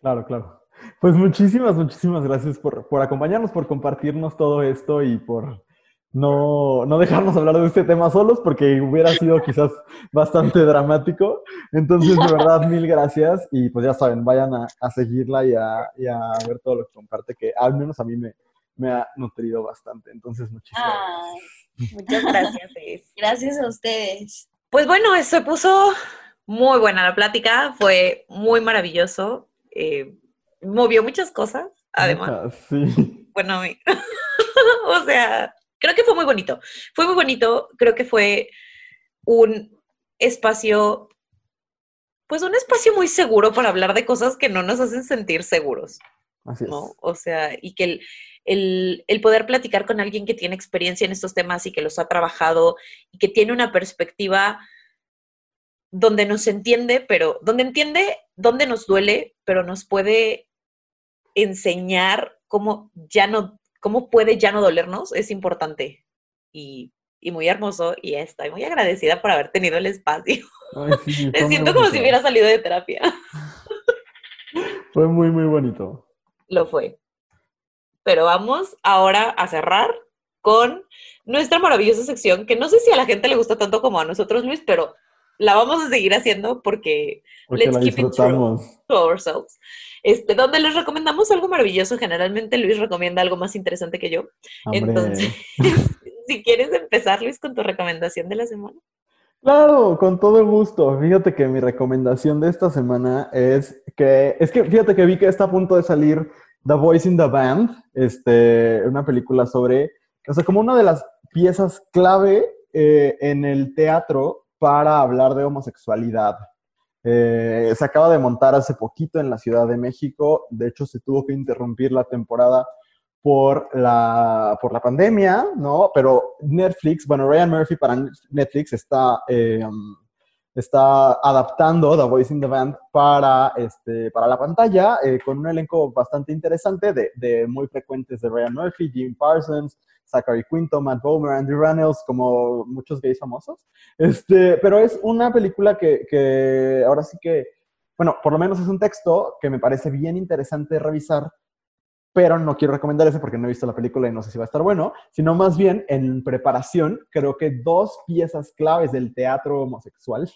S1: Claro, claro. Pues muchísimas, muchísimas gracias por, por acompañarnos, por compartirnos todo esto y por, no, no dejarnos hablar de este tema solos porque hubiera sido quizás bastante dramático. Entonces, de verdad, mil gracias y pues ya saben, vayan a, seguirla y a, ver todo lo que comparte, que al menos a mí me, me ha nutrido bastante. Entonces, muchísimas
S3: gracias. Muchas gracias. [laughs] gracias a ustedes.
S2: Pues bueno, se puso muy buena la plática, fue muy maravilloso, eh, movió muchas cosas, además.
S1: Sí.
S2: Bueno, [laughs] o sea, creo que fue muy bonito. Fue muy bonito, creo que fue un espacio, pues un espacio muy seguro para hablar de cosas que no nos hacen sentir seguros.
S1: Así
S2: ¿no? O sea, y que el, el, poder platicar con alguien que tiene experiencia en estos temas y que los ha trabajado y que tiene una perspectiva donde nos entiende, pero donde entiende dónde nos duele, pero nos puede enseñar cómo ya no cómo puede ya no dolernos es importante y, muy hermoso y estoy muy agradecida por haber tenido el espacio. [laughs] Me siento como si hubiera salido de terapia.
S1: Fue muy, muy bonito.
S2: Lo fue. Pero vamos ahora a cerrar con nuestra maravillosa sección, que no sé si a la gente le gusta tanto como a nosotros, Luis, pero la vamos a seguir haciendo porque,
S1: let's keep it true
S2: to ourselves. Este, donde les recomendamos algo maravilloso. Generalmente Luis recomienda algo más interesante que yo. Entonces, [laughs] si quieres empezar, Luis, con tu recomendación de la semana.
S1: Claro, con todo gusto. Fíjate que mi recomendación de esta semana es que, es que fíjate que vi que está a punto de salir The Voice in the Band, este, una película sobre, o sea, como una de las piezas clave eh, en el teatro para hablar de homosexualidad. Eh, se acaba de montar hace poquito en la Ciudad de México, de hecho se tuvo que interrumpir la temporada por la, por la pandemia, ¿no? Pero Netflix, bueno, Ryan Murphy para Netflix está, eh, está adaptando The Voice in the Band para, este, para la pantalla eh, con un elenco bastante interesante de, de muy frecuentes de Ryan Murphy, Jim Parsons, Zachary Quinto, Matt Bomer, Andy Reynolds, como muchos gays famosos. Este, pero es una película que, que ahora sí que, bueno, por lo menos es un texto que me parece bien interesante revisar pero no quiero recomendar ese porque no he visto la película y no sé si va a estar bueno, sino más bien en preparación, creo que dos piezas claves del teatro homosexual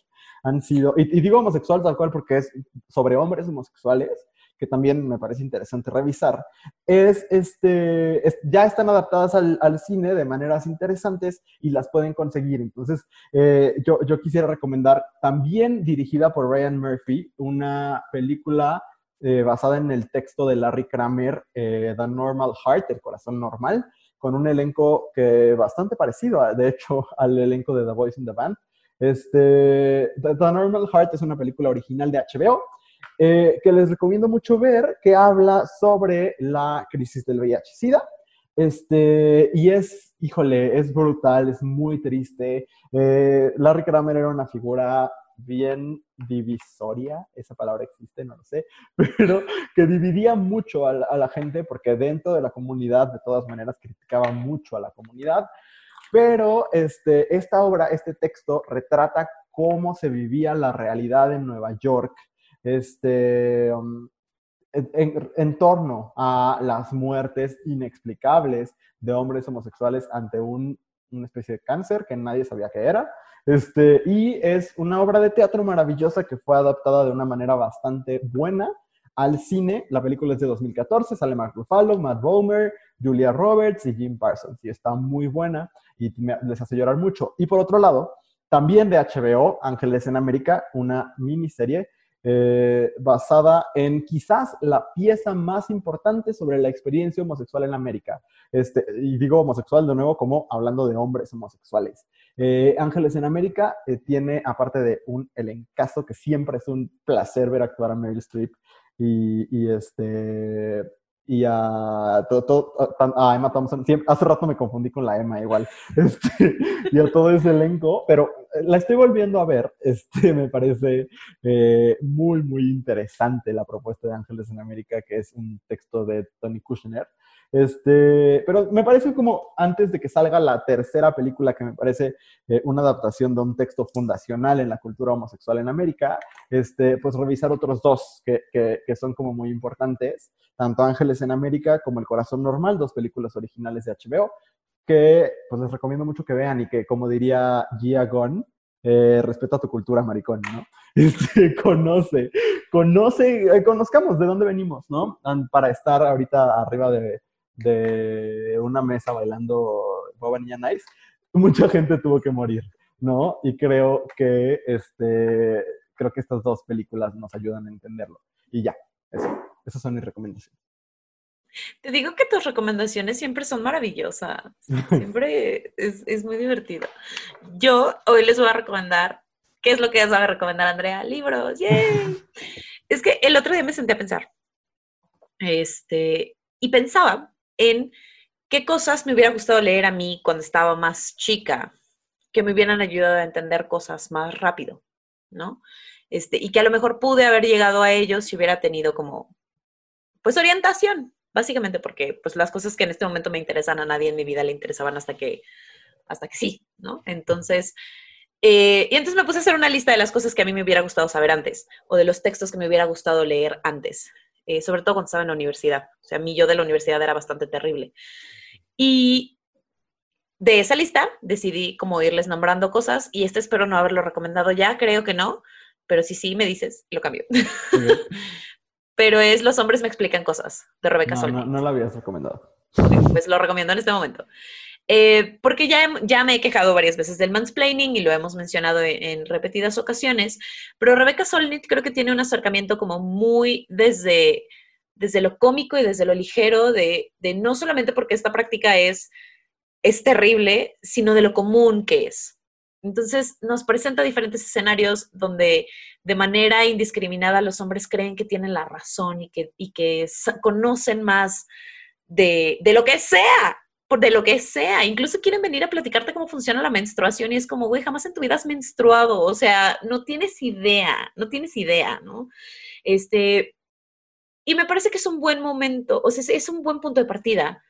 S1: han sido, y, digo homosexual tal cual porque es sobre hombres homosexuales, que también me parece interesante revisar, es, este, ya están adaptadas al, cine de maneras interesantes y las pueden conseguir. Entonces, eh, yo, yo quisiera recomendar también dirigida por Ryan Murphy, una película eh, basada en el texto de Larry Kramer, eh, The Normal Heart, El Corazón Normal, con un elenco que bastante parecido, de hecho, [laughs] al elenco de The Voice in the Band. Este, the, Normal Heart es una película original de HBO eh, que les recomiendo mucho ver, que habla sobre la crisis del VIH-Sida. Este, y es, híjole, es brutal, es muy triste. Larry Kramer era una figura bien divisoria, esa palabra existe, no lo sé, [laughs] pero que dividía mucho a la, gente porque dentro de la comunidad, de todas maneras, criticaba mucho a la comunidad, pero este, esta obra, este texto retrata cómo se vivía la realidad en Nueva York, este, um, en, torno a las muertes inexplicables de hombres homosexuales ante una especie de cáncer que nadie sabía que era, este, y es una obra de teatro maravillosa que fue adaptada de una manera bastante buena al cine. La película es de 2014, sale Mark Ruffalo, Matt Bomer, Julia Roberts y Jim Parsons. Y está muy buena y les hace llorar mucho. Y por otro lado, también de HBO, Ángeles en América, una miniserie eh, basada en quizás la pieza más importante sobre la experiencia homosexual en América. Este, y digo homosexual de nuevo como hablando de hombres homosexuales. Eh, Ángeles en América eh, tiene, aparte de un elencazo que siempre es un placer ver actuar a Meryl Streep y, este y a, todo, a Emma Thompson, hace rato me confundí con la Emma igual, [laughs] este, y a todo ese elenco, pero la estoy volviendo a ver, este, [laughs] me parece muy, muy interesante la propuesta de Ángeles en América, que es un texto de Tony Kushner, este, pero me parece como antes de que salga la tercera película, que me parece eh, una adaptación de un texto fundacional en la cultura homosexual en América, este, pues revisar otros dos que, que, son como muy importantes, tanto Ángeles en América como El Corazón Normal, dos películas originales de HBO, que pues les recomiendo mucho que vean y que, como diría Gia Gon, eh, respeta tu cultura, maricón, ¿no? [laughs] Este, conoce, conoce, eh, conozcamos de dónde venimos, ¿no? Para estar ahorita arriba de, de una mesa bailando Boba Niña Nice, mucha gente tuvo que morir, ¿no? Y creo que, este, creo que estas dos películas nos ayudan a entenderlo. Y ya, eso, esas son mis recomendaciones.
S2: Te digo que tus recomendaciones siempre son maravillosas. [laughs] Siempre es, es, muy divertido. Yo hoy les voy a recomendar, ¿qué es lo que les va a recomendar, Andrea? Libros. ¡Yay! [laughs] es que el otro día me senté a pensar. Este, y pensaba en qué cosas me hubiera gustado leer a mí cuando estaba más chica, que me hubieran ayudado a entender cosas más rápido, ¿no? Este, y que a lo mejor pude haber llegado a ellos si hubiera tenido como, pues, orientación, básicamente porque, pues, las cosas que en este momento me interesan a nadie en mi vida le interesaban hasta que, hasta que sí, ¿no? Entonces, eh, y entonces me puse a hacer una lista de las cosas que a mí me hubiera gustado saber antes, o de los textos que me hubiera gustado leer antes. Eh, sobre todo cuando estaba en la universidad. O sea, a mí yo de la universidad era bastante terrible. Y de esa lista decidí como irles nombrando cosas y este espero no haberlo recomendado ya, creo que no, pero si sí me dices, lo cambio. [laughs] pero es Los hombres me explican cosas, de Rebeca
S1: no, No, no lo habías recomendado.
S2: Pues lo recomiendo en este momento. Eh, porque ya, ya me he quejado varias veces del mansplaining y lo hemos mencionado en, repetidas ocasiones, pero Rebecca Solnit creo que tiene un acercamiento como muy desde, desde lo cómico y desde lo ligero, de, de no solamente porque esta práctica es, es terrible, sino de lo común que es. Entonces nos presenta diferentes escenarios donde de manera indiscriminada los hombres creen que tienen la razón y que, y que conocen más de, de, lo que sea, de lo que sea, incluso quieren venir a platicarte cómo funciona la menstruación y es como, güey, jamás en tu vida has menstruado, o sea, no tienes idea, no tienes idea, ¿no? Este, y me parece que es un buen momento, o sea, es un buen punto de partida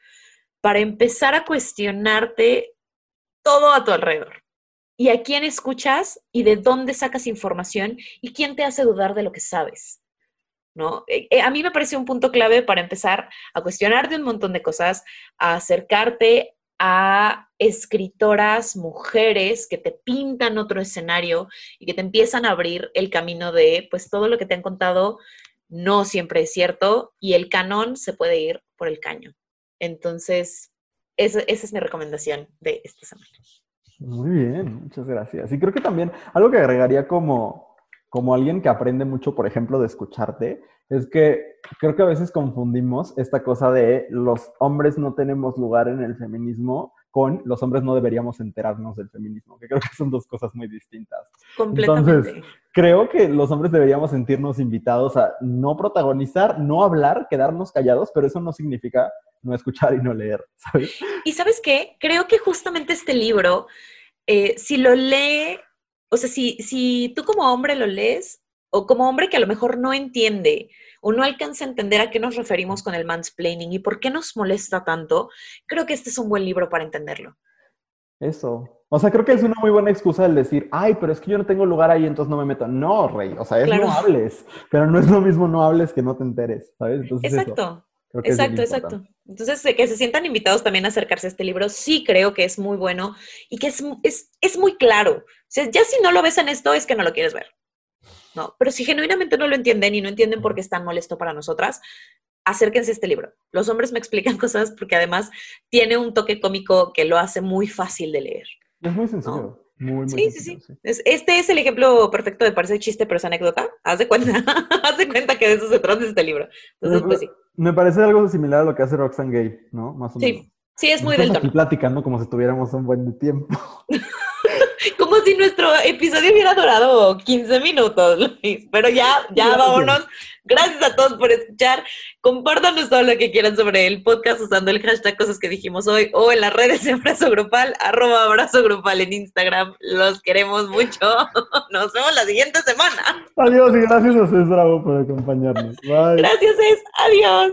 S2: para empezar a cuestionarte todo a tu alrededor. Y a quién escuchas y de dónde sacas información y quién te hace dudar de lo que sabes. ¿no? Eh, eh, a mí me parece un punto clave para empezar a cuestionarte un montón de cosas, a acercarte a escritoras, mujeres que te pintan otro escenario y que te empiezan a abrir el camino de, pues todo lo que te han contado no siempre es cierto y el canon se puede ir por el caño. Entonces, esa, esa es mi recomendación de esta semana.
S1: Muy bien, muchas gracias. Y creo que también algo que agregaría como, como alguien que aprende mucho, por ejemplo, de escucharte, es que creo que a veces confundimos esta cosa de los hombres no tenemos lugar en el feminismo con los hombres no deberíamos enterarnos del feminismo, que creo que son dos cosas muy distintas.
S2: Completamente.
S1: Entonces, creo que los hombres deberíamos sentirnos invitados a no protagonizar, no hablar, quedarnos callados, pero eso no significa no escuchar y no leer, [laughs] ¿sabes?
S2: Y sabes qué, creo que justamente este libro, eh, si lo lee, o sea, si, si tú como hombre lo lees, o como hombre que a lo mejor no entiende o no alcanza a entender a qué nos referimos con el mansplaining y por qué nos molesta tanto, creo que este es un buen libro para entenderlo.
S1: Eso. O sea, creo que es una muy buena excusa el decir, ay, pero es que yo no tengo lugar ahí, entonces no me meto. No, Rey, o sea, es no hables, pero no es lo mismo no hables que no te enteres, ¿sabes?
S2: Exacto. Exacto, exacto. Entonces, que se sientan invitados también a acercarse a este libro, sí creo que es muy bueno y que es, es, es muy claro. O sea, ya si no lo ves en esto, es que no lo quieres ver. No, pero si genuinamente no lo entienden y no entienden por qué es tan molesto para nosotras, acérquense a este libro. Los hombres me explican [laughs] cosas porque además tiene un toque cómico que lo hace muy fácil de leer.
S1: Es muy sencillo. Muy, muy
S2: sí, sí, sí, Este es el ejemplo perfecto de parece chiste, pero es anécdota. Haz de cuenta, [laughs] haz de cuenta que de eso se trata este libro. Entonces, pues sí.
S1: Me parece algo similar a lo que hace Roxanne Gay, ¿no?
S2: Más o menos. Sí, sí, es muy del tono.
S1: platicando como si tuviéramos un buen tiempo. [laughs]
S2: Si nuestro episodio hubiera durado 15 minutos, Luis. Pero ya, ya vámonos. Gracias a todos por escuchar. Compártanos todo lo que quieran sobre el podcast usando el hashtag cosas que dijimos hoy o en las redes de Abrazo Grupal, arroba Abrazo Grupal en Instagram. Los queremos mucho. [laughs] Nos vemos la siguiente semana.
S1: Adiós y gracias a César por acompañarnos. Bye.
S2: Gracias, Es. Adiós.